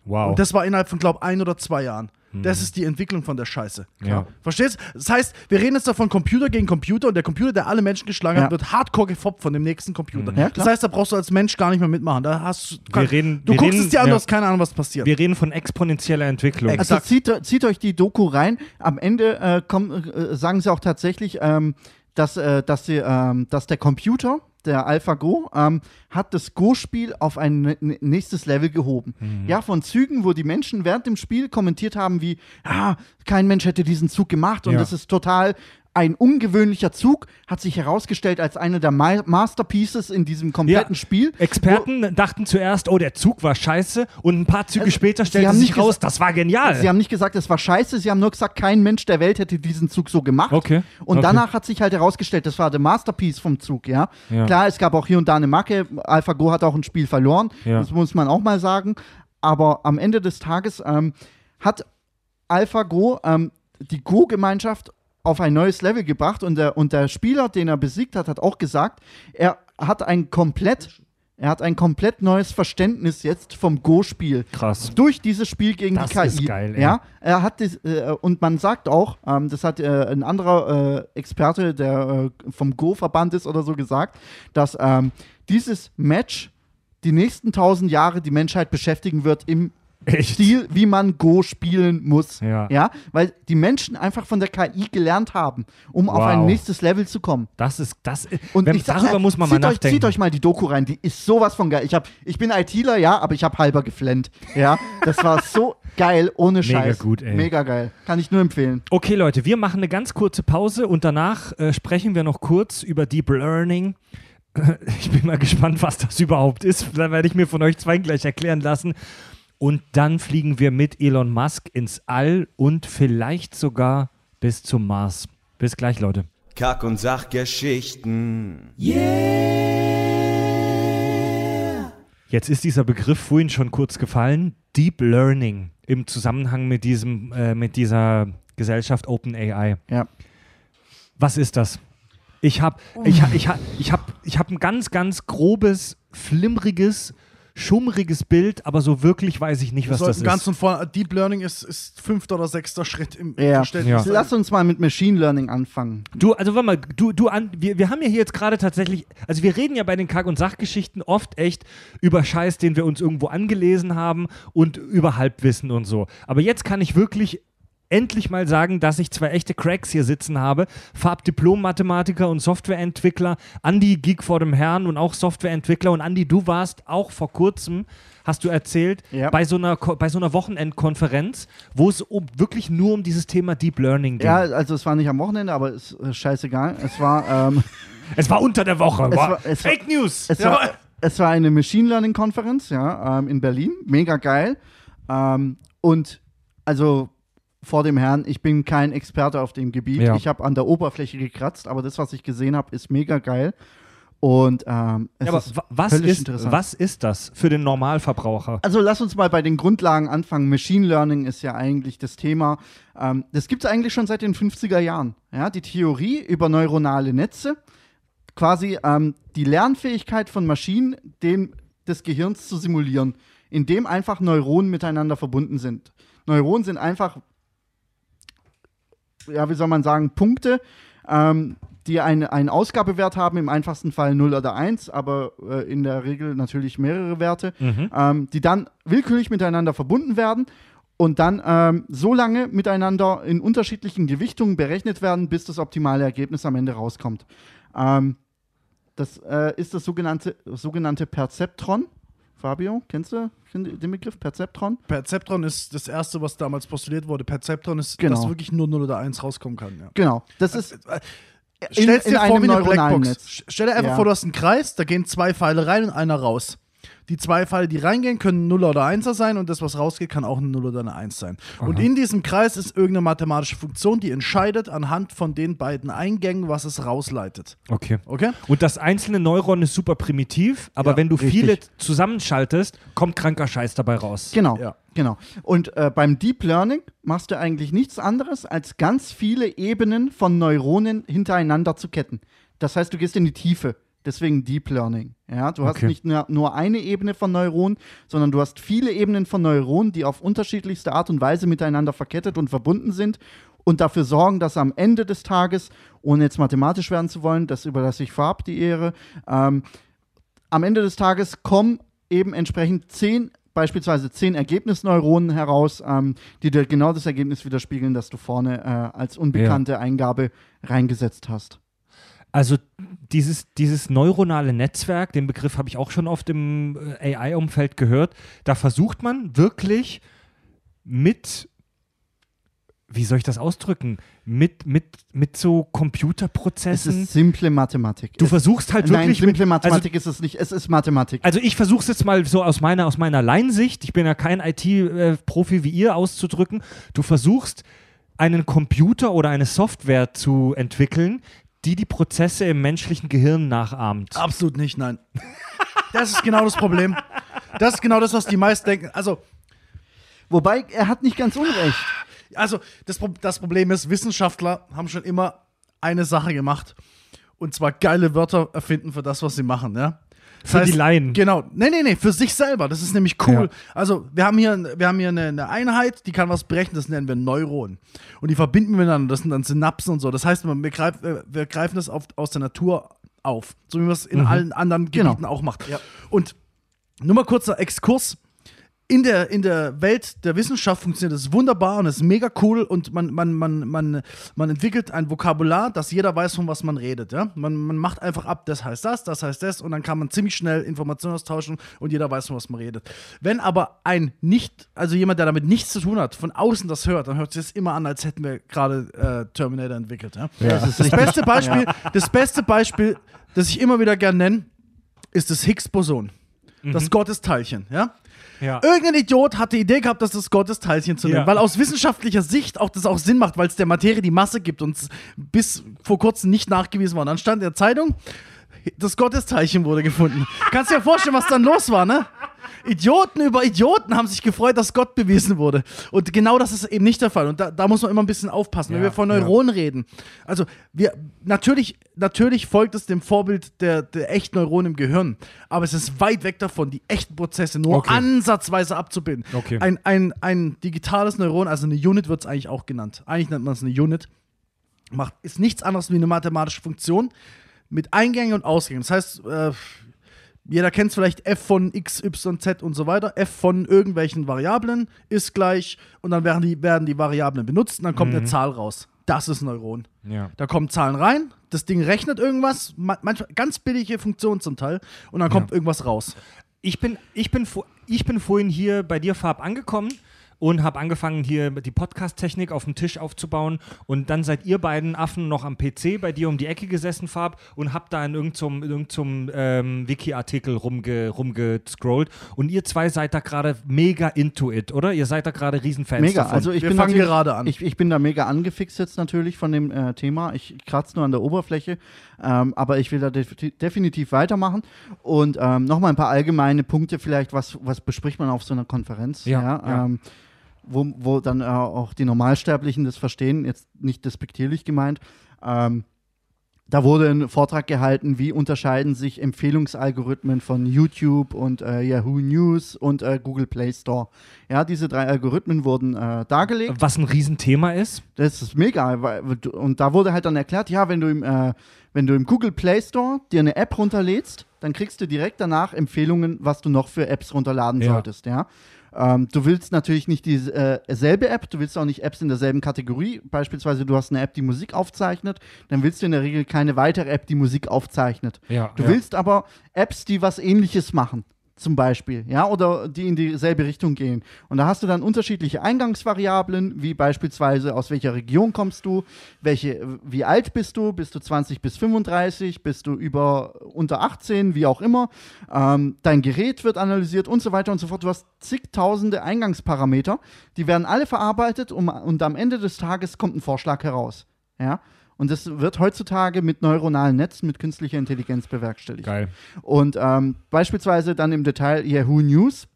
Wow. Und das war innerhalb von, glaube ein oder zwei Jahren. Das ist die Entwicklung von der Scheiße. Ja. Verstehst? Das heißt, wir reden jetzt davon Computer gegen Computer und der Computer, der alle Menschen geschlagen Ja. hat, wird hardcore gefoppt von dem nächsten Computer. Ja, klar. das heißt, da brauchst du als Mensch gar nicht mehr mitmachen. Da hast du, Wir reden- du wir guckst reden- es dir an, du ja. hast keine Ahnung, was passiert. Wir reden von exponentieller Entwicklung. Also exakt. zieht, zieht euch die Doku rein. Am Ende äh, kommen, äh, sagen sie auch tatsächlich, ähm, dass, äh, dass, sie, ähm, dass der Computer, der AlphaGo, ähm, hat das Go-Spiel auf ein nächstes Level gehoben. Ja, von Zügen, wo die Menschen während dem Spiel kommentiert haben, wie, ah, kein Mensch hätte diesen Zug gemacht und Ja. das ist total ein ungewöhnlicher Zug, hat sich herausgestellt als eine der Ma Masterpieces in diesem kompletten Ja. Spiel. Experten dachten zuerst, oh, der Zug war scheiße und ein paar Züge Also, später sie stellte sich raus, das war genial. Sie haben nicht gesagt, es war scheiße, sie haben nur gesagt, kein Mensch der Welt hätte diesen Zug so gemacht. Okay, Und okay. danach hat sich halt herausgestellt, das war der Masterpiece vom Zug, ja. Ja. Klar, es gab auch hier und da eine Macke. AlphaGo hat auch ein Spiel verloren, Ja. das muss man auch mal sagen. Aber am Ende des Tages ähm, hat AlphaGo ähm, die Go-Gemeinschaft auf ein neues Level gebracht und der, und der Spieler, den er besiegt hat, hat auch gesagt, er hat ein komplett, er hat ein komplett neues Verständnis jetzt vom Go-Spiel Krass. durch dieses Spiel gegen Das die KI. ist geil, ey. ja, er hat das, äh, und man sagt auch, ähm, das hat äh, ein anderer äh, Experte, der äh, vom Go-Verband ist oder so gesagt, dass ähm, dieses Match die nächsten tausend Jahre die Menschheit beschäftigen wird im Echt? Stil, wie man Go spielen muss. Ja. ja. Weil die Menschen einfach von der KI gelernt haben, um auf Wow. ein nächstes Level zu kommen. Das ist, das ist, Und wenn, ich sag, darüber äh, muss man mal zieht euch, nachdenken. Zieht euch mal die Doku rein, die ist sowas von geil. Ich, hab, ich bin ITler, ja, aber ich habe halber geflennt. Ja, das war so geil, ohne Mega Scheiß. gut, ey. Mega geil. Kann ich nur empfehlen. Okay, Leute, wir machen eine ganz kurze Pause und danach äh, sprechen wir noch kurz über Deep Learning. Ich bin mal gespannt, was das überhaupt ist. Da werde ich mir von euch zwei gleich erklären lassen. Und dann fliegen wir mit Elon Musk ins All und vielleicht sogar bis zum Mars. Bis gleich, Leute. Kack- und Sachgeschichten. Jetzt ist dieser Begriff vorhin schon kurz gefallen. Deep Learning im Zusammenhang mit, diesem, äh, mit dieser Gesellschaft OpenAI. Ja. Was ist das? Ich habe ich hab, ich hab, ich hab, ich hab ein ganz, ganz grobes, flimmriges, schummriges Bild, aber so wirklich weiß ich nicht, was das sollten ganz ist. und vorne, Deep Learning ist, ist fünfter oder sechster Schritt im Ja. Verständnis. Ja. Lass uns mal mit Machine Learning anfangen. Du, also warte mal, du, du an, wir, wir haben ja hier jetzt gerade tatsächlich, also wir reden ja bei den Kack- und Sachgeschichten oft echt über Scheiß, den wir uns irgendwo angelesen haben und über Halbwissen und so. Aber jetzt kann ich wirklich endlich mal sagen, dass ich zwei echte Cracks hier sitzen habe. Farbdiplom-Mathematiker und Softwareentwickler. Andi, Geek vor dem Herrn und auch Softwareentwickler. Und Andi, du warst auch vor kurzem, hast du erzählt, Ja. bei, so einer, bei so einer Wochenendkonferenz, wo es um, wirklich nur um dieses Thema Deep Learning ging. Ja, also es war nicht am Wochenende, aber ist äh, scheißegal. Es war, ähm, Es war unter der Woche. Es War war- es war- Fake News. es, war, es war eine Machine Learning Konferenz, ja, ähm, in Berlin. Mega geil. Ähm, und also vor dem Herrn, ich bin kein Experte auf dem Gebiet. Ja. Ich habe an der Oberfläche gekratzt, aber das, was ich gesehen habe, ist mega geil. Und ähm, es Ja, aber ist wa- was ist, interessant. was ist das für den Normalverbraucher? Also lass uns mal bei den Grundlagen anfangen. Machine Learning ist ja eigentlich das Thema. Ähm, das gibt es eigentlich schon seit den 50er Jahren. Ja, die Theorie über neuronale Netze, quasi ähm, die Lernfähigkeit von Maschinen, den des Gehirns zu simulieren, indem einfach Neuronen miteinander verbunden sind. Neuronen sind einfach, ja, wie soll man sagen, Punkte, ähm, die eine, einen Ausgabewert haben, im einfachsten Fall 0 oder 1, aber äh, in der Regel natürlich mehrere Werte, ähm, die dann willkürlich miteinander verbunden werden und dann ähm, so lange miteinander in unterschiedlichen Gewichtungen berechnet werden, bis das optimale Ergebnis am Ende rauskommt. Ähm, das äh, ist das sogenannte, sogenannte Perzeptron. Fabio, kennst du den Begriff Perzeptron? Perzeptron ist das erste, was damals postuliert wurde. Perzeptron ist, Genau. dass wirklich nur 0 oder 1 rauskommen kann. Ja. Genau. Das ist Stell's in dir vor wie eine Blackbox. Netz. Stell dir einfach Ja. vor, du hast einen Kreis, da gehen zwei Pfeile rein und einer raus. Die zwei Pfeile, die reingehen, können 0 oder 1er sein und das, was rausgeht, kann auch eine 0 oder eine 1 sein. Und in diesem Kreis ist irgendeine mathematische Funktion, die entscheidet anhand von den beiden Eingängen, was es rausleitet. Okay. Okay? Und das einzelne Neuron ist super primitiv, aber Ja, wenn du richtig. viele zusammenschaltest, kommt kranker Scheiß dabei raus. Genau, Ja. genau. Und äh, beim Deep Learning machst du eigentlich nichts anderes, als ganz viele Ebenen von Neuronen hintereinander zu ketten. Das heißt, du gehst in die Tiefe. Deswegen Deep Learning. Ja, du hast Okay. nicht nur, eine Ebene von Neuronen, sondern du hast viele Ebenen von Neuronen, die auf unterschiedlichste Art und Weise miteinander verkettet und verbunden sind und dafür sorgen, dass am Ende des Tages, ohne jetzt mathematisch werden zu wollen, das überlasse ich Farb die Ehre, ähm, am Ende des Tages kommen eben entsprechend zehn, beispielsweise zehn Ergebnisneuronen heraus, ähm, die dir genau das Ergebnis widerspiegeln, das du vorne äh, als unbekannte Eingabe reingesetzt hast. Also dieses, dieses neuronale Netzwerk, den Begriff habe ich auch schon oft im äh, AI-Umfeld gehört, da versucht man wirklich mit, wie soll ich das ausdrücken, mit, mit, mit so Es Computerprozessen. ist simple Mathematik. du es, versuchst halt nein, wirklich simple mit, Mathematik ist es nicht. Es ist Mathematik. Also ich versuche es jetzt mal so aus meiner, aus meiner Laiensicht, ich bin ja kein IT-Profi wie ihr, auszudrücken. Du versuchst einen Computer oder eine Software zu entwickeln, die die Prozesse im menschlichen Gehirn nachahmt. Absolut nicht, nein. Das ist genau das Problem. Das ist genau das, was die meisten denken. Also, Wobei, er hat nicht ganz unrecht. Also, das, Pro- das Problem ist, Wissenschaftler haben schon immer eine Sache gemacht. Und zwar geile Wörter erfinden für das, was sie machen, ja. Das Für die Laien. Genau. Nee, nee, nee, für sich selber. Das ist nämlich cool. Ja. Also, wir haben hier, wir haben hier eine, eine Einheit, die kann was berechnen, das nennen wir Neuronen. Und die verbinden wir miteinander, das sind dann Synapsen und so. Das heißt, wir, greif, äh, wir greifen das auf, aus der Natur auf. So wie man es in allen anderen Genau. Gebieten auch macht. Und nur mal kurzer Exkurs in der, in der Welt der Wissenschaft funktioniert das wunderbar und ist mega cool und man, man, man, man, man entwickelt ein Vokabular, dass jeder weiß, von was man redet. Ja? Man, man macht einfach ab, das heißt das, das heißt das und dann kann man ziemlich schnell Informationen austauschen und jeder weiß, von was man redet. Wenn aber ein nicht, also jemand, der damit nichts zu tun hat, von außen das hört, dann hört sich das immer an, als hätten wir gerade äh, Terminator entwickelt. Ja? Das ist Das richtig. beste Beispiel, das beste Beispiel, das ich immer wieder gern nenne, ist das Higgs-Boson. Das Gottesteilchen, ja? Ja. Irgendein Idiot hat die Idee gehabt, das das Gottesteilchen zu nennen, Ja. weil aus wissenschaftlicher Sicht auch das auch Sinn macht, weil es der Materie die Masse gibt und es bis vor kurzem nicht nachgewiesen war. Und dann stand in der Zeitung, das Gottesteilchen wurde gefunden. Kannst dir ja vorstellen, was dann los war, ne? Idioten über Idioten haben sich gefreut, dass Gott bewiesen wurde. Und genau das ist eben nicht der Fall. Und da, da muss man immer ein bisschen aufpassen, wenn Ja, wir von ja. Neuronen reden. Also, wir, natürlich, natürlich folgt es dem Vorbild der, der echten Neuronen im Gehirn. Aber es ist weit weg davon, die echten Prozesse nur Okay. ansatzweise abzubilden. Okay. Ein, ein, ein digitales Neuron, also eine Unit wird es eigentlich auch genannt. Eigentlich nennt man es eine Unit. Macht, ist nichts anderes wie eine mathematische Funktion mit Eingängen und Ausgängen. Das heißt, äh, jeder kennt es vielleicht, f von x, y, z und so weiter. f von irgendwelchen Variablen ist gleich und dann werden die, werden die Variablen benutzt und dann kommt eine Zahl raus. Das ist ein Neuron. Ja. Da kommen Zahlen rein, das Ding rechnet irgendwas, ma- manchmal ganz billige Funktionen zum Teil und dann kommt irgendwas raus. Ich bin, ich, bin, ich bin vorhin hier bei dir, Farb, angekommen und habe angefangen, hier die Podcast-Technik auf dem Tisch aufzubauen. Und dann seid ihr beiden Affen noch am PC bei dir um die Ecke gesessen, Farb, und habt da in irgendeinem irgend zum, ähm, Wiki-Artikel rumge, rumgescrollt. Und ihr zwei seid da gerade mega into it, oder? Ihr seid da gerade Riesenfans Mega, davon. also ich Wir bin fangen gerade an. Ich, ich bin da mega angefixt jetzt natürlich von dem äh, Thema. Ich kratze nur an der Oberfläche, ähm, aber ich will da def definitiv weitermachen. Und ähm, nochmal ein paar allgemeine Punkte vielleicht, was, was bespricht man auf so einer Konferenz, Ja, ja, ja. Ähm, wo, wo dann äh, auch die Normalsterblichen das verstehen, jetzt nicht despektierlich gemeint. Ähm, da wurde ein Vortrag gehalten, wie unterscheiden sich Empfehlungsalgorithmen von YouTube und äh, Yahoo News und äh, Google Play Store. Ja, diese drei Algorithmen wurden äh, dargelegt. Was ein Riesenthema ist. Das ist mega. weil- Und da wurde halt dann erklärt, ja, wenn du im, äh, wenn du im Google Play Store dir eine App runterlädst, dann kriegst du direkt danach Empfehlungen, was du noch für Apps runterladen Ja. solltest, ja. Ähm, du willst natürlich nicht dieselbe äh, App, du willst auch nicht Apps in derselben Kategorie. Beispielsweise, du hast eine App, die Musik aufzeichnet, dann willst du in der Regel keine weitere App, die Musik aufzeichnet. Ja, Du ja. willst aber Apps, die was ähnliches machen, zum Beispiel, ja, oder die in dieselbe Richtung gehen. Und da hast du dann unterschiedliche Eingangsvariablen, wie beispielsweise aus welcher Region kommst du, welche, wie alt bist du, bist du 20 bis 35, bist du über unter 18, wie auch immer. Ähm, dein Gerät wird analysiert und so weiter und so fort. Du hast zigtausende Eingangsparameter, die werden alle verarbeitet und, und am Ende des Tages kommt ein Vorschlag heraus. Ja. Und das wird heutzutage mit neuronalen Netzen, mit künstlicher Intelligenz bewerkstelligt. Geil. Und ähm, beispielsweise dann im Detail Yahoo News.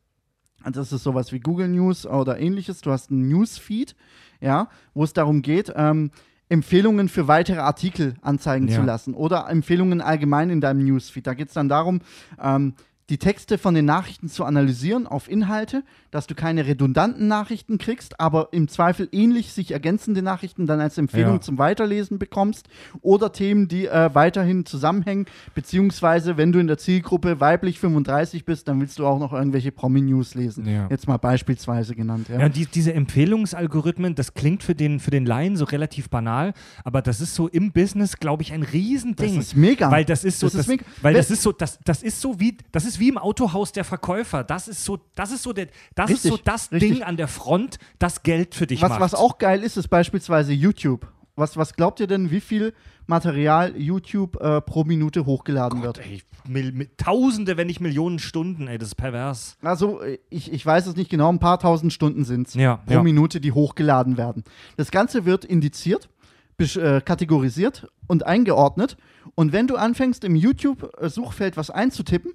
Also Das ist sowas wie Google News oder ähnliches. Du hast einen Newsfeed, ja, wo es darum geht, ähm, Empfehlungen für weitere Artikel anzeigen Ja. zu lassen oder Empfehlungen allgemein in deinem Newsfeed. Da geht es dann darum, ähm, die Texte von den Nachrichten zu analysieren auf Inhalte, dass du keine redundanten Nachrichten kriegst, aber im Zweifel ähnlich sich ergänzende Nachrichten dann als Empfehlung Ja. zum Weiterlesen bekommst oder Themen, die äh, weiterhin zusammenhängen, beziehungsweise wenn du in der Zielgruppe weiblich 35 bist, dann willst du auch noch irgendwelche Promi-News lesen. Ja. Jetzt mal beispielsweise genannt. Ja. Ja, die, diese Empfehlungsalgorithmen, das klingt für den, für den Laien so relativ banal, aber das ist so im Business, glaube ich, ein Riesending. Das ist mega. Weil das ist so, Das das ist weil das ist so, das, das ist so wie, das ist wie im Autohaus der Verkäufer. Das ist so, das ist so der, das ist Richtig, so das richtig. Ding an der Front, das Geld für dich was, macht. was auch geil ist, ist beispielsweise YouTube. Was, was glaubt ihr denn, wie viel Material YouTube äh, pro Minute hochgeladen wird? Ey, mil, Tausende, wenn nicht Millionen Stunden, ey, das ist pervers. Also, äh, ich, ich weiß es nicht genau, ein paar tausend Stunden sind es Ja, pro ja. Minute, die hochgeladen werden. Das Ganze wird indiziert, äh, kategorisiert und eingeordnet. Und wenn du anfängst, im YouTube-Suchfeld was einzutippen,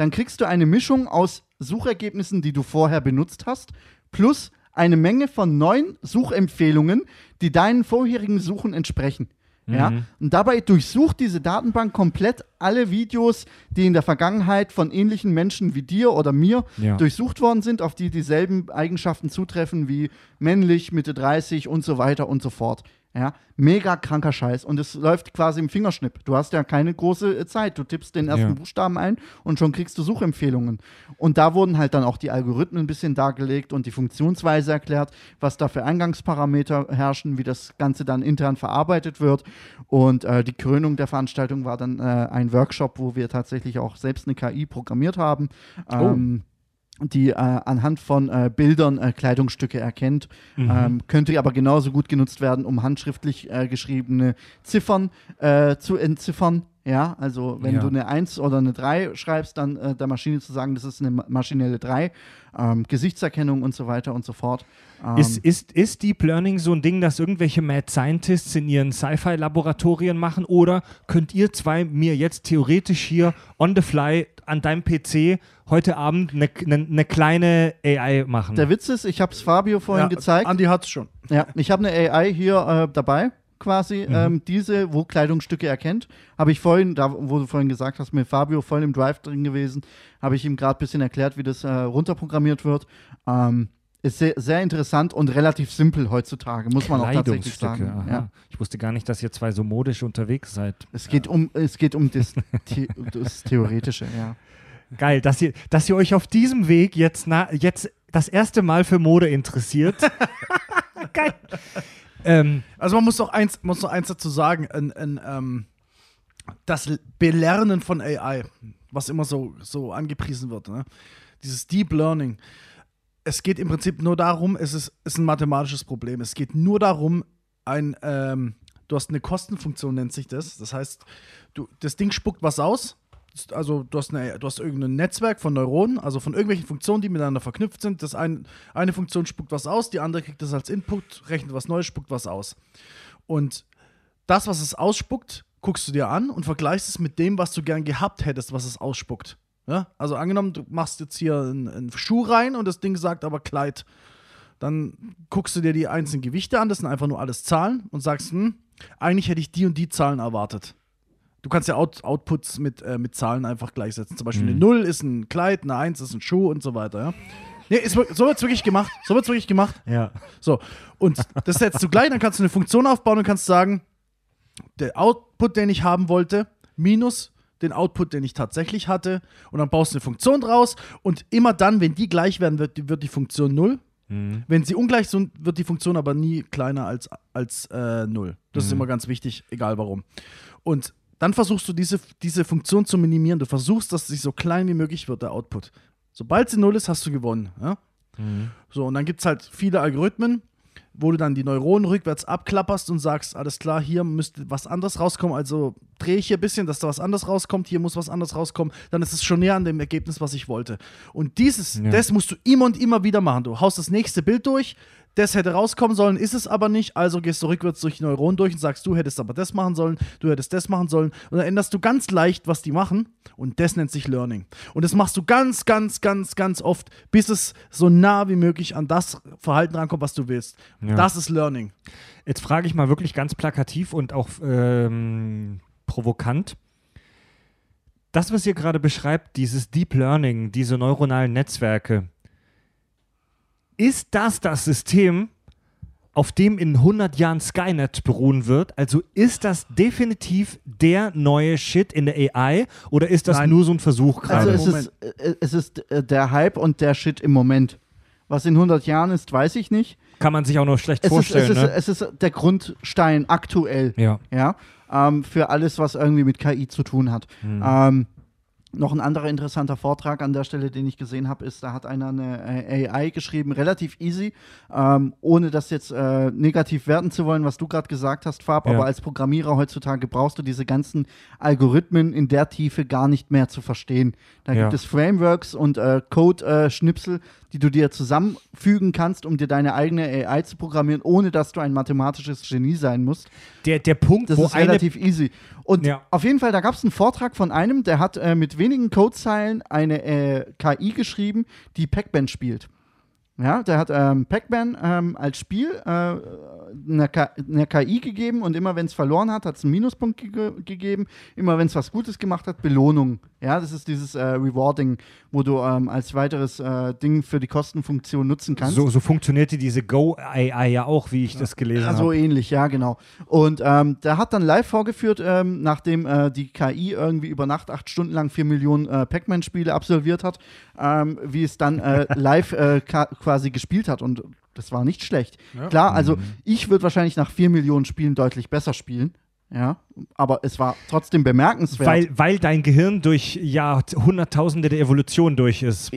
dann kriegst du eine Mischung aus Suchergebnissen, die du vorher benutzt hast, plus eine Menge von neuen Suchempfehlungen, die deinen vorherigen Suchen entsprechen. Ja? Mhm. Und dabei durchsucht diese Datenbank komplett alle Videos, die in der Vergangenheit von ähnlichen Menschen wie dir oder mir Ja. durchsucht worden sind, auf die dieselben Eigenschaften zutreffen wie männlich, Mitte 30 und so weiter und so fort. Ja, mega kranker Scheiß. Und es läuft quasi im Fingerschnipp. Du hast ja keine große äh, Zeit. Du tippst den ersten Ja. Buchstaben ein und schon kriegst du Suchempfehlungen. Und da wurden halt dann auch die Algorithmen ein bisschen dargelegt und die Funktionsweise erklärt, was da für Eingangsparameter herrschen, wie das Ganze dann intern verarbeitet wird. Und äh, die Krönung der Veranstaltung war dann äh, ein Workshop, wo wir tatsächlich auch selbst eine KI programmiert haben. Ähm, die äh, anhand von äh, Bildern äh, Kleidungsstücke erkennt, ähm, könnte aber genauso gut genutzt werden, um handschriftlich äh, geschriebene Ziffern äh, zu entziffern. Ja, also wenn Ja. du eine 1 oder eine 3 schreibst, dann äh, der Maschine zu sagen, das ist eine ma- maschinelle 3, ähm, Gesichtserkennung und so weiter und so fort. Ähm, Ist, ist, ist Deep Learning so ein Ding, das irgendwelche Mad Scientists in ihren Sci-Fi-Laboratorien machen? Oder könnt ihr zwei mir jetzt theoretisch hier on the fly an deinem PC heute Abend eine ne, ne kleine AI machen? der Witz ist, ich habe es Fabio vorhin gezeigt. Andi hat's schon. Ja, ich habe eine AI hier äh, dabei, quasi. Mhm. Ähm, diese, wo Kleidungsstücke erkennt, habe ich vorhin, da wo du vorhin gesagt hast, mit Fabio voll im Drive drin gewesen, habe ich ihm gerade ein bisschen erklärt, wie das äh, runterprogrammiert wird. Ähm, ist sehr, sehr interessant und relativ simpel heutzutage, muss man auch tatsächlich Kleidungsstücke, sagen. Ja. Ich wusste gar nicht, dass ihr zwei so modisch unterwegs seid. Es geht um, es geht um das, The das Theoretische, ja. Geil, dass ihr, dass ihr euch auf diesem Weg jetzt, na, jetzt das erste Mal für Mode interessiert. Geil. Ähm, Also man muss noch eins, muss noch eins dazu sagen, ein, ein, ähm, das Belernen von AI, was immer so, so angepriesen wird, ne? dieses Deep Learning. Es geht im Prinzip nur darum, es ist, ist ein mathematisches Problem. Es geht nur darum, ein, ähm, du hast eine Kostenfunktion, nennt sich das. Das heißt, du, das Ding spuckt was aus. Also du hast, eine, du hast irgendein Netzwerk von Neuronen, also von irgendwelchen Funktionen, die miteinander verknüpft sind. Das ein, eine Funktion spuckt was aus, die andere kriegt das als Input, rechnet was Neues, spuckt was aus. Und das, was es ausspuckt, guckst du dir an und vergleichst es mit dem, was du gern gehabt hättest, was es ausspuckt. Ja? Also angenommen, du machst jetzt hier einen, einen Schuh rein und das Ding sagt aber Kleid. Dann guckst du dir die einzelnen Gewichte an, das sind einfach nur alles Zahlen und sagst, hm, eigentlich hätte ich die und die Zahlen erwartet. Du kannst ja Out Outputs mit, äh, mit Zahlen einfach gleichsetzen. Zum Beispiel eine 0 ist ein Kleid, eine 1 ist ein Schuh und so weiter. Ja? Nee, ist, so wird es wirklich gemacht. So wird es wirklich gemacht. ja. So, und das setzt du gleich, dann kannst du eine Funktion aufbauen und kannst sagen, der Output, den ich haben wollte, minus den Output, den ich tatsächlich hatte. Und dann baust du eine Funktion draus und immer dann, wenn die gleich werden, wird die, wird die Funktion 0. Wenn sie ungleich sind, wird die Funktion aber nie kleiner als, als äh, 0. Das ist immer ganz wichtig, egal warum. Und dann versuchst du diese, diese Funktion zu minimieren. Du versuchst, dass sie so klein wie möglich wird, der Output. Sobald sie 0 ist, hast du gewonnen. Ja? So, und dann gibt es halt viele Algorithmen, wo du dann die Neuronen rückwärts abklapperst und sagst, alles klar, hier müsste was anderes rauskommen, also drehe ich hier ein bisschen, dass da was anderes rauskommt, hier muss was anderes rauskommen, dann ist es schon näher an dem Ergebnis, was ich wollte. Und dieses, Ja. das musst du immer und immer wieder machen. Du haust das nächste Bild durch, das hätte rauskommen sollen, ist es aber nicht, also gehst du rückwärts durch die Neuronen durch und sagst, du hättest aber das machen sollen, du hättest das machen sollen und dann änderst du ganz leicht, was die machen und das nennt sich Learning. Und das machst du ganz, ganz, ganz, ganz oft, bis es so nah wie möglich an das Verhalten rankommt, was du willst. Ja. Das ist Learning. Jetzt frage ich mal wirklich ganz plakativ und auch ähm, provokant. Das, was ihr gerade beschreibt, dieses Deep Learning, diese neuronalen Netzwerke, ist das das System, auf dem in 100 Jahren Skynet beruhen wird? Also ist das definitiv der neue Shit in der AI oder ist das Nein. nur so ein Versuch Also gerade? es ist, äh, es ist äh, der Hype und der Shit im Moment. Was in 100 Jahren ist, weiß ich nicht. Kann man sich auch noch schlecht Es ist, vorstellen. es, ist, ne? es ist der Grundstein aktuell. ja. ja, ähm, für alles, was irgendwie mit KI zu tun hat. Ähm, noch ein anderer interessanter Vortrag an der Stelle, den ich gesehen habe, ist, da hat einer eine äh, AI geschrieben, relativ easy, ähm, ohne das jetzt äh, negativ werten zu wollen, was du gerade gesagt hast, Fab, Ja. aber als Programmierer heutzutage brauchst du diese ganzen Algorithmen in der Tiefe gar nicht mehr zu verstehen. Da Ja. gibt es Frameworks und äh, Code-Schnipsel, die du dir zusammenfügen kannst, um dir deine eigene AI zu programmieren, ohne dass du ein mathematisches Genie sein musst. Der, der Punkt, Das wo ist relativ easy. Und Ja. auf jeden Fall, da gab es einen Vortrag von einem, der hat äh, mit wenigen Codezeilen eine äh, KI geschrieben, die Pac-Man spielt. Ja, der hat ähm, Pac-Man ähm, als Spiel äh, einer KI gegeben und immer wenn es verloren hat, hat es einen Minuspunkt ge gegeben. Immer wenn es was Gutes gemacht hat, Belohnung. Ja, das ist dieses äh, Rewarding, wo du ähm, als weiteres äh, Ding für die Kostenfunktion nutzen kannst. So, so funktionierte diese Go AI ja auch, wie ich das gelesen Ja, so habe. ähnlich, ja, genau. Und ähm, der hat dann live vorgeführt, ähm, nachdem äh, die KI irgendwie über Nacht acht Stunden lang vier Millionen äh, Pac-Man-Spiele absolviert hat, ähm, wie es dann äh, live äh, quasi gespielt hat. Und das war nicht schlecht. Klar, also Mhm. ich würde wahrscheinlich nach vier Millionen Spielen deutlich besser spielen. Ja, aber es war trotzdem bemerkenswert. Weil, weil dein Gehirn durch ja, Hunderttausende der Evolution durch ist.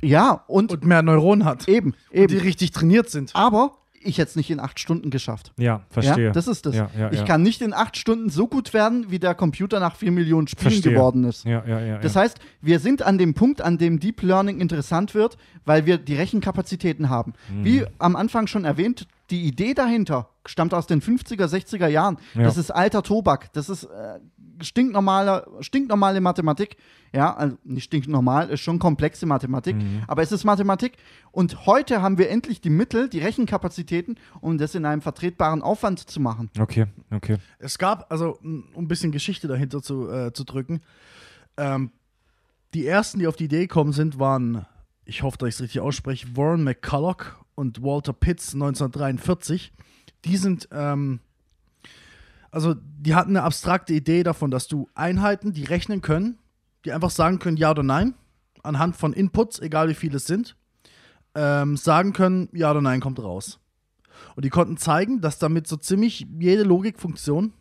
ja, und, Und mehr Neuronen hat. eben, Und die eben. richtig trainiert sind. Aber ich hätte es nicht in acht Stunden geschafft. Ja, verstehe. Ja, das ist das. Ja, ja, ich kann nicht in acht Stunden so gut werden, wie der Computer nach vier Millionen Spielen Verstehe. geworden ist. Ja, ja, ja. Das heißt, wir sind an dem Punkt, an dem Deep Learning interessant wird, weil wir die Rechenkapazitäten haben. Mhm. Wie am Anfang schon erwähnt, die Idee dahinter stammt aus den 50er, 60er Jahren. Ja. Das ist alter Tobak. Das ist äh, stinknormale, stinknormale Mathematik. Ja, also nicht stinknormal, ist schon komplexe Mathematik, Mhm. aber es ist Mathematik. Und heute haben wir endlich die Mittel, die Rechenkapazitäten, um das in einem vertretbaren Aufwand zu machen. Okay, okay. Es gab, also um ein bisschen Geschichte dahinter zu, äh, zu drücken, ähm, die ersten, die auf die Idee gekommen sind, waren, ich hoffe, dass ich es richtig ausspreche, Warren McCulloch und Walter Pitts 1943. Die sind, ähm, also die hatten eine abstrakte Idee davon, dass du Einheiten, die rechnen können, die einfach sagen können, ja oder nein, anhand von Inputs, egal wie viele es sind, ähm, sagen können, ja oder nein kommt raus. Und die konnten zeigen, dass damit so ziemlich jede Logikfunktion,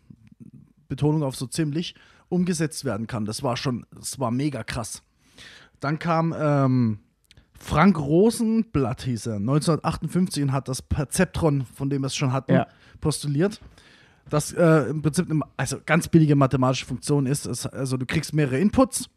Betonung auf so ziemlich, umgesetzt werden kann. Das war schon, das war mega krass. Dann kam ähm, Frank Rosenblatt, hieß er, 1958 und hat das Perzeptron, von dem wir es schon hatten, Ja. postuliert. Das äh, im Prinzip eine also ganz billige mathematische Funktion ist. Es, also du kriegst mehrere Inputs,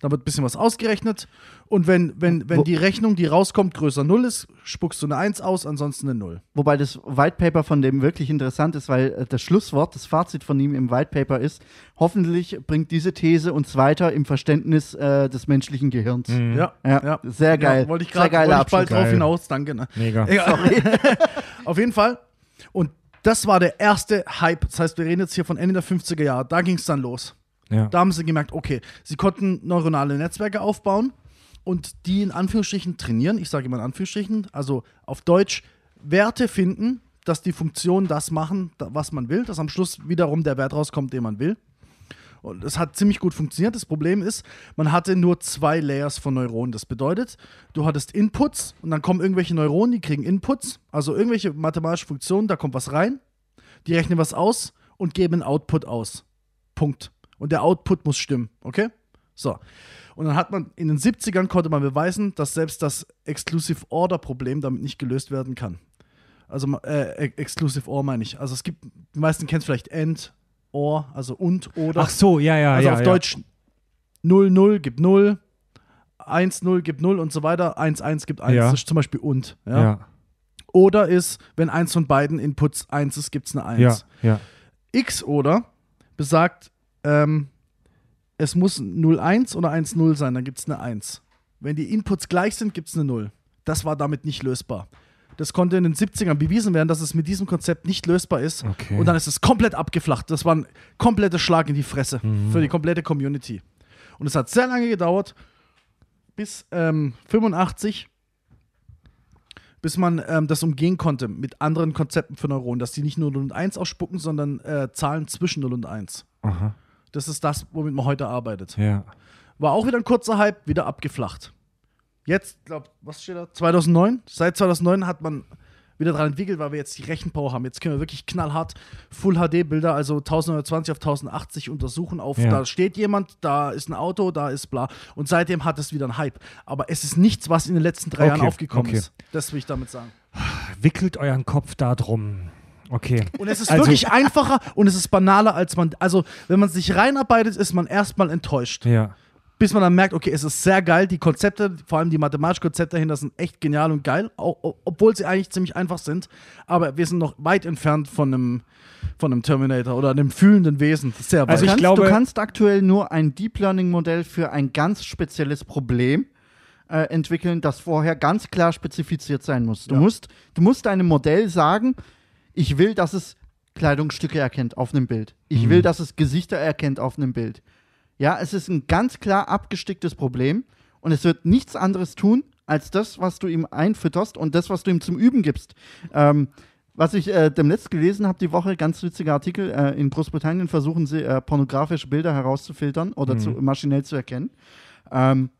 da wird ein bisschen was ausgerechnet und wenn, wenn, wenn Wo- die Rechnung, die rauskommt, größer 0 ist, spuckst du eine 1 aus, ansonsten eine 0. Wobei das White Paper von dem wirklich interessant ist, weil äh, das Schlusswort, das Fazit von ihm im White Paper ist, hoffentlich bringt diese These uns weiter im Verständnis äh, des menschlichen Gehirns. Ja, Ja, sehr geil. Ja, wollte ich Sehr gerade bald Abschluss. drauf hinaus, danke. Ne? Mega. Egal. Auf jeden Fall. Und das war der erste Hype. Das heißt, wir reden jetzt hier von Ende der 50er Jahre. Da ging es dann los. Ja. Da haben sie gemerkt, okay, sie konnten neuronale Netzwerke aufbauen und die in Anführungsstrichen trainieren. Ich sage immer in Anführungsstrichen, also auf Deutsch Werte finden, dass die Funktionen das machen, was man will, dass am Schluss wiederum der Wert rauskommt, den man will. Und es hat ziemlich gut funktioniert. Das Problem ist, man hatte nur zwei Layers von Neuronen. Das bedeutet, du hattest Inputs und dann kommen irgendwelche Neuronen, die kriegen Inputs, also irgendwelche mathematische Funktionen, da kommt was rein, die rechnen was aus und geben einen Output aus. Punkt. Und der Output muss stimmen, okay? So. Und dann hat man in den 70ern konnte man beweisen, dass selbst das Exclusive Order Problem damit nicht gelöst werden kann. Also äh, Exclusive Or meine ich. Also es gibt, die meisten kennen es vielleicht End, Or, also und oder. Ach so, ja, ja, also ja. auf ja. Deutsch 0, 0 gibt 0, 1, 0 gibt 0 und so weiter, 1, 1 gibt 1. Ja. Das ist zum Beispiel und. Ja? Ja, Oder ist, wenn eins von beiden Inputs 1 ist, gibt es eine 1. ja, ja. X oder besagt, ähm, es muss 0,1 oder 1,0 sein, dann gibt es eine 1. Wenn die Inputs gleich sind, gibt es eine 0. Das war damit nicht lösbar. Das konnte in den 70ern bewiesen werden, dass es mit diesem Konzept nicht lösbar ist. Okay. Und dann ist es komplett abgeflacht. Das war ein kompletter Schlag in die Fresse Mhm. für die komplette Community. Und es hat sehr lange gedauert, bis ähm, 85, bis man ähm, das umgehen konnte mit anderen Konzepten für Neuronen, dass die nicht nur 0 und 1 ausspucken, sondern äh, Zahlen zwischen 0 und 1. Aha. Das ist das, womit man heute arbeitet. Ja. War auch wieder ein kurzer Hype, wieder abgeflacht. Jetzt, glaub, was steht da? 2009? Seit 2009 hat man wieder daran entwickelt, weil wir jetzt die Rechenpower haben. Jetzt können wir wirklich knallhart Full HD-Bilder, also 1920 auf 1080 untersuchen. Auf Ja. da steht jemand, da ist ein Auto, da ist bla. Und seitdem hat es wieder einen Hype. Aber es ist nichts, was in den letzten drei Okay, Jahren aufgekommen okay. ist. Das will ich damit sagen. Wickelt euren Kopf da drum. Okay. Und es ist Also- wirklich einfacher und es ist banaler, als man. Also, wenn man sich reinarbeitet, ist man erstmal enttäuscht. Ja. Bis man dann merkt, okay, es ist sehr geil, die Konzepte, vor allem die mathematischen Konzepte dahinter sind echt genial und geil, au- au- obwohl sie eigentlich ziemlich einfach sind, aber wir sind noch weit entfernt von einem, von einem Terminator oder einem fühlenden Wesen. Sehr weit. Also Du ich kannst, glaube- du kannst aktuell nur ein Deep Learning Modell für ein ganz spezielles Problem äh, entwickeln, das vorher ganz klar spezifiziert sein muss. Du, Ja. musst, du musst deinem Modell sagen, Ich will, dass es Kleidungsstücke erkennt auf einem Bild. Mhm. Ich will, dass es Gesichter erkennt auf einem Bild. Ja, es ist ein ganz klar abgesticktes Problem und es wird nichts anderes tun, als das, was du ihm einfütterst und das, was du ihm zum Üben gibst. Ähm, was ich äh, demnächst gelesen habe die Woche, ganz witziger Artikel, äh, in Großbritannien versuchen sie äh, pornografische Bilder herauszufiltern oder zu, maschinell zu erkennen. Ähm,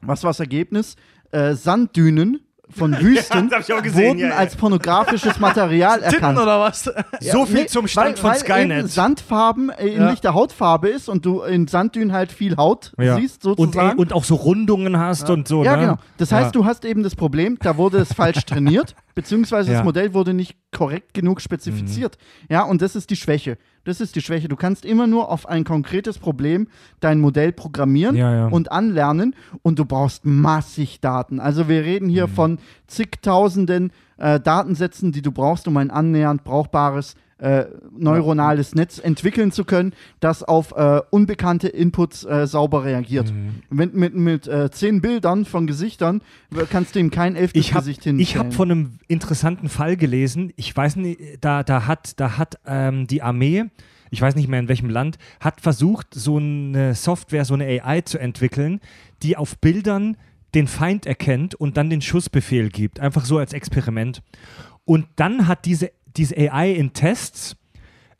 was war das Ergebnis? Äh, Sanddünen von Wüsten auch gesehen, wurden ja, ja. als pornografisches Material Titten erkannt. oder was? So viel Nee, zum Stand weil, von weil Skynet. Sandfarben äh, ähnlich der Hautfarbe ist und du in Sanddünen halt viel Haut Ja. siehst, und, sozusagen. ey, und auch so Rundungen hast und so. ja, ne? genau. Das heißt, Ja. du hast eben das Problem, da wurde es falsch trainiert, beziehungsweise Ja. Mhm. das Modell wurde nicht korrekt genug spezifiziert. Ja, und das ist die Schwäche. Das ist die Schwäche. Du kannst immer nur auf ein konkretes Problem dein Modell programmieren Ja, ja. und anlernen und du brauchst massig Daten. Also wir reden Mhm. hier von zigtausenden äh, Datensätzen, die du brauchst, um ein annähernd brauchbares äh, neuronales Netz entwickeln zu können, das auf äh, unbekannte Inputs äh, sauber reagiert. Mhm. Wenn, mit mit äh, zehn Bildern von Gesichtern w- kannst du ihm kein elftes Ich habe Gesicht hinstellen. ich hab von einem interessanten Fall gelesen. Ich weiß nicht, da, da hat, da hat ähm, die Armee, ich weiß nicht mehr in welchem Land, hat versucht, so eine Software, so eine AI zu entwickeln, die auf Bildern den Feind erkennt und dann den Schussbefehl gibt. Einfach so als Experiment. Und dann hat diese, diese AI in Tests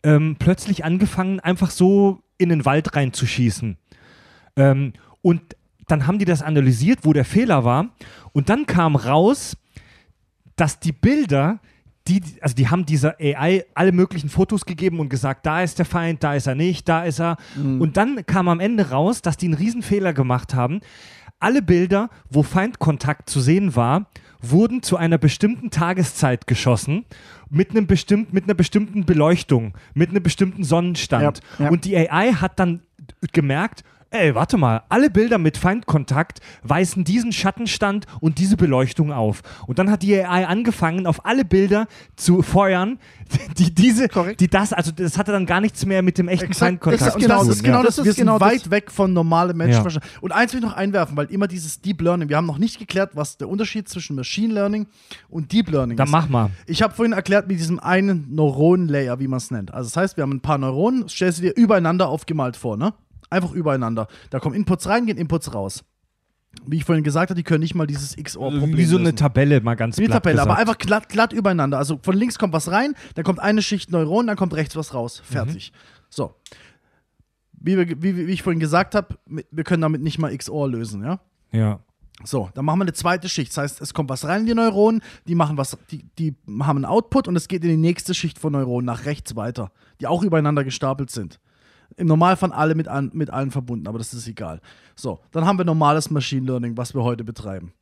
ähm, plötzlich angefangen, einfach so in den Wald reinzuschießen. Ähm, und dann haben die das analysiert, wo der Fehler war. Und dann kam raus, dass die Bilder, die, also die haben dieser AI alle möglichen Fotos gegeben und gesagt, da ist der Feind, da ist er nicht, da ist er. Und dann kam am Ende raus, dass die einen Riesenfehler gemacht haben. Alle Bilder, wo Feindkontakt zu sehen war, wurden zu einer bestimmten Tageszeit geschossen, mit, einem bestimmt, mit einer bestimmten Beleuchtung, mit einem bestimmten Sonnenstand. Ja, ja. Und die AI hat dann gemerkt, ey, warte mal, alle Bilder mit Feindkontakt weisen diesen Schattenstand und diese Beleuchtung auf. Und dann hat die AI angefangen, auf alle Bilder zu feuern, die diese, Korrekt. die das, also das hatte dann gar nichts mehr mit dem echten Exakt, Feindkontakt exakt. zu Und das tun. ist genau ja. das. Das Wir ist sind genau weit das. weg von normalem Menschenverstand. Ja. Und eins will ich noch einwerfen, weil immer dieses Deep Learning, wir haben noch nicht geklärt, was der Unterschied zwischen Machine Learning und Deep Learning Dann ist. mach mal. Ich habe vorhin erklärt mit diesem einen Neuronenlayer, wie man es nennt. Also das heißt, wir haben ein paar Neuronen, stellst du dir übereinander aufgemalt vor, ne? Einfach übereinander. Da kommen Inputs rein, gehen Inputs raus. Wie ich vorhin gesagt habe, die können nicht mal dieses XOR-Problem Wie so eine lösen. Tabelle, mal ganz Wie eine Tabelle, aber gesagt. einfach glatt, glatt übereinander. Also von links kommt was rein, dann kommt eine Schicht Neuron, dann kommt rechts was raus. Fertig. So. Wie, wir, wie, wie ich vorhin gesagt habe, wir können damit nicht mal XOR lösen, ja? Ja. So, dann machen wir eine zweite Schicht. Das heißt, es kommt was rein in die Neuronen, die machen was, die, die haben einen Output und es geht in die nächste Schicht von Neuronen nach rechts weiter, die auch übereinander gestapelt sind. Im Normalfall alle mit, an, mit allen verbunden, aber das ist egal. So, dann haben wir normales Machine Learning, was wir heute betreiben.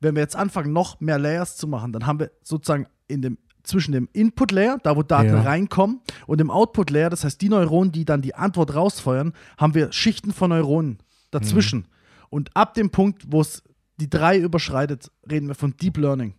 Wenn wir jetzt anfangen, noch mehr Layers zu machen, dann haben wir sozusagen in dem, zwischen dem Input-Layer, da wo Daten Ja. reinkommen, und dem Output-Layer, das heißt die Neuronen, die dann die Antwort rausfeuern, haben wir Schichten von Neuronen dazwischen. Und ab dem Punkt, wo es die drei überschreitet, reden wir von Deep Learning.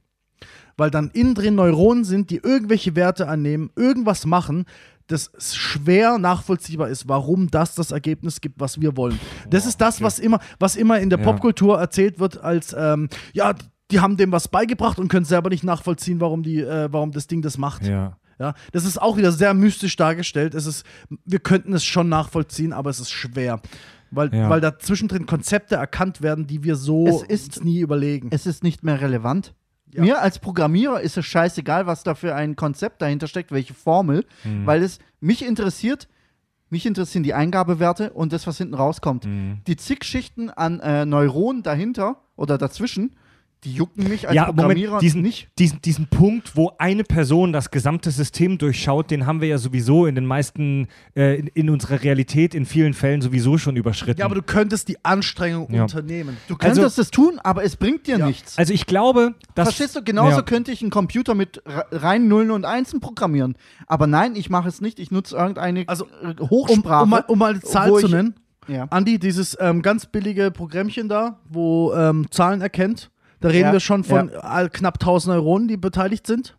Weil dann innen drin Neuronen sind, die irgendwelche Werte annehmen, irgendwas machen, das schwer nachvollziehbar ist, warum das das Ergebnis gibt, was wir wollen. Das ist das, was immer, was immer in der Ja. Popkultur erzählt wird, als ähm, ja, die haben dem was beigebracht und können selber nicht nachvollziehen, warum, die, äh, warum das Ding das macht. Ja. Ja, das ist auch wieder sehr mystisch dargestellt. Es ist, wir könnten es schon nachvollziehen, aber es ist schwer. Weil, Ja. weil da zwischendrin Konzepte erkannt werden, die wir so Es ist- nie überlegen. es ist nicht mehr relevant. Ja. Mir als Programmierer ist es scheißegal, was da für ein Konzept dahinter steckt, welche Formel, Mhm. weil es mich interessiert, mich interessieren die Eingabewerte und das, was hinten rauskommt. Mhm. Die zig Schichten an äh, Neuronen dahinter oder dazwischen, die jucken mich als ja, Programmierer Moment, diesen, nicht. Diesen, diesen Punkt, wo eine Person das gesamte System durchschaut, den haben wir ja sowieso in den meisten, äh, in, in unserer Realität in vielen Fällen sowieso schon überschritten. Ja, aber du könntest die Anstrengung Ja. unternehmen. Du könntest es tun, aber es bringt dir Ja. nichts. also ich glaube, dass. Verstehst du? Genauso ja. könnte ich einen Computer mit re- rein Nullen und Einsen programmieren. Aber nein, ich mache es nicht. Ich nutze irgendeine Also, äh, Um, Hochsprache. um, mal, um mal eine Zahl zu nennen. ja. Andi, dieses ähm, ganz billige Programmchen da, wo ähm, Zahlen erkennt, da reden Ja, wir schon von all, knapp 1000 Neuronen, die beteiligt sind.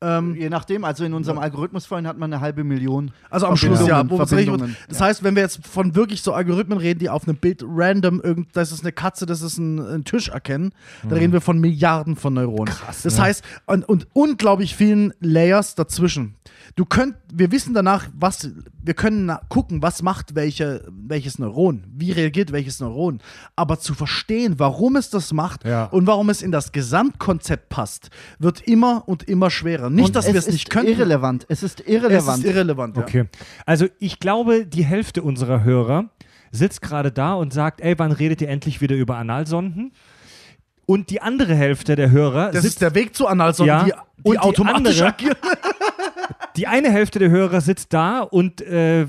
Ähm, Je nachdem, also in unserem Algorithmus vorhin hat man eine halbe Million. Also am Schluss, ja. Wo Verbindungen. das heißt, wenn wir jetzt von wirklich so Algorithmen reden, die auf einem Bild random, irgend, das ist eine Katze, das ist ein, ein Tisch erkennen, da reden wir von Milliarden von Neuronen. Krass, das heißt, und, und unglaublich vielen Layers dazwischen. Du könnt, wir wissen danach, was, wir können gucken, was macht welche, welches Neuron, wie reagiert welches Neuron. Aber zu verstehen, warum es das macht Ja. und warum es in das Gesamtkonzept passt, wird immer und immer schwerer. Nicht, Und dass wir es nicht ist können. irrelevant. Es ist Es irrelevant. ist irrelevant. Ja. Okay. Also ich glaube, die Hälfte unserer Hörer sitzt gerade da und sagt, ey, wann redet ihr endlich wieder über Analsonden? Und die andere Hälfte der Hörer Das sitzt ist der Weg zu Analsonden, Ja. die, Und die die automatisch andere- agieren. Die eine Hälfte der Hörer sitzt da und äh,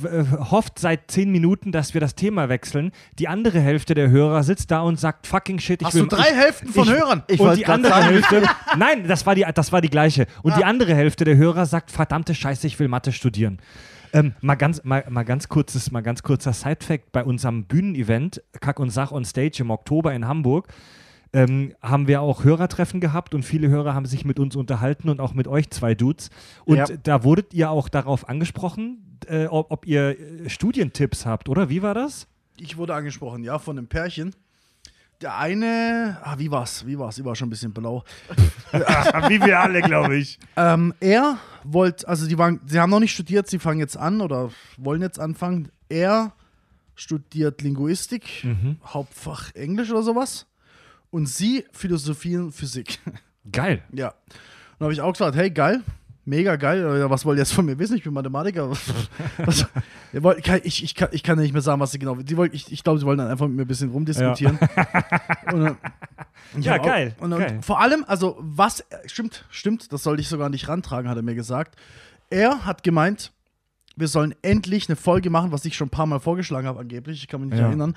hofft seit zehn Minuten, dass wir das Thema wechseln. Die andere Hälfte der Hörer sitzt da und sagt, fucking shit, ich Hast will... du drei ich, Hälften von ich- Hörern? Ich und die andere sagen, Hälfte... Nein, das war, die, das war die gleiche. Und Ah. die andere Hälfte der Hörer sagt, verdammte Scheiße, ich will Mathe studieren. Ähm, mal, ganz, mal, mal, ganz kurzes, mal ganz kurzer Side-Fact: Bei unserem Bühnenevent Kack und Sach on Stage im Oktober in Hamburg ähm, haben wir auch Hörertreffen gehabt und viele Hörer haben sich mit uns unterhalten und auch mit euch zwei Dudes. Und Ja. da wurdet ihr auch darauf angesprochen, äh, ob, ob ihr äh, Studientipps habt, oder? Wie war das? Ich wurde angesprochen, ja, von einem Pärchen. Der eine, ah, wie war's? Wie war's? Ich war schon ein bisschen blau. Wie wir alle, glaube ich. Ähm, er wollte, also die waren, sie haben noch nicht studiert, sie fangen jetzt an oder wollen jetzt anfangen. Er studiert Linguistik, Mhm. Hauptfach Englisch oder sowas. Und sie Philosophie und Physik. Geil. Ja. Und habe ich auch gesagt, hey, geil, mega geil. Ja, Was wollt ihr jetzt von mir wissen? Ich bin Mathematiker. Was, ich, ich, kann, ich kann nicht mehr sagen, was sie genau die wollt, Ich, ich glaube, sie wollen dann einfach mit mir ein bisschen rumdiskutieren. Und, dann- Ja, auch- geil, Und, und geil. vor allem, also was, stimmt, stimmt, das sollte ich sogar nicht rantragen, hat er mir gesagt. Er hat gemeint, wir sollen endlich eine Folge machen, was ich schon ein paar Mal vorgeschlagen habe, angeblich, ich kann mich nicht Ja. erinnern,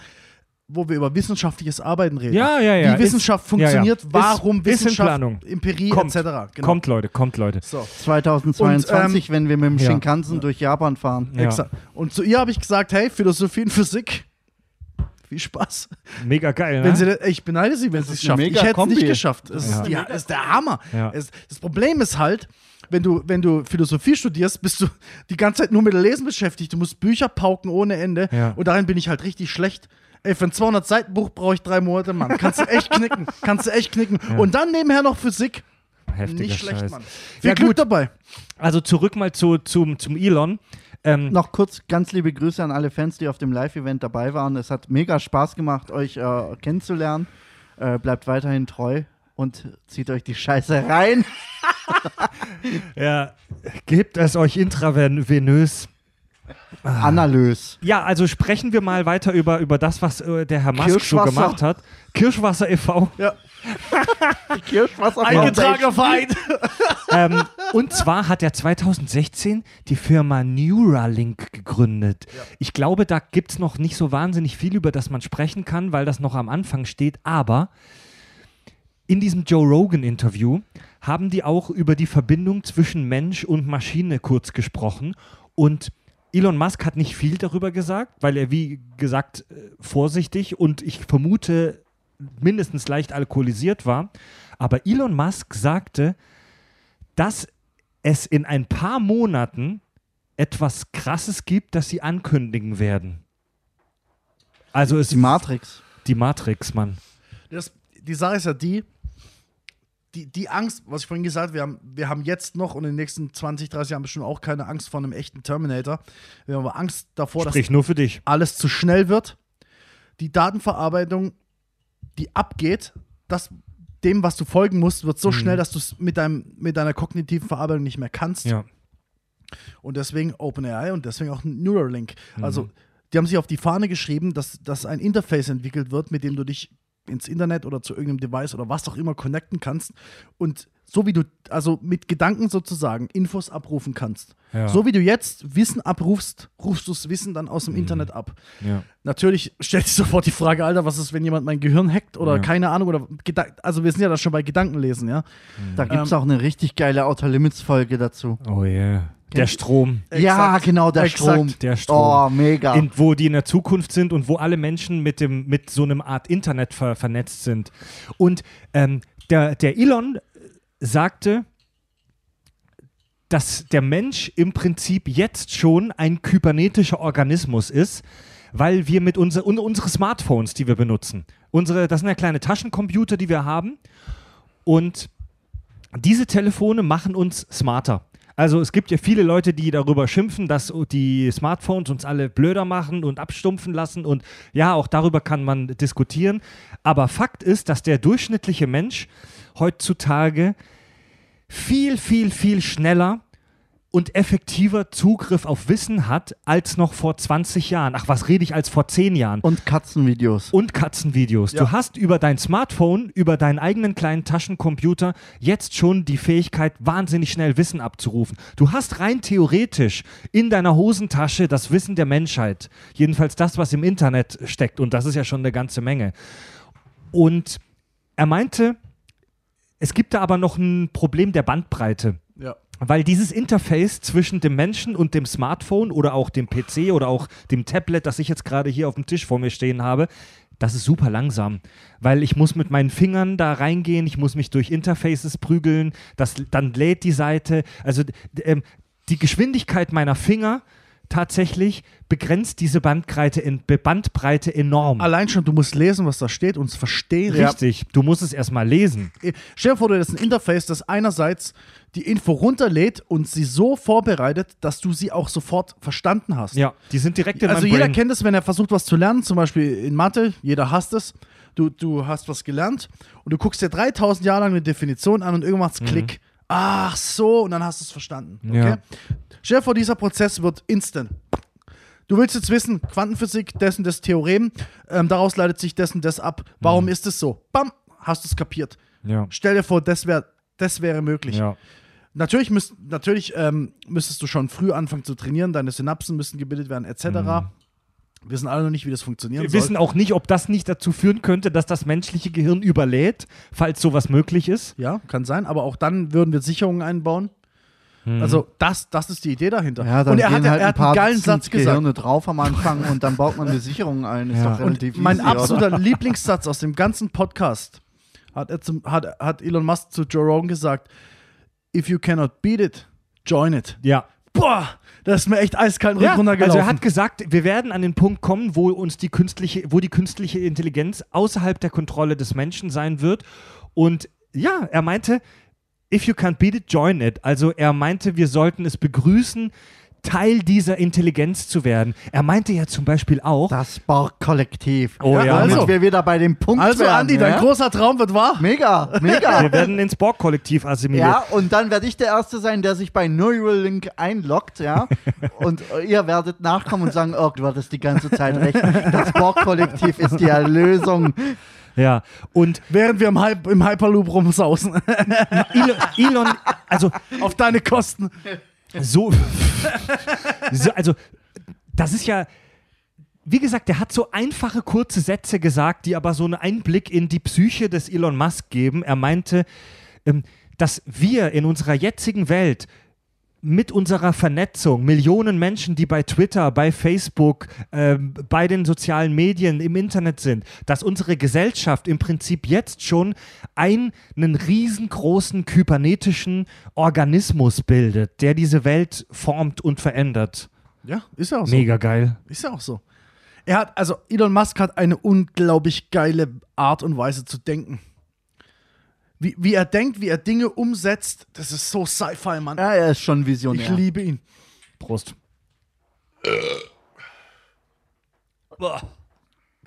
wo wir über wissenschaftliches Arbeiten reden. Ja, ja, ja. Wie Wissenschaft Ist- ja, ja. funktioniert, Ist- warum ist Wissenschaft, Planung. Empirie Kommt. etc. Genau. Kommt, Leute, kommt, Leute. So, 2022, wenn wir mit dem Ja. Shinkansen durch Japan fahren. Ja. exakt. Und zu ihr habe ich gesagt, hey, Philosophie und Physik, viel Spaß. Mega geil, ne? Wenn sie, das- ich beneide sie, wenn sie es ist schafft. Ich hätte es nicht geschafft. Es Ja. ist, die, ist der Hammer. Ja. Es, das Problem ist halt, wenn du, wenn du Philosophie studierst, bist du die ganze Zeit nur mit dem Lesen beschäftigt. Du musst Bücher pauken ohne Ende. Ja. Und darin bin ich halt richtig schlecht. Ey, für ein 200-Seiten-Buch brauche ich drei Monate, Mann. Kannst du echt knicken. Kannst du echt knicken. Und dann nebenher noch Physik. Heftiger Nicht schlecht, Scheiß. Mann. Viel Ja, Glück gut. dabei. Also zurück mal zu, zum, zum Elon. Ähm, Noch kurz ganz liebe Grüße an alle Fans, die auf dem Live-Event dabei waren. Es hat mega Spaß gemacht, euch äh, kennenzulernen. Äh, bleibt weiterhin treu und zieht euch die Scheiße rein. ja, gebt es euch intravenös. Ah. Analös. Ja, also sprechen wir mal weiter über, über das, was äh, der Herr Musk so gemacht hat. Kirschwasser e.V. Ja. Kirschwasser Eingetragener Verein. ähm, und zwar hat er 2016 die Firma Neuralink gegründet. Ich glaube, da gibt es noch nicht so wahnsinnig viel, über das man sprechen kann, weil das noch am Anfang steht. Aber in diesem Joe Rogan-Interview haben die auch über die Verbindung zwischen Mensch und Maschine kurz gesprochen. Und Elon Musk hat nicht viel darüber gesagt, weil er, wie gesagt, äh, vorsichtig und ich vermute mindestens leicht alkoholisiert war. Aber Elon Musk sagte, dass es in ein paar Monaten etwas Krasses gibt, das sie ankündigen werden. Also es Die Matrix. die Matrix, Mann. Das, die Sache ist ja die, die, die Angst, was ich vorhin gesagt habe, wir haben, wir haben jetzt noch und in den nächsten 20, 30 Jahren bestimmt auch keine Angst vor einem echten Terminator. Wir haben aber Angst davor, dass Sprich nur für dich. alles zu schnell wird. Die Datenverarbeitung, die abgeht, das, dem, was du folgen musst, wird so schnell, dass du es mit, deinem, mit deiner kognitiven Verarbeitung nicht mehr kannst. Ja. Und deswegen OpenAI und deswegen auch Neuralink. Also, die haben sich auf die Fahne geschrieben, dass, dass ein Interface entwickelt wird, mit dem du dich ins Internet oder zu irgendeinem Device oder was auch immer connecten kannst und so wie du, also mit Gedanken sozusagen, Infos abrufen kannst. Ja. So wie du jetzt Wissen abrufst, rufst du das Wissen dann aus dem Internet ab. Ja. Natürlich stellt sich sofort die Frage, Alter, was ist, wenn jemand mein Gehirn hackt oder Ja. keine Ahnung oder Geda also wir sind ja da schon bei Gedankenlesen, ja. Da gibt es Ähm, auch eine richtig geile Outer Limits-Folge dazu. Oh yeah. Der Strom. Ja, Exakt. genau, der Exakt. Strom. Der Strom. Oh, mega. In, wo die in der Zukunft sind und wo alle Menschen mit, dem, mit so einem Art Internet ver, vernetzt sind. Und ähm, der, der Elon sagte, dass der Mensch im Prinzip jetzt schon ein kybernetischer Organismus ist, weil wir mit unser, un, unsere Smartphones, die wir benutzen, unsere, das sind ja kleine Taschencomputer, die wir haben, und diese Telefone machen uns smarter. Also es gibt ja viele Leute, die darüber schimpfen, dass die Smartphones uns alle blöder machen und abstumpfen lassen. Und ja, auch darüber kann man diskutieren. Aber Fakt ist, dass der durchschnittliche Mensch heutzutage viel, viel, viel schneller und effektiver Zugriff auf Wissen hat als noch vor 20 Jahren. Ach, was rede ich als vor 10 Jahren? Und Katzenvideos. und Katzenvideos. Ja. Du hast über dein Smartphone, über deinen eigenen kleinen Taschencomputer jetzt schon die Fähigkeit, wahnsinnig schnell Wissen abzurufen. Du hast rein theoretisch in deiner Hosentasche das Wissen der Menschheit. Jedenfalls das, was im Internet steckt. Und das ist ja schon eine ganze Menge. Und er meinte, es gibt da aber noch ein Problem der Bandbreite. Ja. Weil dieses Interface zwischen dem Menschen und dem Smartphone oder auch dem PC oder auch dem Tablet, das ich jetzt gerade hier auf dem Tisch vor mir stehen habe, das ist super langsam. Weil ich muss mit meinen Fingern da reingehen, ich muss mich durch Interfaces prügeln, das, dann lädt die Seite. Also ähm, die Geschwindigkeit meiner Finger tatsächlich begrenzt diese Bandbreite, in, Bandbreite enorm. Allein schon, du musst lesen, was da steht und es verstehen. Richtig, du musst es erstmal lesen. Stell dir vor, du hast ein Interface, das einerseits die Info runterlädt und sie so vorbereitet, dass du sie auch sofort verstanden hast. Ja, die sind direkt in Also jeder Brain. kennt es, wenn er versucht, was zu lernen, zum Beispiel in Mathe, jeder hasst es. Du, du hast was gelernt und du guckst dir 3000 Jahre lang eine Definition an und irgendwann macht's Klick. Ach so, und dann hast du es verstanden. Okay? Ja. Stell dir vor, dieser Prozess wird instant. Du willst jetzt wissen, Quantenphysik, dessen das Theorem, ähm, daraus leitet sich dessen das ab. Warum ist es so? Bam, hast du es kapiert. Ja. Stell dir vor, das, wär, das wäre möglich. Ja. Natürlich, müsst, natürlich ähm, müsstest du schon früh anfangen zu trainieren, deine Synapsen müssen gebildet werden, etc. Wir wissen alle noch nicht, wie das funktionieren Wir soll. wissen auch nicht, ob das nicht dazu führen könnte, dass das menschliche Gehirn überlädt, falls sowas möglich ist. Ja, kann sein, aber auch dann würden wir Sicherungen einbauen. Also das, das ist die Idee dahinter. Ja, dann und er gehen hat, halt er ein hat einen paar geilen Satz gesagt. Gehirne drauf am Anfang und dann baut man eine Sicherung ein. Ist Ja. doch relativ Und mein easy, oder? absoluter Lieblingssatz aus dem ganzen Podcast hat, er zum, hat, hat Elon Musk zu Joe Rogan gesagt: If you cannot beat it, join it. Ja. Boah, das ist mir echt eiskalt Ja, runtergelaufen. also er hat gesagt, wir werden an den Punkt kommen, wo uns die künstliche, wo die künstliche Intelligenz außerhalb der Kontrolle des Menschen sein wird. Und ja, er meinte, if you can't beat it, join it. Also er meinte, wir sollten es begrüßen, Teil dieser Intelligenz zu werden. Er meinte ja zum Beispiel auch, Das Borg-Kollektiv. Oh ja, Damit also. wir wieder bei dem Punkt also, werden. Andi, dein ja? großer Traum wird wahr. Mega, mega. wir werden ins Borg-Kollektiv assimiliert. Ja, und dann werde ich der Erste sein, der sich bei Neuralink einloggt, ja. und ihr werdet nachkommen und sagen, oh, du hattest die ganze Zeit recht. Das Borg-Kollektiv ist die Erlösung. ja. Und Während wir im, Hy im Hyperloop rumsausen. Elon, Elon also Auf deine Kosten. So, so, also das ist ja, wie gesagt, der hat so einfache, kurze Sätze gesagt, die aber so einen Einblick in die Psyche des Elon Musk geben. Er meinte, ähm, dass wir in unserer jetzigen Welt mit unserer Vernetzung, Millionen Menschen, die bei Twitter, bei Facebook, ähm, bei den sozialen Medien, im Internet sind, dass unsere Gesellschaft im Prinzip jetzt schon einen, einen riesengroßen kybernetischen Organismus bildet, der diese Welt formt und verändert. Ja, ist ja auch so. Mega geil. Ist ja auch so. Er hat, also Elon Musk hat eine unglaublich geile Art und Weise zu denken. Wie, wie er denkt, wie er Dinge umsetzt, das ist so Sci-Fi, Mann. Ja, er ist schon ich visionär. liebe ihn. Prost. Boah.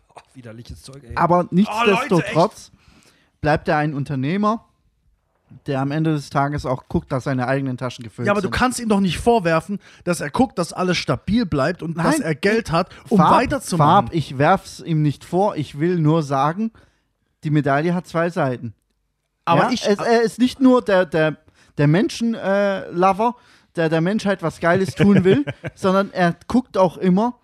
Boah, widerliches Zeug, ey. Aber Oh, nichtsdestotrotz bleibt er ein Unternehmer, der am Ende des Tages auch guckt, dass seine eigenen Taschen gefüllt Ja, aber du sind. kannst ihm doch nicht vorwerfen, dass er guckt, dass alles stabil bleibt und dass Nein, er Geld hat, um Farb, weiterzumachen. Farb, ich werf's ihm nicht vor, ich will nur sagen, die Medaille hat zwei Seiten. Aber ja? ich, es, er ist nicht nur der, der, der Menschen-Lover, der der Menschheit was Geiles tun will, sondern er guckt auch immer,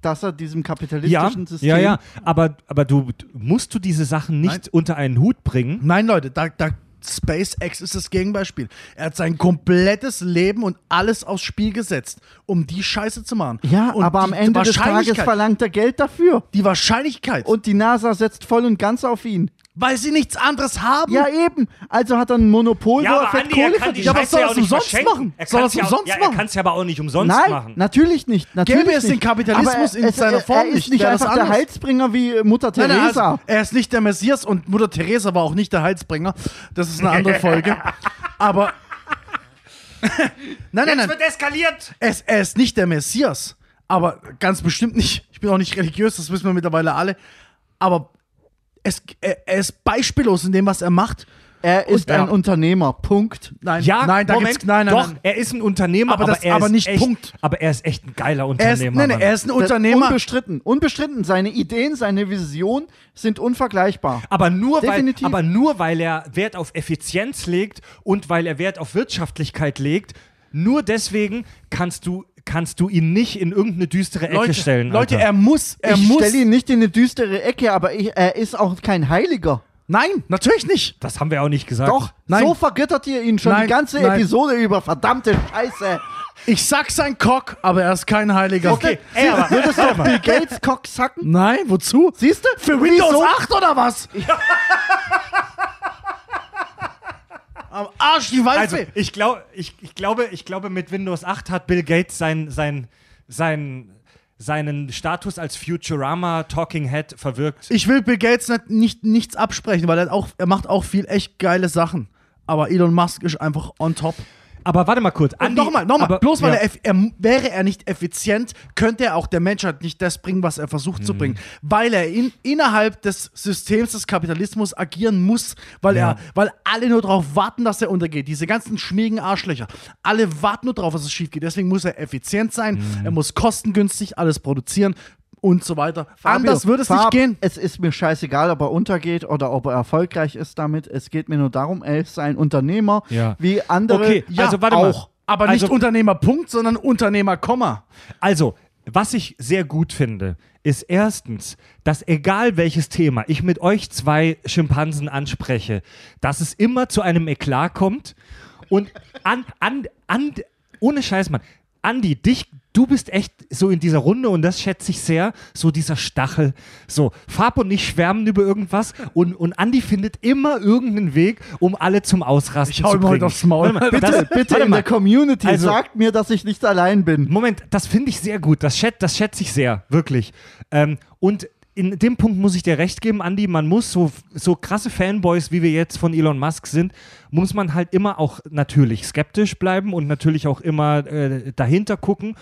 dass er diesem ja, kapitalistischen System. ja, ja, aber, aber du musst du diese Sachen nicht Nein. unter einen Hut bringen. Nein, Leute, da, da SpaceX ist das Gegenbeispiel. Er hat sein komplettes Leben und alles aufs Spiel gesetzt, um die Scheiße zu machen. Ja, und aber am Ende des Tages verlangt er Geld dafür. Die Wahrscheinlichkeit. Und die NASA setzt voll und ganz auf ihn. Weil sie nichts anderes haben. Ja, eben. Also hat er ein Monopol, Ja, wo er fett er Kohle verdient. Ja, aber soll auch nicht umsonst machen? Er Soll ja auch- umsonst ja, Er machen? kann es ja aber auch nicht umsonst Nein, machen. natürlich nicht. Natürlich Gäbe es den. Kapitalismus Aber in es, seiner er, Form er ist nicht, nicht einfach der. Heilsbringer wie Mutter Nein, nein, Teresa. also, er ist nicht der Messias und Mutter Teresa war auch nicht der Heilsbringer. Das ist eine andere Folge. Aber. nein, nein, Jetzt nein. wird eskaliert. Er ist, er ist nicht der Messias. Aber ganz bestimmt nicht. Ich bin auch nicht religiös, das wissen wir mittlerweile alle. Aber es, er, er ist beispiellos in dem, was er macht. er ist ja. ein Unternehmer. Punkt. Nein, Ja, nein, da Moment, gibt's, nein, nein, doch, nein. er ist ein Unternehmer, Aber aber, das- er aber ist nicht echt, Punkt. Aber er ist echt ein geiler Er ist, Unternehmer. nein, er ist ein Unternehmer. Unbestritten. Unbestritten. Seine Ideen, seine Vision sind unvergleichbar. aber nur, weil, aber nur weil er Wert auf Effizienz legt und weil er Wert auf Wirtschaftlichkeit legt, nur deswegen kannst du, kannst du ihn nicht in irgendeine düstere Ecke Leute, stellen. Leute Alter. er muss, er ich muss. stelle ihn nicht in eine düstere Ecke, aber ich, er ist auch kein Heiliger. Nein, natürlich nicht. das haben wir auch nicht gesagt. Doch, Nein. so vergöttert ihr ihn schon Nein, die ganze nein. Episode über. Verdammte Scheiße. Ich sag sein Cock, aber er ist kein Heiliger. Okay, ey, aber, Würdest du Bill Gates Cock sacken? Nein, wozu? Siehst du? Für Windows Wieso? 8 oder was? Am Arsch die Waldfee. also ich, glaub, ich, ich, glaube, ich glaube, mit Windows 8 hat Bill Gates sein, sein, sein, seinen Status als Futurama Talking Head verwirkt. ich will Bill Gates nicht, nicht, nichts absprechen, weil er, auch, er macht auch viel echt geile Sachen. Aber Elon Musk ist einfach on top. Aber warte mal kurz. Andi, nochmal, nochmal, bloß weil ja. er, er, wäre er nicht effizient, könnte er auch der Menschheit nicht das bringen, was er versucht Mhm. zu bringen. Weil er in, innerhalb des Systems des Kapitalismus agieren muss, weil Ja. er, weil alle nur darauf warten, dass er untergeht. Diese ganzen schmierigen Arschlöcher. Alle warten nur darauf, dass es schief geht. Deswegen muss er effizient sein, Mhm. er muss kostengünstig alles produzieren und so weiter. Fabio, Anders würde es nicht Fab, gehen. Es ist mir scheißegal, ob er untergeht oder ob er erfolgreich ist damit. Es geht mir nur darum, er ist ein Unternehmer Ja. wie andere. Okay, Ja, also warte mal. auch. Aber nicht Also- Unternehmer Punkt, sondern Unternehmer Komma. Also, was ich sehr gut finde, ist erstens, dass egal welches Thema ich mit euch zwei Schimpansen anspreche, dass es immer zu einem Eklat kommt und an, an, an, ohne Scheiß, Mann, Andi, dich, du bist echt so in dieser Runde und das schätze ich sehr, so dieser Stachel. So, Fab und ich schwärmen über irgendwas und, und Andi findet immer irgendeinen Weg, um alle zum Ausrasten Ich hau zu bringen. heute aufs Maul. Mal, bitte, das- bitte in mal. der Community Also- sagt mir, dass ich nicht allein bin. Moment, das finde ich sehr gut. Das, schät, das schätze ich sehr, wirklich. Ähm, und in dem Punkt muss ich dir recht geben, Andi, man muss so, so krasse Fanboys, wie wir jetzt von Elon Musk sind, muss man halt immer auch natürlich skeptisch bleiben und natürlich auch immer äh, dahinter gucken.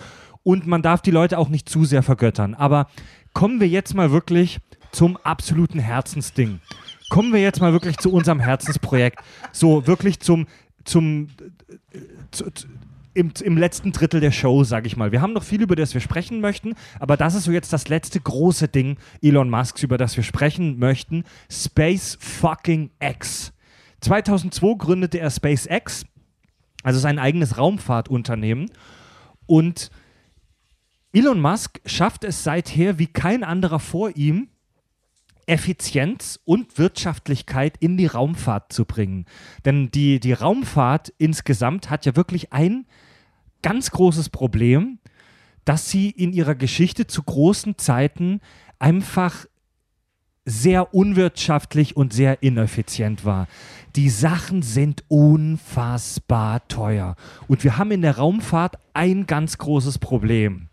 Und man darf die Leute auch nicht zu sehr vergöttern. Aber kommen wir jetzt mal wirklich zum absoluten Herzensding. Kommen wir jetzt mal wirklich zu unserem Herzensprojekt. So wirklich zum, zum zu, im, im letzten Drittel der Show, sage ich mal. Wir haben noch viel, über das wir sprechen möchten, aber das ist so jetzt das letzte große Ding Elon Musks, über das wir sprechen möchten. Space fucking X. 2002 gründete er SpaceX, also sein eigenes Raumfahrtunternehmen. Und Elon Musk schafft es seither wie kein anderer vor ihm, Effizienz und Wirtschaftlichkeit in die Raumfahrt zu bringen. Denn die, die Raumfahrt insgesamt hat ja wirklich ein ganz großes Problem, dass sie in ihrer Geschichte zu großen Zeiten einfach sehr unwirtschaftlich und sehr ineffizient war. Die Sachen sind unfassbar teuer. Und wir haben in der Raumfahrt ein ganz großes Problem.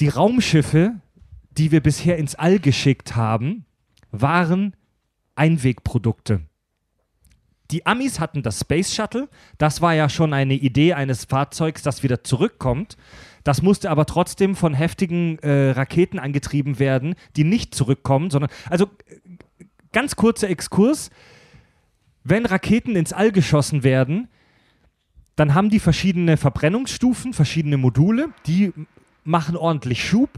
Die Raumschiffe, die wir bisher ins All geschickt haben, waren Einwegprodukte. Die Amis hatten das Space Shuttle. Das war ja schon eine Idee eines Fahrzeugs, das wieder zurückkommt. Das musste aber trotzdem von heftigen äh, Raketen angetrieben werden, die nicht zurückkommen, sondern. Also, ganz kurzer Exkurs. Wenn Raketen ins All geschossen werden, dann haben die verschiedene Verbrennungsstufen, verschiedene Module, die machen ordentlich Schub,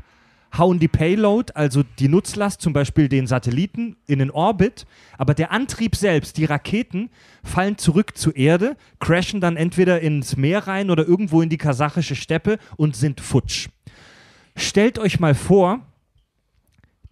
hauen die Payload, also die Nutzlast, zum Beispiel den Satelliten, in den Orbit, aber der Antrieb selbst, die Raketen, fallen zurück zur Erde, crashen dann entweder ins Meer rein oder irgendwo in die kasachische Steppe und sind futsch. Stellt euch mal vor,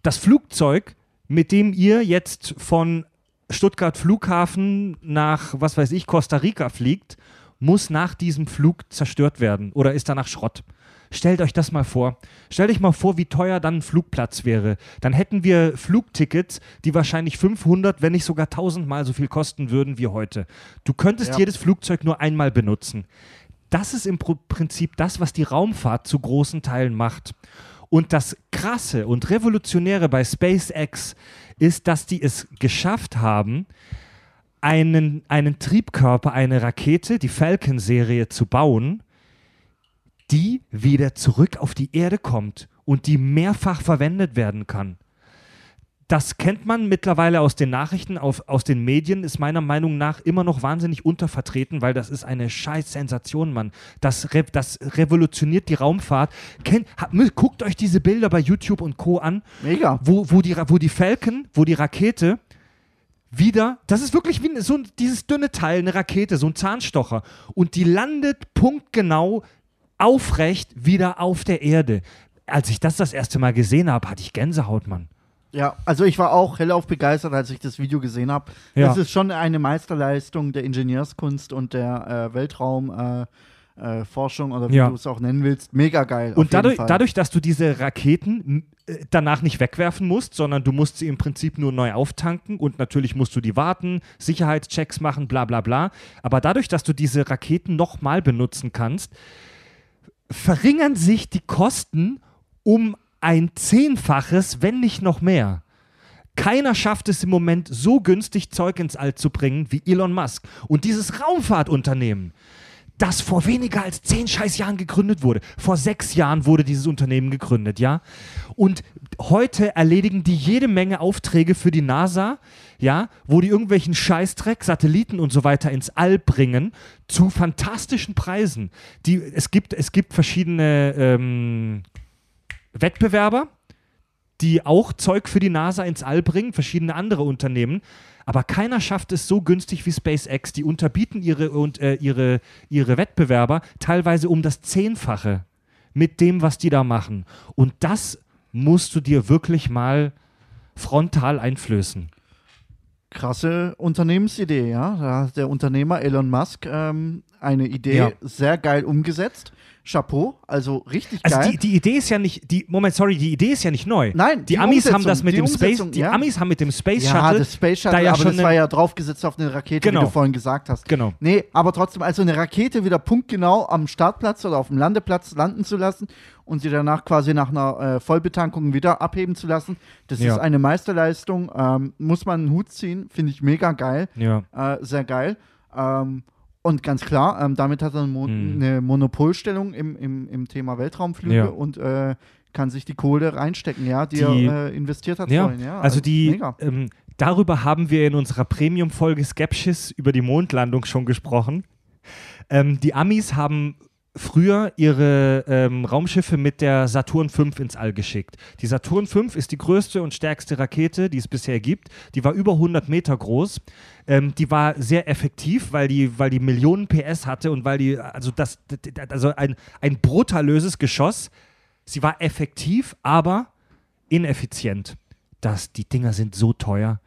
das Flugzeug, mit dem ihr jetzt von Stuttgart Flughafen nach, was weiß ich, Costa Rica fliegt, muss nach diesem Flug zerstört werden oder ist danach Schrott. Stellt euch das mal vor. Stellt euch mal vor, wie teuer dann ein Flugplatz wäre. Dann hätten wir Flugtickets, die wahrscheinlich 500, wenn nicht sogar 1000 Mal so viel kosten würden wie heute. Du könntest Ja. jedes Flugzeug nur einmal benutzen. Das ist im Prinzip das, was die Raumfahrt zu großen Teilen macht. Und das Krasse und Revolutionäre bei SpaceX ist, dass die es geschafft haben, einen, einen Triebkörper, eine Rakete, die Falcon-Serie zu bauen, die wieder zurück auf die Erde kommt und die mehrfach verwendet werden kann. Das kennt man mittlerweile aus den Nachrichten, auf, aus den Medien, ist meiner Meinung nach immer noch wahnsinnig untervertreten, weil das ist eine scheiß Sensation, Mann. Das, re das revolutioniert die Raumfahrt. Kennt, ha, guckt euch diese Bilder bei YouTube und Co. an, Mega. wo, wo, die, wo die Falcon, wo die Rakete wieder, das ist wirklich wie so dieses dünne Teil, eine Rakete, so ein Zahnstocher. Und die landet punktgenau aufrecht wieder auf der Erde. Als ich das das erste Mal gesehen habe, hatte ich Gänsehaut, Mann. Ja, also ich war auch hellauf begeistert, als ich das Video gesehen habe. Ja. Das ist schon eine Meisterleistung der Ingenieurskunst und der äh, Weltraumforschung äh, Forschung oder wie Ja. du es auch nennen willst. Mega geil. Und dadurch, dadurch, dass du diese Raketen äh, danach nicht wegwerfen musst, sondern du musst sie im Prinzip nur neu auftanken und natürlich musst du die warten, Sicherheitschecks machen, bla bla bla. Aber dadurch, dass du diese Raketen nochmal benutzen kannst, verringern sich die Kosten um ein Zehnfaches, wenn nicht noch mehr. Keiner schafft es im Moment so günstig Zeug ins All zu bringen wie Elon Musk. Und dieses Raumfahrtunternehmen, das vor weniger als zehn scheiß Jahren gegründet wurde. Vor sechs Jahren wurde dieses Unternehmen gegründet, ja. Und heute erledigen die jede Menge Aufträge für die NASA, ja, wo die irgendwelchen Scheißdreck, Satelliten und so weiter ins All bringen, zu fantastischen Preisen. Die, es, gibt, es gibt verschiedene ähm, Wettbewerber, die auch Zeug für die NASA ins All bringen, verschiedene andere Unternehmen. Aber keiner schafft es so günstig wie SpaceX. Die unterbieten ihre, und, äh, ihre, ihre Wettbewerber teilweise um das Zehnfache mit dem, was die da machen. Und das musst du dir wirklich mal frontal einflößen. Krasse Unternehmensidee, ja. Da hat der Unternehmer Elon Musk ähm, eine Idee Ja. sehr geil umgesetzt. Chapeau, also richtig Also geil. die, die Idee ist ja nicht, die, Moment, sorry, die Idee ist ja nicht neu. Nein, die, die Amis haben das mit dem Space, die ja. Amis haben mit dem Space ja, Shuttle, das Space Shuttle, da ja aber schon das war ja draufgesetzt auf eine Rakete, Genau. wie du vorhin gesagt hast. genau. Nee, aber trotzdem, also eine Rakete wieder punktgenau am Startplatz oder auf dem Landeplatz landen zu lassen und sie danach quasi nach einer äh, Vollbetankung wieder abheben zu lassen, das Ja. ist eine Meisterleistung. Ähm, muss man einen Hut ziehen, finde ich mega geil. Ja. Äh, sehr geil. Ähm, und ganz klar, ähm, damit hat er eine, Mo Hm. eine Monopolstellung im, im, im Thema Weltraumflüge Ja. und äh, kann sich die Kohle reinstecken, ja, die, Die- er äh, investiert hat Ja, vorhin. Ja, also die, Mega. ähm, darüber haben wir in unserer Premium-Folge Skepsis über die Mondlandung schon gesprochen. Ähm, die Amis haben früher ihre ähm, Raumschiffe mit der Saturn V ins All geschickt. Die Saturn V ist die größte und stärkste Rakete, die es bisher gibt. Die war über 100 Meter groß. Ähm, die war sehr effektiv, weil die, weil die Millionen PS hatte und weil die, also das, also ein, ein brutalöses Geschoss. Sie war effektiv, aber ineffizient. Das, die Dinger sind so teuer.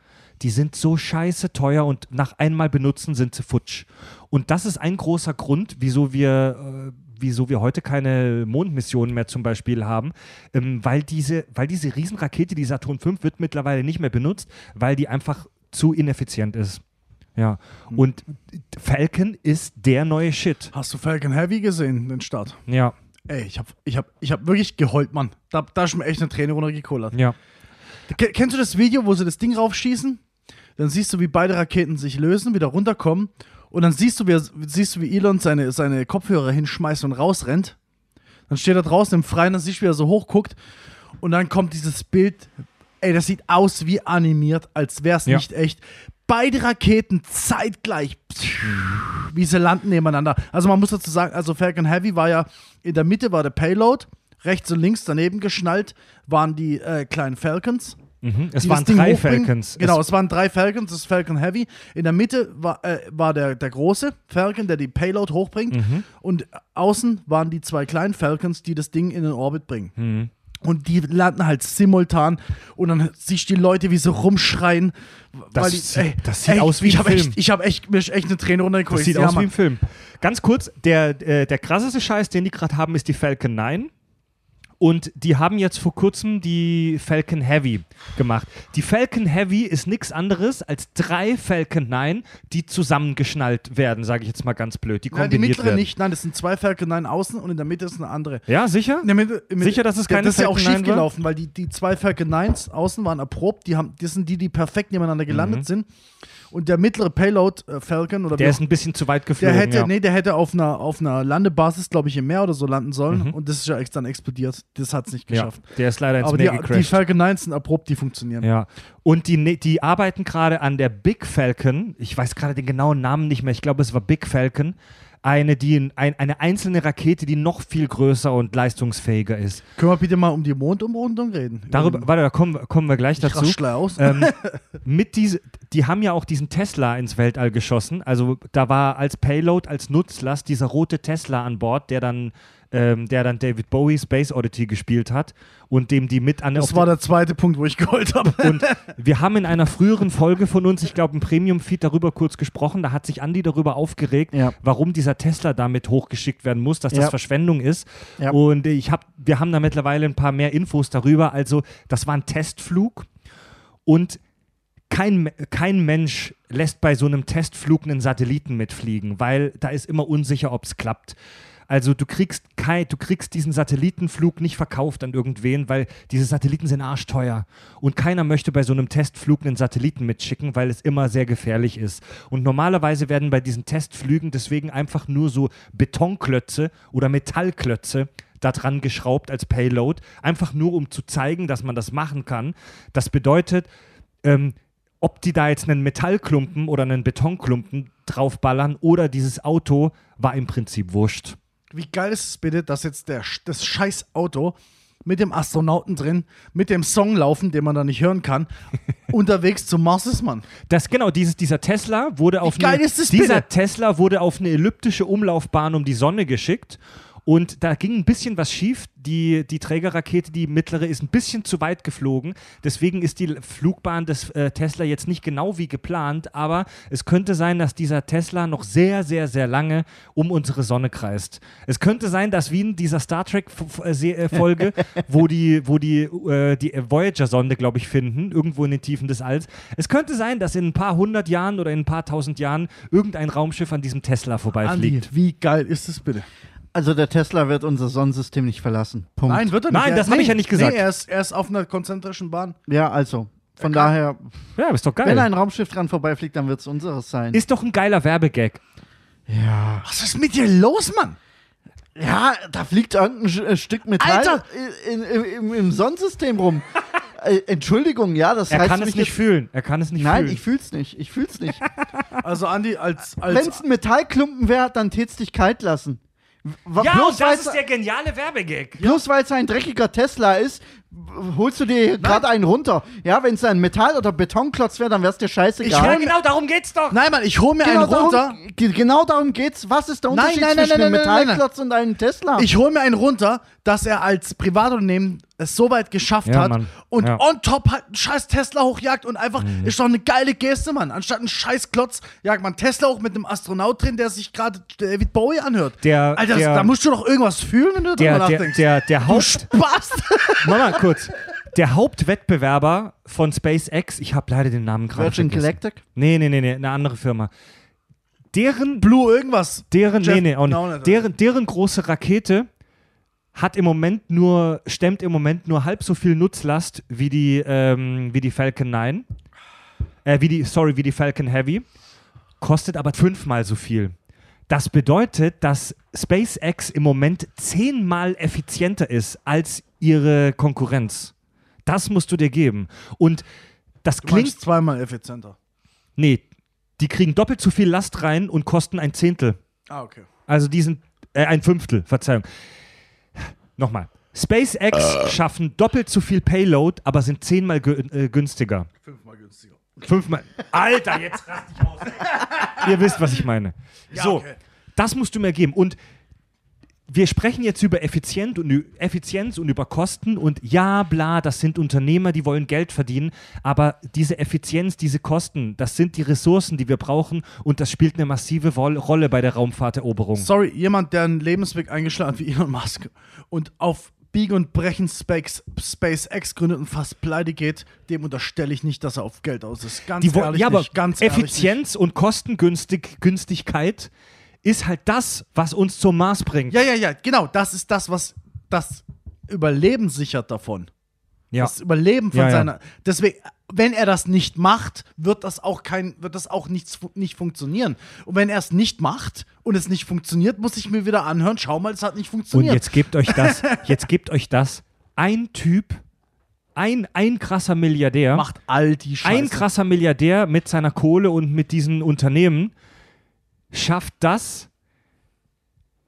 Die sind so scheiße teuer und nach einmal benutzen sind sie futsch. Und das ist ein großer Grund, wieso wir, äh, wieso wir heute keine Mondmissionen mehr zum Beispiel haben, ähm, weil, diese, weil diese Riesenrakete, die Saturn V, wird mittlerweile nicht mehr benutzt, weil die einfach zu ineffizient ist. Ja. Und Falcon ist der neue Shit. Hast du Falcon Heavy gesehen, den Start? Ja, Ey, ich hab, ich hab, ich hab wirklich geheult, Mann. Da, da ist mir echt eine Träne runtergekullert. ja. Ke- Kennst du das Video, wo sie das Ding raufschießen? Dann siehst du, wie beide Raketen sich lösen, wieder runterkommen. Und dann siehst du, wie, siehst du, wie Elon seine, seine Kopfhörer hinschmeißt und rausrennt. Dann steht er draußen im Freien, dann siehst du, wie er so hochguckt. Und dann kommt dieses Bild. Ey, das sieht aus wie animiert, als wäre es Ja. nicht echt. Beide Raketen zeitgleich, wie sie landen nebeneinander. Also man muss dazu sagen, also Falcon Heavy war ja, in der Mitte war der Payload, rechts und links daneben geschnallt waren die äh, kleinen Falcons. Mhm. Es waren drei. Falcons. Genau, Es, es waren drei Falcons, das ist Falcon Heavy. In der Mitte war, äh, war der, der große Falcon, der die Payload hochbringt. Mhm. Und außen waren die zwei kleinen Falcons, die das Ding in den Orbit bringen. Mhm. Und die landen halt simultan und dann siehst du die Leute, wie sie rumschreien. Das die, sieht- das sieht aus wie ich ein hab Film. Echt, ich habe echt, mir echt eine Träne runtergekommen. Das sieht Ja, aus wie Mann. im Film. Ganz kurz, der, äh, der krasseste Scheiß, den die gerade haben, ist die Falcon 9. Und die haben jetzt vor kurzem die Falcon Heavy gemacht. Die Falcon Heavy ist nichts anderes als drei Falcon 9, die zusammengeschnallt werden, sage ich jetzt mal ganz blöd. Die Nein, die kombiniert mittlere werden. nicht. Nein, das sind zwei Falcon 9 außen und in der Mitte ist eine andere. Ja, sicher? In der Mitte, in Sicher, dass es keine Das ist ja auch Falcon 9 schief gelaufen, weil die, die zwei Falcon 9s außen waren erprobt. Die, haben, das sind die, die perfekt nebeneinander gelandet sind. Und der mittlere Payload äh, Falcon oder. Der ist ein bisschen zu weit Der geflogen. hätte, ja. nee, der hätte auf einer, auf einer Landebasis, glaube ich, im Meer oder so landen sollen. Mhm. Und das ist ja dann explodiert. Das hat es nicht ja, geschafft. der ist leider ins Aber Meer die, die gecrashed. Falcon 9 sind erprobt, die funktionieren. Ja. Und die, ne- die arbeiten gerade an der Big Falcon. Ich weiß gerade den genauen Namen nicht mehr. Ich glaube, es war Big Falcon. Eine, die, ein, eine einzelne Rakete, die noch viel größer und leistungsfähiger ist. Können wir bitte mal um die Mondumrundung reden? Darüber, Ähm, warte, da kommen, kommen wir gleich ich dazu. raschle aus. ähm, mit diese, die haben ja auch diesen Tesla ins Weltall geschossen. Also da war als Payload, als Nutzlast dieser rote Tesla an Bord, der dann, ähm, der dann David Bowie Space Oddity gespielt hat und dem die mit an das auf war der zweite Punkt, wo ich geholt habe. und wir haben in einer früheren Folge von uns, ich glaube im Premium-Feed, darüber kurz gesprochen. Da hat sich Andi darüber aufgeregt, Ja. warum dieser Tesla damit hochgeschickt werden muss, dass das Ja. Verschwendung ist. Ja. Und ich hab, wir haben da mittlerweile ein paar mehr Infos darüber. Also, das war ein Testflug und kein, kein Mensch lässt bei so einem Testflug einen Satelliten mitfliegen, weil da ist immer unsicher, ob es klappt. Also du kriegst, kein, du kriegst diesen Satellitenflug nicht verkauft an irgendwen, weil diese Satelliten sind arschteuer. Und keiner möchte bei so einem Testflug einen Satelliten mitschicken, weil es immer sehr gefährlich ist. Und normalerweise werden bei diesen Testflügen deswegen einfach nur so Betonklötze oder Metallklötze da dran geschraubt als Payload, einfach nur um zu zeigen, dass man das machen kann. Das bedeutet, ähm, ob die da jetzt einen Metallklumpen oder einen Betonklumpen draufballern oder dieses Auto, war im Prinzip wurscht. Wie geil ist es bitte, dass jetzt der, das scheiß Auto mit dem Astronauten drin, mit dem Song laufen, den man da nicht hören kann, unterwegs zum Mars ist, Mann. Das genau, dieses, dieser Tesla wurde auf geil eine, ist das dieser bitte? Tesla wurde auf eine elliptische Umlaufbahn um die Sonne geschickt und da ging ein bisschen was schief. Die, die Trägerrakete, die mittlere, ist ein bisschen zu weit geflogen. Deswegen ist die Flugbahn des äh, Tesla jetzt nicht genau wie geplant, aber es könnte sein, dass dieser Tesla noch sehr, sehr, sehr lange um unsere Sonne kreist. Es könnte sein, dass wie in dieser Star Trek-Folge, wo die, wo die, äh, die Voyager-Sonde, glaube ich, finden, irgendwo in den Tiefen des Alls. Es könnte sein, dass in ein paar hundert Jahren oder in ein paar tausend Jahren irgendein Raumschiff an diesem Tesla Andi, vorbeifliegt. wie geil ist es bitte? Also der Tesla wird unser Sonnensystem nicht verlassen. Punkt. Nein, wird er nicht. Nein, Er- das hab ich ja nicht gesagt. Nee, er ist, er ist auf einer konzentrischen Bahn. Ja, also. Von daher, Ja, ist doch geil. wenn ein Raumschiff dran vorbeifliegt, dann wird es unseres sein. ist doch ein geiler Werbegag. ja. Was ist mit dir los, Mann? Ja, da fliegt irgendein Sch- äh, Stück Metall Alter! in, in, im, im Sonnensystem rum. äh, Entschuldigung, ja, das Er heißt kann es mich nicht jetzt- fühlen. Er kann es nicht Nein, fühlen. ich fühl's nicht. Ich fühl's nicht. Also, Andi, als. Wenn als es ein Metallklumpen wäre, dann tät's dich kalt lassen. Ja, bloß und das ist der geniale Werbegag. Bloß weil es ein dreckiger Tesla ist, holst du dir gerade einen runter. Ja, wenn es ein Metall- oder Betonklotz wäre, dann wär's dir Ich scheißegal. Ja, genau, darum geht's doch. nein, Mann, ich hole mir genau, einen runter. darum, ge- genau darum geht's. Was ist der Unterschied nein, nein, zwischen nein, einem nein, nein, nein. Metallklotz und einem Tesla? Ich hole mir einen runter, dass er als Privatunternehmen es so weit geschafft Ja, hat Mann. und Ja. on top halt einen scheiß Tesla hochjagt und einfach, Mhm. ist doch eine geile Geste, Mann. Anstatt einen scheiß Klotz jagt man Tesla hoch mit einem Astronaut drin, der sich gerade David Bowie anhört. Der- Alter, der- da musst du doch irgendwas fühlen, wenn du Der, drüber der, nachdenkst. der, der du Haupt... Spaß! Mama, kurz. Der Hauptwettbewerber von SpaceX, ich habe leider den Namen gerade Virgin vergessen. Galactic? Nee, nee, nee, nee, eine andere Firma. Deren Blue irgendwas. Deren, Jeff- nee, nee, auch nicht. No, deren, deren große Rakete hat im Moment nur, stemmt im Moment nur halb so viel Nutzlast wie die, ähm, wie die Falcon 9. Äh, wie die, sorry, wie die Falcon Heavy. Kostet aber fünfmal so viel. Das bedeutet, dass SpaceX im Moment zehnmal effizienter ist als ihre Konkurrenz. Das musst du dir geben. Und das Du klingt. zweimal effizienter. Nee, die kriegen doppelt so viel Last rein und kosten ein Zehntel. Ah, okay. Also diesen, äh, ein Fünftel, Verzeihung. Nochmal. SpaceX schaffen doppelt so viel Payload, aber sind zehnmal gü äh, günstiger. Fünfmal günstiger. Fünfmal. Alter, jetzt rast ich aus. Ihr wisst, was ich meine. Ja, so, okay. das musst du mir geben. Und wir sprechen jetzt über Effizient und, Effizienz und über Kosten und ja, bla, das sind Unternehmer, die wollen Geld verdienen, aber diese Effizienz, diese Kosten, das sind die Ressourcen, die wir brauchen und das spielt eine massive Rolle bei der Raumfahrteroberung. Sorry, jemand, der einen Lebensweg eingeschlagen hat wie Elon Musk und auf Biegen und Brechen Space, SpaceX gründet und fast pleite geht, dem unterstelle ich nicht, dass er auf Geld aus ist. Ganz Die ehrlich ja, aber nicht, ganz Effizienz und Kostengünstigkeit ist halt das, was uns zum Mars bringt. Ja, ja, ja, genau. Das ist das, was das Überleben sichert davon. Ja. Das Überleben von Ja, ja. seiner. Deswegen, wenn er das nicht macht, wird das auch kein, wird das auch nichts, nicht funktionieren. Und wenn er es nicht macht und es nicht funktioniert, muss ich mir wieder anhören, schau mal, es hat nicht Und funktioniert. jetzt gebt euch das, jetzt gebt euch das. Ein Typ, ein, ein krasser Milliardär, macht all die Scheiße. ein krasser Milliardär mit seiner Kohle und mit diesen Unternehmen schafft das,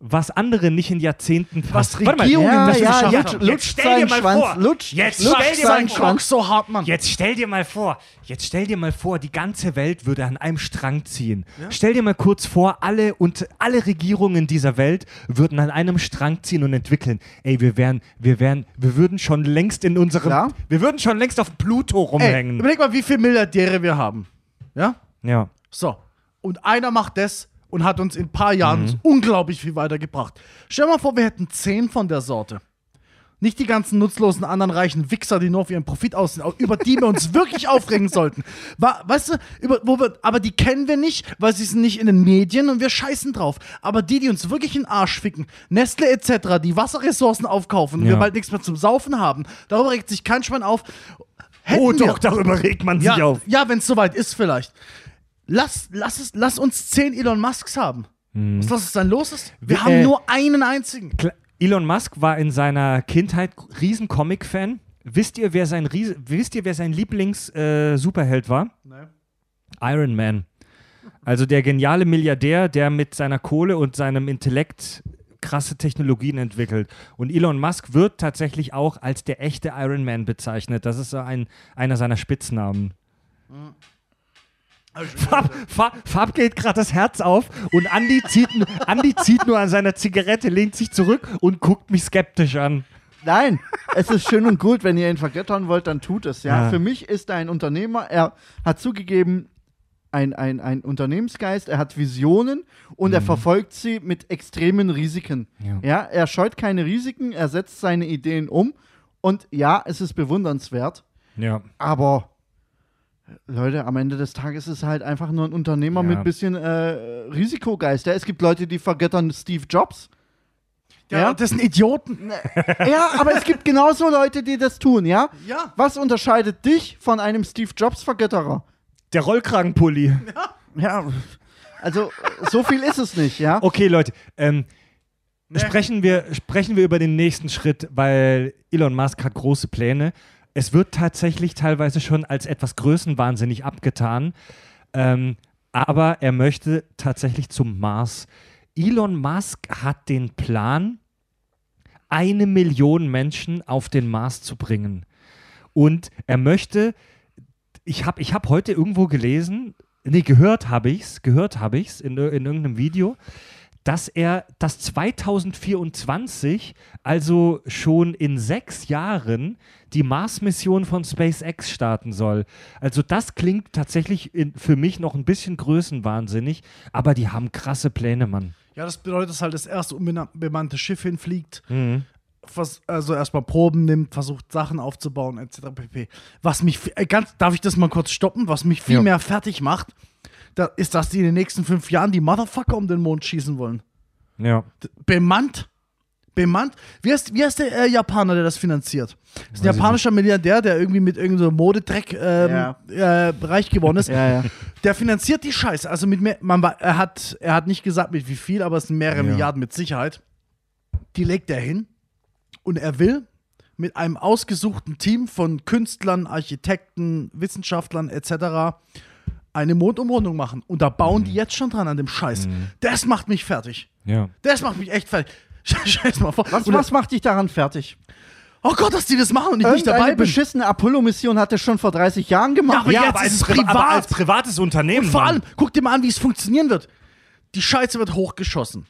was andere nicht in Jahrzehnten Was Warte mal, Regierungen Ja, das ja, jetzt haben. lutscht stell dir mal Schwanz, vor. lutscht, Jetzt lutscht stell dir mal vor. So hart, Mann. Jetzt stell dir mal vor, jetzt stell dir mal vor, die ganze Welt würde an einem Strang ziehen. Stell dir mal kurz vor, alle und alle Regierungen dieser Welt würden an einem Strang ziehen und entwickeln. Ey, wir wären, wir wären, wir würden schon längst in unserem, Ja. wir würden schon längst auf Pluto Ey, rumhängen. überleg mal, wie viele Milliardäre wir haben. Ja? ja. So. Und einer macht das und hat uns in ein paar Jahren Mhm. unglaublich viel weitergebracht. Stell dir mal vor, wir hätten zehn von der Sorte. Nicht die ganzen nutzlosen anderen reichen Wichser, die nur auf ihren Profit aussehen, über die wir uns wirklich aufregen sollten. Weißt du, über, wo wir, aber die kennen wir nicht, weil sie sind nicht in den Medien und wir scheißen drauf. Aber die, die uns wirklich in den Arsch ficken, Nestle etc., die Wasserressourcen aufkaufen und Ja. wir bald nichts mehr zum Saufen haben, darüber regt sich kein Schwein auf. Hätten Oh wir- doch, darüber regt man sich ja, auf. ja wenn es soweit ist, vielleicht. Lass, lass, es, lass uns zehn Elon Musks haben. Was lass es dann los ist? Wir Wie- haben äh, nur einen einzigen. Elon Musk war in seiner Kindheit riesen Comic-Fan. Wisst ihr, wer sein Ries wisst ihr, wer sein Lieblings-Superheld war? Iron Man. Also der geniale Milliardär, der mit seiner Kohle und seinem Intellekt krasse Technologien entwickelt. Und Elon Musk wird tatsächlich auch als der echte Iron Man bezeichnet. Das ist so ein, einer seiner Spitznamen. Fab, Fab, Fab geht gerade das Herz auf und Andy zieht, Andi zieht nur an seiner Zigarette, lehnt sich zurück und guckt mich skeptisch an. Nein, es ist schön und gut, wenn ihr ihn vergöttern wollt, dann tut es. Ja? Ja. Für mich ist er ein Unternehmer. Er hat zugegeben, ein, ein, ein Unternehmensgeist, er hat Visionen und er verfolgt sie mit extremen Risiken. Ja. Ja. er scheut keine Risiken, er setzt seine Ideen um und ja, es ist bewundernswert, Ja. aber Leute, am Ende des Tages ist er halt einfach nur ein Unternehmer Ja. mit ein bisschen äh, Risikogeist. Ja, es gibt Leute, die vergöttern Steve Jobs. Ja, Ja. das sind Idioten. Ja, aber es gibt genauso Leute, die das tun, ja? Ja. Was unterscheidet dich von einem Steve Jobs Vergötterer? Der Rollkragenpulli. Ja, also so viel ist es nicht, ja? Okay, Leute, ähm, sprechen, wir, sprechen wir über den nächsten Schritt, weil Elon Musk hat große Pläne. Es wird tatsächlich teilweise schon als etwas größenwahnsinnig abgetan, ähm, aber er möchte tatsächlich zum Mars. Elon Musk hat den Plan, eine Million Menschen auf den Mars zu bringen. Und er möchte, ich habe ich hab heute irgendwo gelesen, nee, gehört habe ich's, gehört habe ich's in, ir- in irgendeinem Video, dass er das 2024, also schon in sechs Jahren, die Mars-Mission von SpaceX starten soll. Also das klingt tatsächlich in, für mich noch ein bisschen größenwahnsinnig, aber die haben krasse Pläne, Mann. Ja, das bedeutet, dass halt das erste unbemannte Schiff hinfliegt, Mhm. vers also erstmal Proben nimmt, versucht Sachen aufzubauen, etc. pp. Was mich, äh, ganz, darf ich das mal kurz stoppen? Was mich viel Ja. mehr fertig macht, da, ist, dass die in den nächsten fünf Jahren die Motherfucker um den Mond schießen wollen. Ja. Bemannt. Bemannt. Wie heißt, wie heißt der äh, Japaner, der das finanziert? Das ist ein Weiß japanischer Milliardär, der irgendwie mit irgendeinem Modedreck ähm, Ja. äh, reich geworden ist. Ja, ja. Der finanziert die Scheiße. Also mit mehr, man, er, hat, er hat nicht gesagt, mit wie viel, aber es sind mehrere Ja. Milliarden mit Sicherheit. Die legt er hin und er will mit einem ausgesuchten Team von Künstlern, Architekten, Wissenschaftlern etc. eine Mondumrundung machen. Und da bauen Mhm. die jetzt schon dran an dem Scheiß. Das macht mich fertig. Ja. Das macht mich echt fertig. Scheiß mal vor. Was, Und- was macht dich daran fertig? Oh Gott, dass die das machen und ich nicht dabei bin. beschissene Apollo-Mission hat er schon vor 30 Jahren gemacht. aber jetzt ist es privat. privates Unternehmen. Und vor Mann. allem, guck dir mal an, wie es funktionieren wird. Die Scheiße wird hochgeschossen.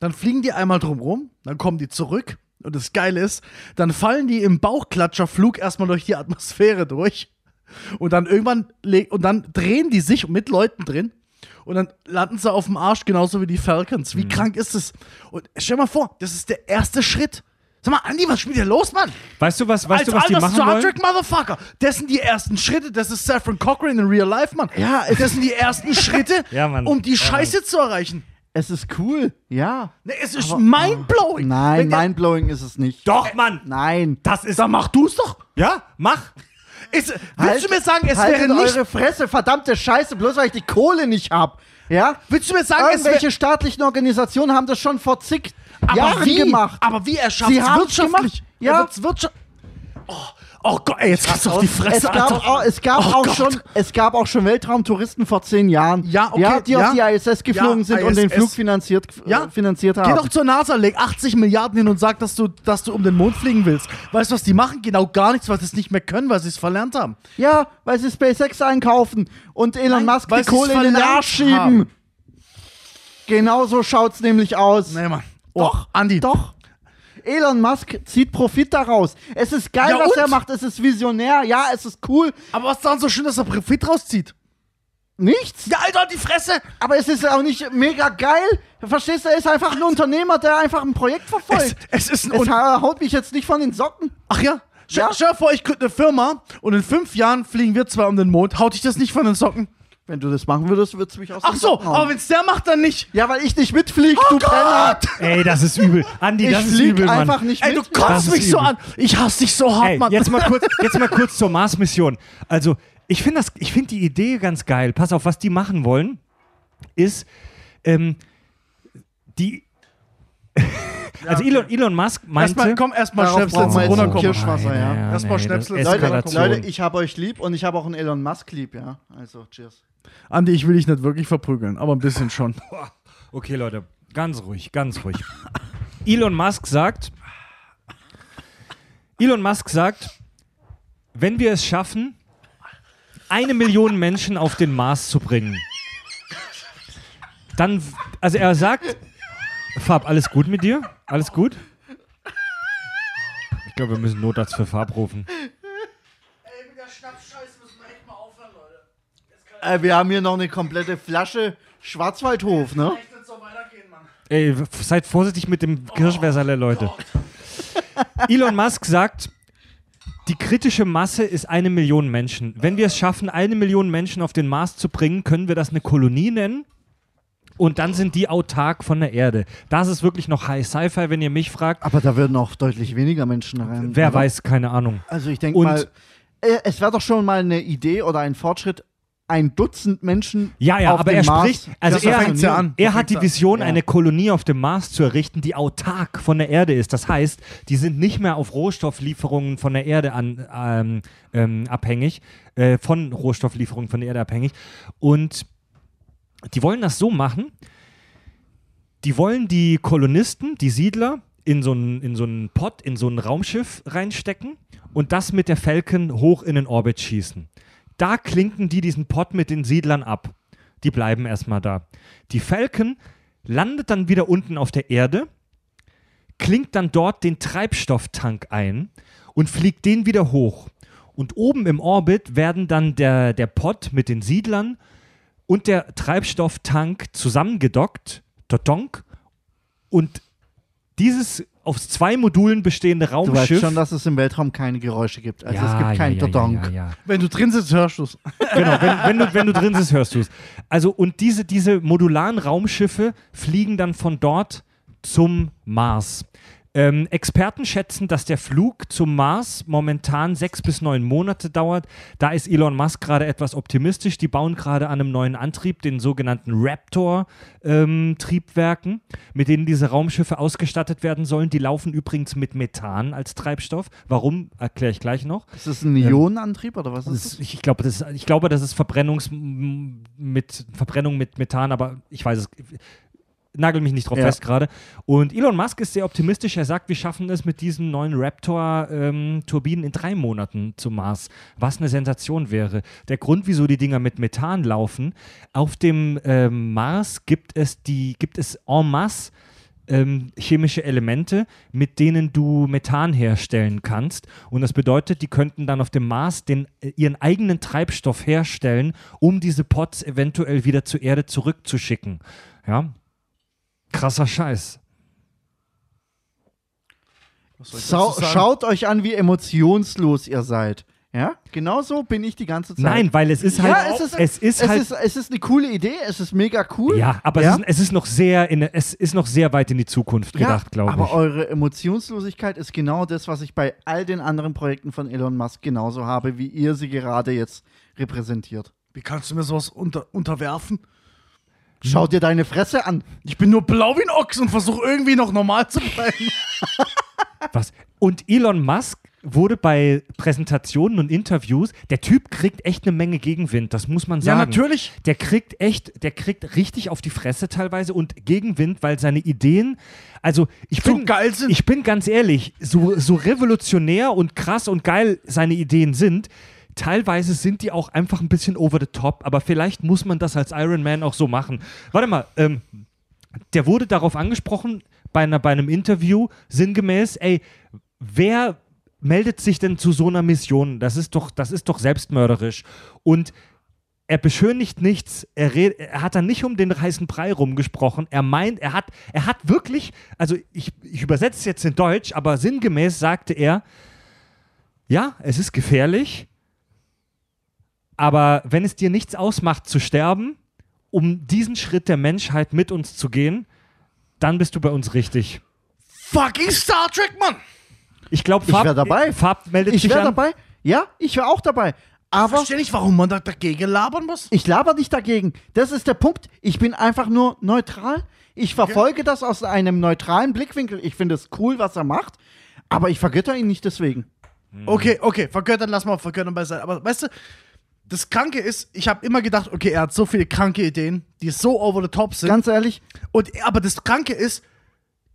dann fliegen die einmal drumrum, dann kommen die zurück. Und das Geile ist, dann fallen die im Bauchklatscherflug erstmal durch die Atmosphäre durch. Und dann irgendwann und dann drehen die sich mit Leuten drin. Und dann landen sie auf dem Arsch, genauso wie die Falcons. Mhm. Wie krank ist das? Und stell mal vor, das ist der erste Schritt. Sag mal, Andi, was mit dir los, Mann? Weißt du, was, weißt Als du, was die machen Star wollen? Trek Motherfucker. Das sind die ersten Schritte. Das ist Saffron Cochran in real life, Mann. Ja, das sind die ersten Schritte, Ja, um die Ja, Scheiße zu erreichen. Es ist cool, ja. Ne, es ist mindblowing. Nein, mindblowing ist es nicht. Doch, Mann! Nein. Das ist. Dann mach du's doch. Ja, mach! Ist, willst Halt- du mir sagen, es haltet wäre nicht. eure Fresse, verdammte Scheiße, bloß weil ich die Kohle nicht hab. Ja? Willst du mir sagen, es Irgendwelche wäre. staatlichen Organisationen haben das schon vor zig Aber Jahren wie? gemacht. Aber wie er schafft Sie es wirtschaftlich? gemacht. Ja. Er wird's wirtschaft. Oh, oh Gott, ey, jetzt kriegst du auf die Fresse, es gab, Alter. auch, es, gab Oh auch Gott. schon, es gab auch schon Weltraumtouristen vor zehn Jahren, Ja, okay, die ja. auf die ISS geflogen Ja, sind und den ISS. Flug finanziert, Ja. äh, finanziert Geh haben. doch zur NASA, leg 80 Milliarden hin und sag, dass du, dass du um den Mond fliegen willst. Weißt du, was die machen? Genau gar nichts, weil sie es nicht mehr können, weil sie es verlernt haben. Ja, weil sie SpaceX einkaufen und Elon Nein, Musk die Kohle in den Arsch schieben. haben. Genau so schaut's nämlich aus. Nee, Mann. Oh, Doch, Andi. Doch. Elon Musk zieht Profit daraus. Es ist geil, Ja, was und? er macht. Es ist visionär. Ja, es ist cool. Aber was ist daran so schön, dass er Profit rauszieht? Nichts. Ja, Alter, die Fresse! Aber es ist auch nicht mega geil. Verstehst du? Er ist einfach ein Unternehmer, der einfach ein Projekt Es, verfolgt. es ist ein. Es, haut mich jetzt nicht von den Socken. Ach ja? Stell, Ja. dir vor, ich gründe eine Firma und in fünf Jahren fliegen wir zwei um den Mond. Haut dich das nicht von den Socken? Wenn du das machen würdest, würdest du mich aus Ach so, aber wenn's der macht, dann nicht. Ja, weil ich nicht mitflieg, Oh du Penner. Ey, das ist übel. Andi, Ich das ist flieg übel, Mann. einfach nicht Ey, du mit. Das kotzt ist mich so übel. an. Ich hasse dich so hart, Ey, Mann. jetzt mal kurz, jetzt mal kurz zur Mars-Mission. Also, ich finde das, ich finde die Idee ganz geil. Pass auf, was die machen wollen, ist, ähm, die, also Elon, Elon Musk meinte, Erstmal, komm, erstmal Schnäpsel zum Runterkommen. Kirschwasser, ja. Erstmal nee, Schnäpsel, Leute. Leute, ich habe euch lieb und ich habe auch einen Elon Musk lieb, ja. Also, cheers. Andi, ich will dich nicht wirklich verprügeln, aber ein bisschen schon. Okay, Leute, ganz ruhig, ganz ruhig. Elon Musk sagt, Elon Musk sagt, wenn wir es schaffen, eine Million Menschen auf den Mars zu bringen, dann, also er sagt, Fab, alles gut mit dir? Alles gut? Ich glaube, wir müssen Notarzt für Farb rufen. Ey, mit der Schnappscheiße müssen wir echt mal aufhören, Leute. Äh, wir haben hier noch eine komplette Flasche Schwarzwaldhof, ne? Ey, seid vorsichtig mit dem Kirschwässerle, Leute. Elon Musk sagt, die kritische Masse ist eine Million Menschen. Wenn wir es schaffen, eine Million Menschen auf den Mars zu bringen, können wir das eine Kolonie nennen. Und dann sind die autark von der Erde. Das ist wirklich noch High Sci-Fi, wenn ihr mich fragt. Aber da würden auch deutlich weniger Menschen rein. Wer oder? weiß, keine Ahnung. Also ich denke Und- mal, äh, es wäre doch schon mal eine Idee oder ein Fortschritt, ein Dutzend Menschen Ja, ja, auf aber dem er Mars spricht, also Ja, so er, fängt's ja an. er hat die. Vision, Ja. eine Kolonie auf dem Mars zu errichten, die autark von der Erde ist. Das heißt, die sind nicht mehr auf Rohstofflieferungen von der Erde an, ähm, ähm, abhängig, äh, von Rohstofflieferungen von der Erde abhängig. Und die wollen das so machen, die wollen die Kolonisten, die Siedler, in so einen in so einen Pott, in so ein Raumschiff reinstecken und das mit der Falcon hoch in den Orbit schießen. Da klinken die diesen Pott mit den Siedlern ab. Die bleiben erstmal da. Die Falcon landet dann wieder unten auf der Erde, klingt dann dort den Treibstofftank ein und fliegt den wieder hoch. Und oben im Orbit werden dann der, der Pott mit den Siedlern und der Treibstofftank zusammengedockt, Totonk, und dieses aus zwei Modulen bestehende Du weißt Raumschiff. schon, dass es im Weltraum keine Geräusche gibt. Also Ja, es gibt kein ja, ja, Dodonk. ja, ja, ja. Wenn du drin sitzt, hörst du es. Genau, wenn, wenn, du, wenn du drin sitzt, hörst du es. Also, und diese, diese modularen Raumschiffe fliegen dann von dort zum Mars. Ähm, Experten schätzen, dass der Flug zum Mars momentan sechs bis neun Monate dauert. Da ist Elon Musk gerade etwas optimistisch. Die bauen gerade an einem neuen Antrieb, den sogenannten Raptor-Triebwerken, mit denen diese Raumschiffe ausgestattet werden sollen. Die laufen übrigens mit Methan als Treibstoff. Warum, erkläre ich gleich noch. Ist das ein Ionenantrieb oder was ist Das, ich, glaube, das ist, ich glaube, das ist Verbrennungs mit Verbrennung mit Methan, aber ich weiß es. Nagel mich nicht drauf Ja. fest gerade. Und Elon Musk ist sehr optimistisch. Er sagt, wir schaffen es mit diesen neuen Raptor-Turbinen in drei Monaten zum Mars. Was eine Sensation wäre. Der Grund, wieso die Dinger mit Methan laufen, auf dem ähm, Mars gibt es die, gibt es en masse ähm, chemische Elemente, mit denen du Methan herstellen kannst. Und das bedeutet, die könnten dann auf dem Mars den, äh, ihren eigenen Treibstoff herstellen, um diese Pots eventuell wieder zur Erde zurückzuschicken. Ja. Krasser Scheiß. Sau schaut euch an, wie emotionslos ihr seid. Ja, genau so bin ich die ganze Zeit. Nein, weil es ist halt. ja, es ist, es ist es halt. ist, es ist eine coole Idee, es ist mega cool. ja, aber Ja? Es, ist, es ist noch sehr in, es ist noch sehr weit in die Zukunft gedacht, glaube aber ich. eure Emotionslosigkeit ist genau das, was ich bei all den anderen Projekten von Elon Musk genauso habe, wie ihr sie gerade jetzt repräsentiert. Wie kannst du mir sowas unter, unterwerfen? Schau dir deine Fresse an. Ich bin nur blau wie ein Ochs und versuche irgendwie noch normal zu bleiben. Was? Und Elon Musk wurde bei Präsentationen und Interviews, der Typ kriegt echt eine Menge Gegenwind, das muss man Ja, sagen. natürlich. Der kriegt echt, der kriegt richtig auf die Fresse teilweise und Gegenwind, weil seine Ideen, also ich So bin, geil sind. ich bin ganz ehrlich, so, so revolutionär und krass und geil seine Ideen sind, teilweise sind die auch einfach ein bisschen over the top, aber vielleicht muss man das als Iron Man auch so machen. Warte mal, ähm, der wurde darauf angesprochen bei, einer, bei einem Interview, sinngemäß, ey, wer meldet sich denn zu so einer Mission? Das ist doch, das ist doch selbstmörderisch. Und er beschönigt nichts, er, red, er hat da nicht um den heißen Brei rumgesprochen. Er meint, er hat, er hat wirklich, also ich, ich übersetze es jetzt in Deutsch, aber sinngemäß sagte er, ja, es ist gefährlich, aber wenn es dir nichts ausmacht zu sterben, um diesen Schritt der Menschheit mit uns zu gehen, dann bist du bei uns richtig. Fucking Star Trek, Mann! Ich glaube, Ich wär dabei. Meldet Ich sich wäre an. dabei. Ja, ich wäre auch dabei. Ich Aber verstehe nicht, warum man da dagegen labern muss. ich laber nicht dagegen. Das ist der Punkt. Ich bin einfach nur neutral. Ich verfolge das aus einem neutralen Blickwinkel. Ich finde es cool, was er macht. Aber ich vergötter ihn nicht deswegen. Okay, okay, vergöttern, lass mal vergöttern beiseite. Aber weißt du, das Kranke ist, ich habe immer gedacht, okay, er hat so viele kranke Ideen, die so over the top sind. Ganz ehrlich, Und, aber das Kranke ist,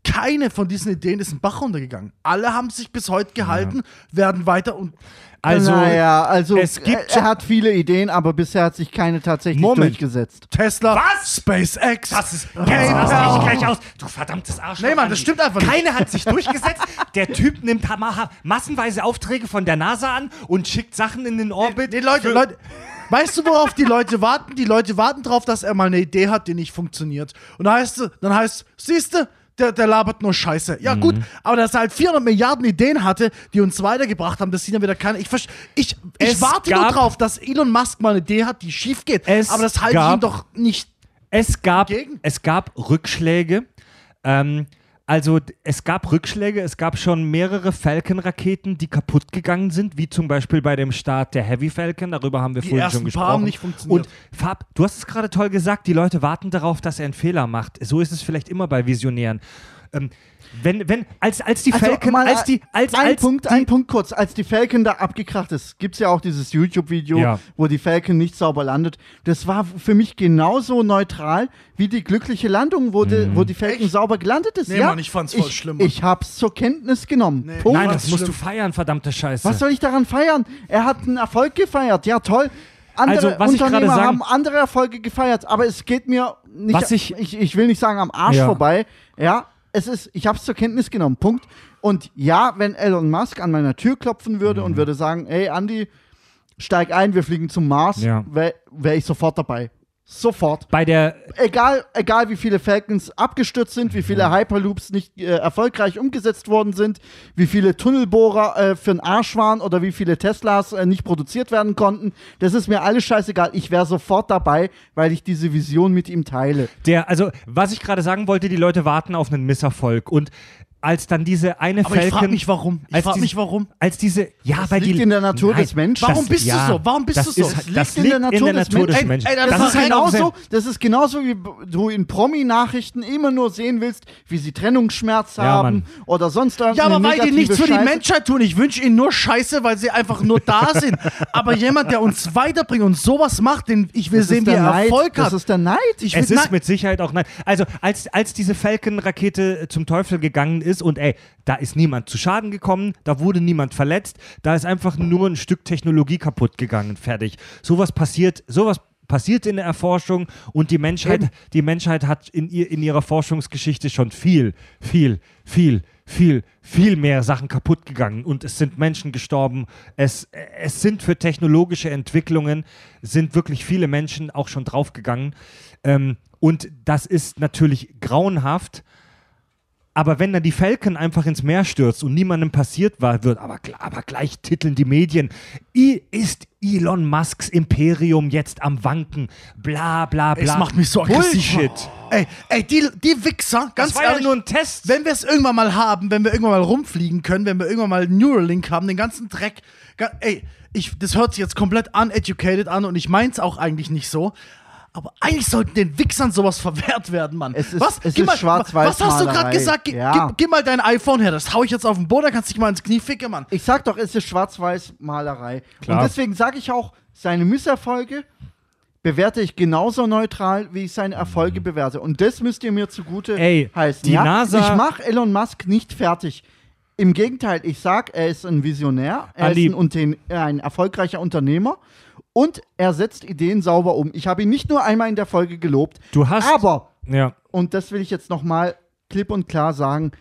keine von diesen Ideen ist ein Bach runtergegangen. Alle haben sich bis heute gehalten, werden weiter und Also, naja, also es gibt er, er hat viele Ideen, aber bisher hat sich keine tatsächlich Moment. durchgesetzt. Tesla, Was? SpaceX. Das ist. Raste ich gleich aus. Du verdammtes Arsch. Nee, Mann, das stimmt einfach nicht. Keiner hat sich durchgesetzt. Der Typ nimmt massenweise Aufträge von der NASA an und schickt Sachen in den Orbit. Nee, Leute, für- Leute, weißt du, worauf die Leute warten? Die Leute warten darauf, dass er mal eine Idee hat, die nicht funktioniert. Und dann heißt es, dann heißt, siehst du, der, der labert nur Scheiße. Ja, gut, aber dass er halt 400 Milliarden Ideen hatte, die uns weitergebracht haben, das sieht ja wieder keiner. Ich, ich, ich warte nur drauf, dass Elon Musk mal eine Idee hat, die schief geht. Es Aber das halte ich ihm doch nicht. Es gab, Gegen? es gab Rückschläge. Ähm, also es gab Rückschläge, es gab schon mehrere Falcon-Raketen, die kaputt gegangen sind, wie zum Beispiel bei dem Start der Heavy Falcon, darüber haben wir Die vorhin ersten schon paar gesprochen. haben nicht funktioniert. Und Fab, du hast es gerade toll gesagt, die Leute warten darauf, dass er einen Fehler macht. So ist es vielleicht immer bei Visionären. Ähm, wenn, wenn, als, als die Falcon, mal als die, als, ein als Punkt, die, ein Punkt kurz, als die Falcon da abgekracht ist, gibt es ja auch dieses YouTube-Video, Ja. wo die Falcon nicht sauber landet. Das war für mich genauso neutral wie die glückliche Landung, wo, Mhm. die, wo die Falcon Echt? sauber gelandet ist. Nee, ja? Mann, ich fand's voll ich, schlimm. Ich hab's zur Kenntnis genommen. Nee. Punkt. Nein, das das musst schlimm. du feiern, verdammte Scheiße. Was soll ich daran feiern? Er hat einen Erfolg gefeiert. Ja, toll. Andere Also, was ich Unternehmer sagen- haben andere Erfolge gefeiert, aber es geht mir nicht, Was ich- ich, ich will nicht sagen am Arsch Ja. vorbei. Ja, es ist, ich habe es zur Kenntnis genommen. Punkt. Und ja, wenn Elon Musk an meiner Tür klopfen würde Mhm. und würde sagen, ey Andy, steig ein, wir fliegen zum Mars, Ja. wäre wär ich sofort dabei. Sofort. Bei der, Egal, egal wie viele Falcons abgestürzt sind, wie viele Hyperloops nicht äh, erfolgreich umgesetzt worden sind, wie viele Tunnelbohrer äh, für den Arsch waren oder wie viele Teslas äh, nicht produziert werden konnten. Das ist mir alles scheißegal. Ich wäre sofort dabei, weil ich diese Vision mit ihm teile. der, also, was ich gerade sagen wollte, die Leute warten auf einen Misserfolg. Und als dann diese eine Aber ich Falcon. frage mich, warum. Ich frage mich, warum. Als diese, ja, weil liegt die in der Natur des Menschen. Warum bist du so? Warum bist das du so? Ist, das liegt in der Natur des Natur des Menschen. Ey, ey, Das, Das ist ist genauso, das ist genauso, wie du in Promi-Nachrichten immer nur sehen willst, wie sie Trennungsschmerz Ja, haben Mann. oder sonst Ja, irgendeine aber weil die nichts für die. Menschheit tun. Ich wünsche ihnen nur Scheiße, weil sie einfach nur da sind. Aber jemand, der uns weiterbringt und sowas macht, den ich will Das sehen, wie der er Neid. Erfolg Das hat. ist der Neid. Ich Es ist nein, mit Sicherheit auch nein. Also als, als diese Falcon-Rakete zum Teufel gegangen ist und ey, da ist niemand zu Schaden gekommen, da wurde niemand verletzt, da ist einfach nur ein Stück Technologie kaputt gegangen, fertig. Sowas passiert, sowas passiert in der Erforschung und die Menschheit, die Menschheit hat in, ihr, in ihrer Forschungsgeschichte schon viel, viel, viel, viel, viel mehr Sachen kaputt gegangen und es sind Menschen gestorben. Es, es sind für technologische Entwicklungen, sind wirklich viele Menschen auch schon draufgegangen. Ähm, und das ist natürlich grauenhaft. Aber wenn dann die Falcon einfach ins Meer stürzt und niemandem passiert war, wird aber, aber gleich titeln die Medien, I, ist Elon Musks Imperium jetzt am Wanken, bla bla bla. Es macht mich so aggressiv. Bullshit. Ey, ey, die, die Wichser, ganz Das war ehrlich, ja nur ein Test. wenn wir es irgendwann mal haben, wenn wir irgendwann mal rumfliegen können, wenn wir irgendwann mal Neuralink haben, den ganzen Dreck, ey, ich, das hört sich jetzt komplett uneducated an und ich meins auch eigentlich nicht so. Aber eigentlich sollten den Wichsern sowas verwehrt werden, Mann. Es ist- was? es Gib ist mal- Schwarz-Weiß-Malerei. Was hast du gerade gesagt? Gib, Ja. gib, gib mal dein iPhone her, das hau ich jetzt auf den Boden, da kannst du dich mal ins Knie ficken, Mann. Ich sag doch, es ist Schwarz-Weiß-Malerei. Und deswegen sage ich auch, seine Misserfolge bewerte ich genauso neutral, wie ich seine Erfolge bewerte. Und das müsst ihr mir zugute. Ey, heißen. die ja? NASA Ich mache Elon Musk nicht fertig. Im Gegenteil, ich sag, er ist ein Visionär, er Andi. ist ein, ein erfolgreicher Unternehmer und er setzt Ideen sauber um. Ich habe ihn nicht nur einmal in der Folge gelobt, Du hast. aber ja. und das will ich jetzt nochmal klipp und klar sagen.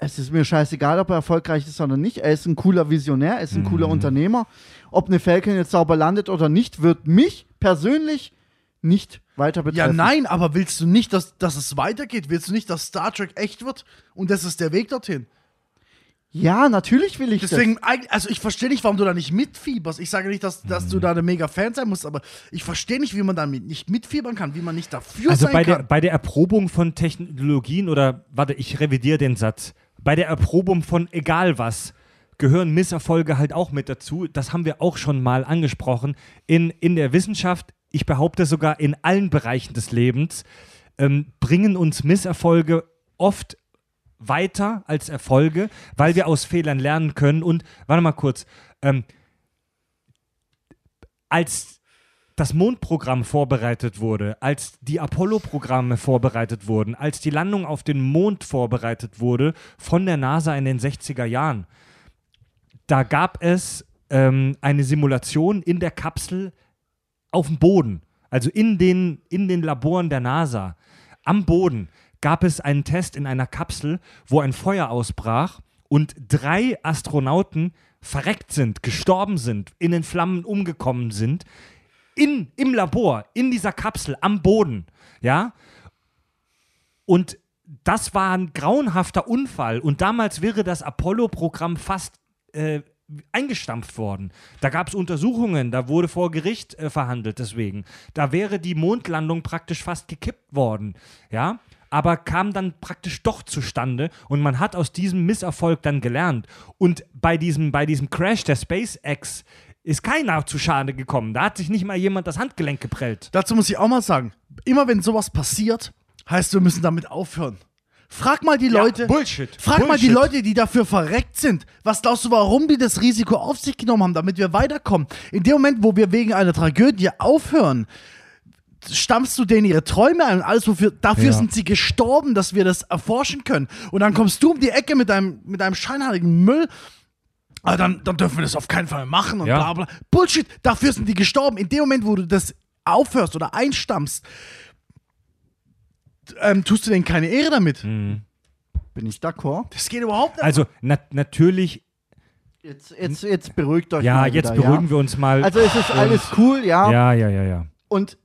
Es ist mir scheißegal, ob er erfolgreich ist oder nicht. Er ist ein cooler Visionär, er ist ein Mhm. cooler Unternehmer. Ob eine Falcon jetzt sauber landet oder nicht, wird mich persönlich nicht weiter betreffen. Ja, nein, aber willst du nicht, dass, dass es weitergeht? Willst du nicht, dass Star Trek echt wird? Und das ist der Weg dorthin. Ja, natürlich will ich Deswegen, eigentlich- also ich verstehe nicht, warum du da nicht mitfieberst. Ich sage nicht, dass, dass Mhm. du da ein mega Fan sein musst, aber ich verstehe nicht, wie man damit nicht mitfiebern kann, wie man nicht dafür Also sein bei der, kann. bei der Erprobung von Technologien oder, warte, ich revidiere den Satz. Bei der Erprobung von egal was gehören Misserfolge halt auch mit dazu. Das haben wir auch schon mal angesprochen. In, in der Wissenschaft, ich behaupte sogar in allen Bereichen des Lebens, ähm, bringen uns Misserfolge oft weiter als Erfolge, weil wir aus Fehlern lernen können. Und warte mal kurz, ähm, als das Mondprogramm vorbereitet wurde, als die Apollo-Programme vorbereitet wurden, als die Landung auf den Mond vorbereitet wurde von der NASA in den 60er Jahren, da gab es ähm, eine Simulation in der Kapsel auf dem Boden, also in den, in den Laboren der NASA. Am Boden gab es einen Test in einer Kapsel, wo ein Feuer ausbrach und drei Astronauten verreckt sind, gestorben sind, in den Flammen umgekommen sind, in, im Labor, in dieser Kapsel, am Boden, ja. Und das war ein grauenhafter Unfall. Und damals wäre das Apollo-Programm fast äh, eingestampft worden. Da gab es Untersuchungen, da wurde vor Gericht äh, verhandelt deswegen. Da wäre die Mondlandung praktisch fast gekippt worden, ja. Aber kam dann praktisch doch zustande und man hat aus diesem Misserfolg dann gelernt. Und bei diesem, bei diesem Crash der SpaceX ist keiner zu Schade gekommen. Da hat sich nicht mal jemand das Handgelenk geprellt. Dazu muss ich auch mal sagen, immer wenn sowas passiert, heißt, wir müssen damit aufhören. Frag mal die Leute. Bullshit. Frag mal die Bullshit. Leute, die dafür verreckt sind. Was glaubst du, warum die das Risiko auf sich genommen haben, damit wir weiterkommen? In dem Moment, wo wir wegen einer Tragödie aufhören, stammst du denen ihre Träume ein und alles, wofür, dafür Ja. sind sie gestorben, dass wir das erforschen können. Und dann kommst du um die Ecke mit deinem, mit deinem scheinheiligen Müll. Aber dann, dann dürfen wir das auf keinen Fall machen und Ja. bla bla. Bullshit, dafür sind die gestorben. In dem Moment, wo du das aufhörst oder einstammst, ähm, tust du denen keine Ehre damit. Mhm. Bin ich d'accord? Das geht überhaupt nicht. Also na natürlich, Jetzt, jetzt, jetzt beruhigt euch ja, mal jetzt wieder, beruhigen ja? wir uns mal. Also es ist alles cool, ja. ja, ja, ja, ja. Und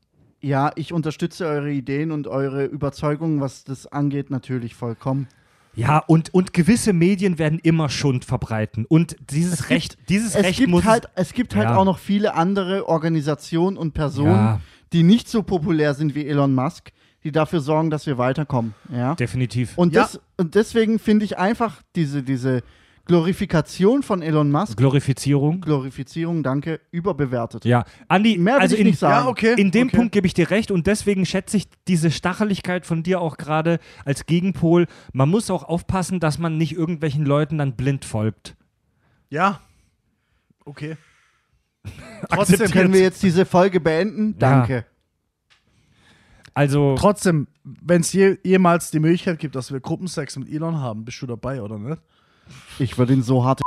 ja, ich unterstütze eure Ideen und eure Überzeugungen, was das angeht, natürlich vollkommen. Ja, und, und gewisse Medien werden immer Schund verbreiten. Und dieses gibt- Recht, dieses Es Recht gibt, muss halt, es gibt halt Ja. auch noch viele andere Organisationen und Personen, Ja. die nicht so populär sind wie Elon Musk, die dafür sorgen, dass wir weiterkommen. Ja? definitiv. Und, Ja. das, und deswegen finde ich einfach diese, diese Glorifikation von Elon Musk, Glorifizierung. Glorifizierung, danke, überbewertet. Ja, Andi, Mehr will also ich in, nicht sagen. ja, okay. in dem okay. Punkt gebe ich dir recht und deswegen schätze ich diese Stacheligkeit von dir auch gerade als Gegenpol. Man muss auch aufpassen, dass man nicht irgendwelchen Leuten dann blind folgt. Ja. Okay. Trotzdem können wir jetzt diese Folge beenden. Danke. Also, Trotzdem, wenn es je, jemals die Möglichkeit gibt, dass wir Gruppensex mit Elon haben, bist du dabei oder nicht? Ich würde ihn so hart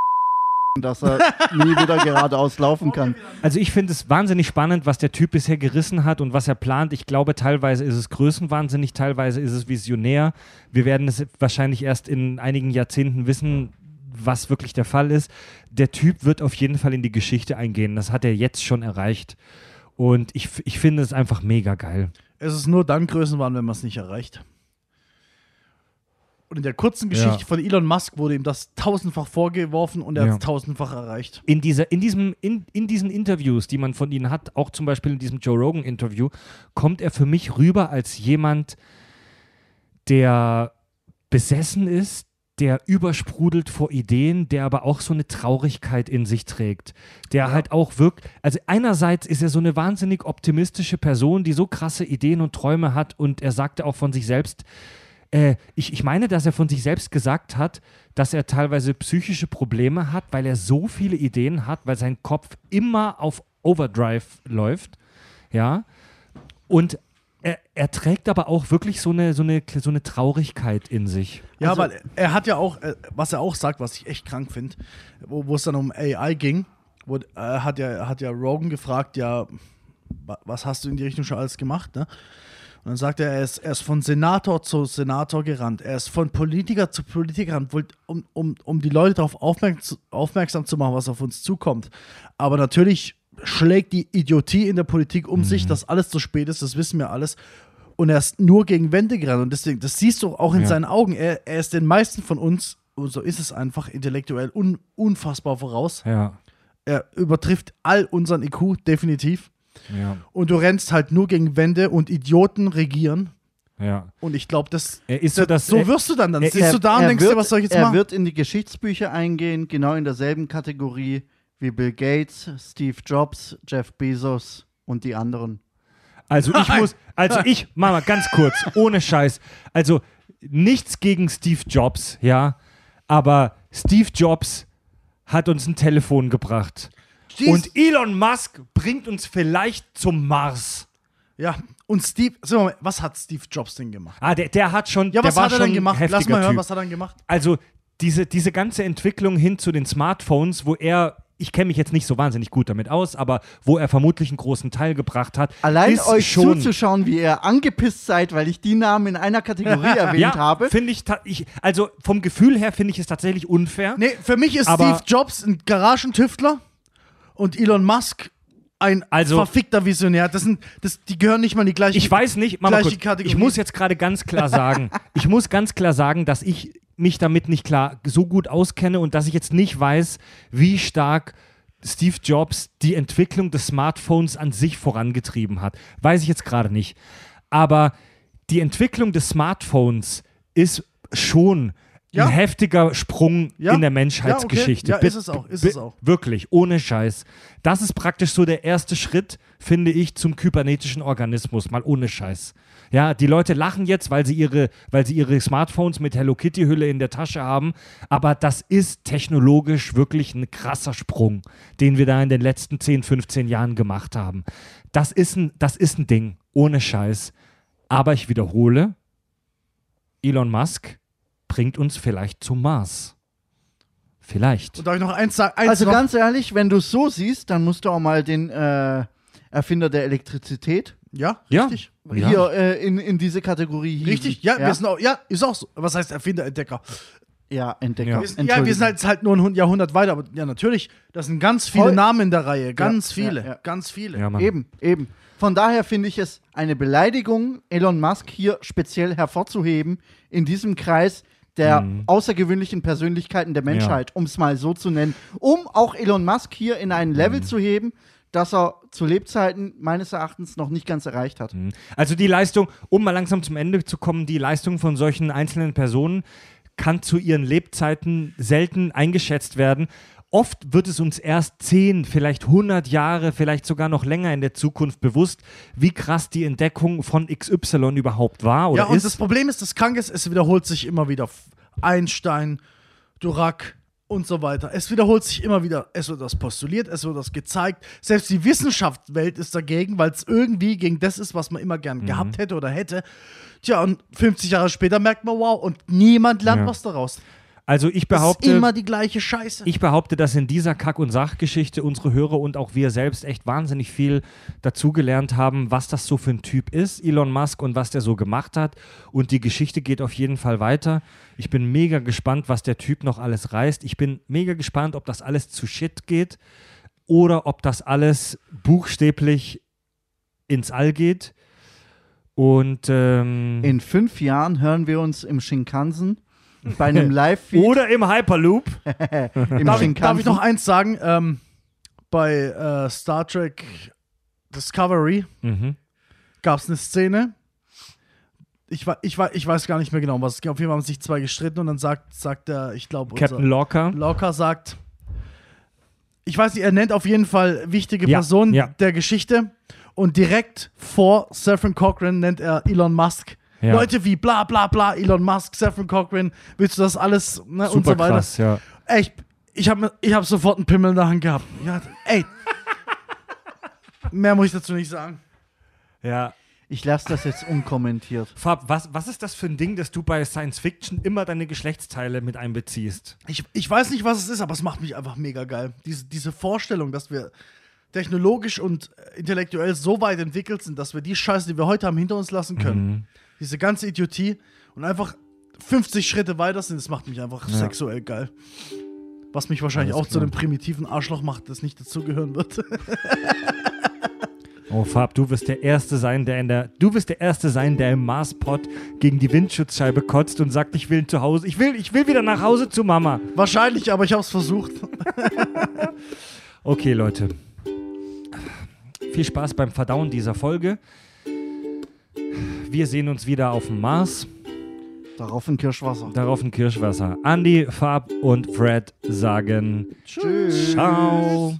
dass er nie wieder geradeaus laufen kann. Also ich finde es wahnsinnig spannend, was der Typ bisher gerissen hat und was er plant. Ich glaube, teilweise ist es größenwahnsinnig, teilweise ist es visionär. Wir werden es wahrscheinlich erst in einigen Jahrzehnten wissen, was wirklich der Fall ist. Der Typ wird auf jeden Fall in die Geschichte eingehen. Das hat er jetzt schon erreicht. Und ich, ich finde es einfach mega geil. Es ist nur dann Größenwahn, wenn man es nicht erreicht. Und in der kurzen Geschichte Ja. von Elon Musk wurde ihm das tausendfach vorgeworfen und er Ja. hat es tausendfach erreicht. in, dieser, in, diesem, in, in diesen Interviews, die man von ihnen hat, auch zum Beispiel in diesem Joe Rogan-Interview, kommt er für mich rüber als jemand, der besessen ist, der übersprudelt vor Ideen, der aber auch so eine Traurigkeit in sich trägt. Der halt auch wirkt, also einerseits ist er so eine wahnsinnig optimistische Person, die so krasse Ideen und Träume hat und er sagte auch von sich selbst, äh, ich, ich meine, dass er von sich selbst gesagt hat, dass er teilweise psychische Probleme hat, weil er so viele Ideen hat, weil sein Kopf immer auf Overdrive läuft. Ja. Und er, er trägt aber auch wirklich so eine, so, eine, so eine Traurigkeit in sich. Ja, Also- weil er hat ja auch, äh, was er auch sagt, was ich echt krank finde, wo, wo es dann um AI ging, wo, äh, hat, ja, hat ja Rogan gefragt, ja, wa- was hast du in die Richtung schon alles gemacht, ne? Und dann sagt er, er ist, er ist von Senator zu Senator gerannt, er ist von Politiker zu Politiker gerannt, um, um, um die Leute darauf aufmerksam, aufmerksam zu machen, was auf uns zukommt. Aber natürlich schlägt die Idiotie in der Politik um sich, dass alles zu spät ist, das wissen wir alles. Und er ist nur gegen Wände gerannt. Und deswegen, das siehst du auch in Ja. seinen Augen. Er, er ist den meisten von uns, und so ist es einfach, intellektuell un, unfassbar voraus. Ja. Er übertrifft all unseren IQ, definitiv. Ja. Und du rennst halt nur gegen Wände und Idioten regieren. Ja. Und ich glaube, das, Er ist so das. so wirst du dann. Dann er- sitzt du da und denkst wird, dir, was soll ich jetzt er machen? wird in die Geschichtsbücher eingehen, genau in derselben Kategorie wie Bill Gates, Steve Jobs, Jeff Bezos und die anderen. Also ich muss, also ich, Mama, ganz kurz, ohne Scheiß. Also nichts gegen Steve Jobs, ja, aber Steve Jobs hat uns ein Telefon gebracht. Steve- Und Elon Musk bringt uns vielleicht zum Mars. ja, und Steve, sag mal, was hat Steve Jobs denn gemacht? Ah, der, der hat schon, Ja, was hat er denn gemacht? Lass mal hören, typ. was hat er denn gemacht? Also diese, diese ganze Entwicklung hin zu den Smartphones, wo er, ich kenne mich jetzt nicht so wahnsinnig gut damit aus, aber wo er vermutlich einen großen Teil gebracht hat, Allein euch schon zuzuschauen, wie ihr angepisst seid, weil ich die Namen in einer Kategorie erwähnt ja, habe. finde ich, ich, also vom Gefühl her finde ich es tatsächlich unfair. Nee, für mich ist Steve Jobs ein Garagentüftler und Elon Musk ein Also- verfickter Visionär. Das sind, das, die gehören nicht mal in die gleiche Ich weiß nicht, Mama, gleiche kurz, Kategorie. ich muss jetzt gerade ganz klar sagen, ich muss ganz klar sagen, dass ich mich damit nicht klar so gut auskenne und dass ich jetzt nicht weiß, wie stark Steve Jobs die Entwicklung des Smartphones an sich vorangetrieben hat. Weiß ich jetzt gerade nicht. Aber die Entwicklung des Smartphones ist schon Ja. ein heftiger Sprung Ja. in der Menschheitsgeschichte. Ja, okay. Ja, ist es auch, ist es auch. Wirklich, ohne Scheiß. Das ist praktisch so der erste Schritt, finde ich, zum kybernetischen Organismus, mal ohne Scheiß. Ja, die Leute lachen jetzt, weil sie ihre, weil sie ihre Smartphones mit Hello Kitty Hülle in der Tasche haben, aber das ist technologisch wirklich ein krasser Sprung, den wir da in den letzten 10, 15 Jahren gemacht haben. Das ist ein, das ist ein Ding, ohne Scheiß. Aber ich wiederhole, Elon Musk bringt uns vielleicht zum Mars. Vielleicht. Und darf ich noch eins sagen? Eins Also noch? ganz ehrlich, wenn du es so siehst, dann musst du auch mal den äh, Erfinder der Elektrizität ja, richtig. Ja. hier äh, in, in diese Kategorie hieben. Richtig, ja, ja, wir sind auch, ja, ist auch so. Was heißt Erfinder, Entdecker? ja Entdecker. Ja. Wir sind, ja, wir sind halt, jetzt halt nur ein Hund- Jahrhundert weiter, aber ja, natürlich, das sind ganz viele Voll. Namen in der Reihe, ganz Ja, viele, ja, ja. ganz viele. Eben, eben. Von daher finde ich es eine Beleidigung, Elon Musk hier speziell hervorzuheben in diesem Kreis der Mhm. außergewöhnlichen Persönlichkeiten der Menschheit, um es mal so zu nennen, um auch Elon Musk hier in ein Mhm. Level zu heben, das er zu Lebzeiten meines Erachtens noch nicht ganz erreicht hat. Also die Leistung, um mal langsam zum Ende zu kommen, die Leistung von solchen einzelnen Personen kann zu ihren Lebzeiten selten eingeschätzt werden. Oft wird es uns erst 10, vielleicht 100 Jahre, vielleicht sogar noch länger in der Zukunft bewusst, wie krass die Entdeckung von XY überhaupt war oder Ja, und ist. das Problem ist, das Kranke ist, es wiederholt sich immer wieder. Einstein, Durac und so weiter. Es wiederholt sich immer wieder. Es wird das postuliert, es wird das gezeigt. Selbst die Wissenschaftswelt ist dagegen, weil es irgendwie gegen das ist, was man immer gern Mhm. gehabt hätte oder hätte. Tja, und 50 Jahre später merkt man, wow, und niemand lernt Ja. was daraus. Also ich Das ist behaupte, immer die gleiche Scheiße. ich behaupte, dass in dieser Kack- und Sachgeschichte unsere Hörer und auch wir selbst echt wahnsinnig viel dazugelernt haben, was das so für ein Typ ist, Elon Musk, und was der so gemacht hat. Und die Geschichte geht auf jeden Fall weiter. Ich bin mega gespannt, was der Typ noch alles reißt. Ich bin mega gespannt, ob das alles zu Shit geht oder ob das alles buchstäblich ins All geht. Und ähm, In fünf Jahren hören wir uns im Shinkansen bei einem Live-Feed oder im Hyperloop. im darf, ich, darf ich noch eins sagen? Ähm, bei äh, Star Trek Discovery Mhm. gab es eine Szene. Ich, ich, ich weiß gar nicht mehr genau, was es ging. Auf jeden Fall haben sich zwei gestritten und dann sagt, sagt der, ich glaube, Captain Locker. Locker sagt, ich weiß nicht, er nennt auf jeden Fall wichtige Ja, Personen ja. der Geschichte und direkt vor Saffron Cochran nennt er Elon Musk. Ja. Leute wie bla bla bla, Elon Musk, Saffron Cochran, willst du das alles ne, und Super so weiter. krass, ja. Ey, ich, ich habe ich hab sofort einen Pimmel in der Hand gehabt. Ja, ey. Mehr muss ich dazu nicht sagen. Ja. Ich lasse das jetzt unkommentiert. Fab, was, was ist das für ein Ding, dass du bei Science Fiction immer deine Geschlechtsteile mit einbeziehst? Ich, ich weiß nicht, was es ist, aber es macht mich einfach mega geil. Diese, diese Vorstellung, dass wir technologisch und äh, intellektuell so weit entwickelt sind, dass wir die Scheiße, die wir heute haben, hinter uns lassen können. Diese ganze Idiotie und einfach 50 Schritte weiter sind, das macht mich einfach sexuell geil. Was mich wahrscheinlich Alles auch zu klar. einem primitiven Arschloch macht, das nicht dazugehören wird. Oh, Fab, du wirst der Erste sein, der in der. Du wirst der Erste sein, der im Marspot gegen die Windschutzscheibe kotzt und sagt, ich will zu Hause. Ich will, ich will wieder nach Hause zu Mama. wahrscheinlich, aber ich habe es versucht. Okay, Leute. Viel Spaß beim Verdauen dieser Folge. Wir sehen uns wieder auf dem Mars. Darauf ein Kirschwasser. Darauf ein Kirschwasser. Andy, Fab und Fred sagen Tschüss. Ciao.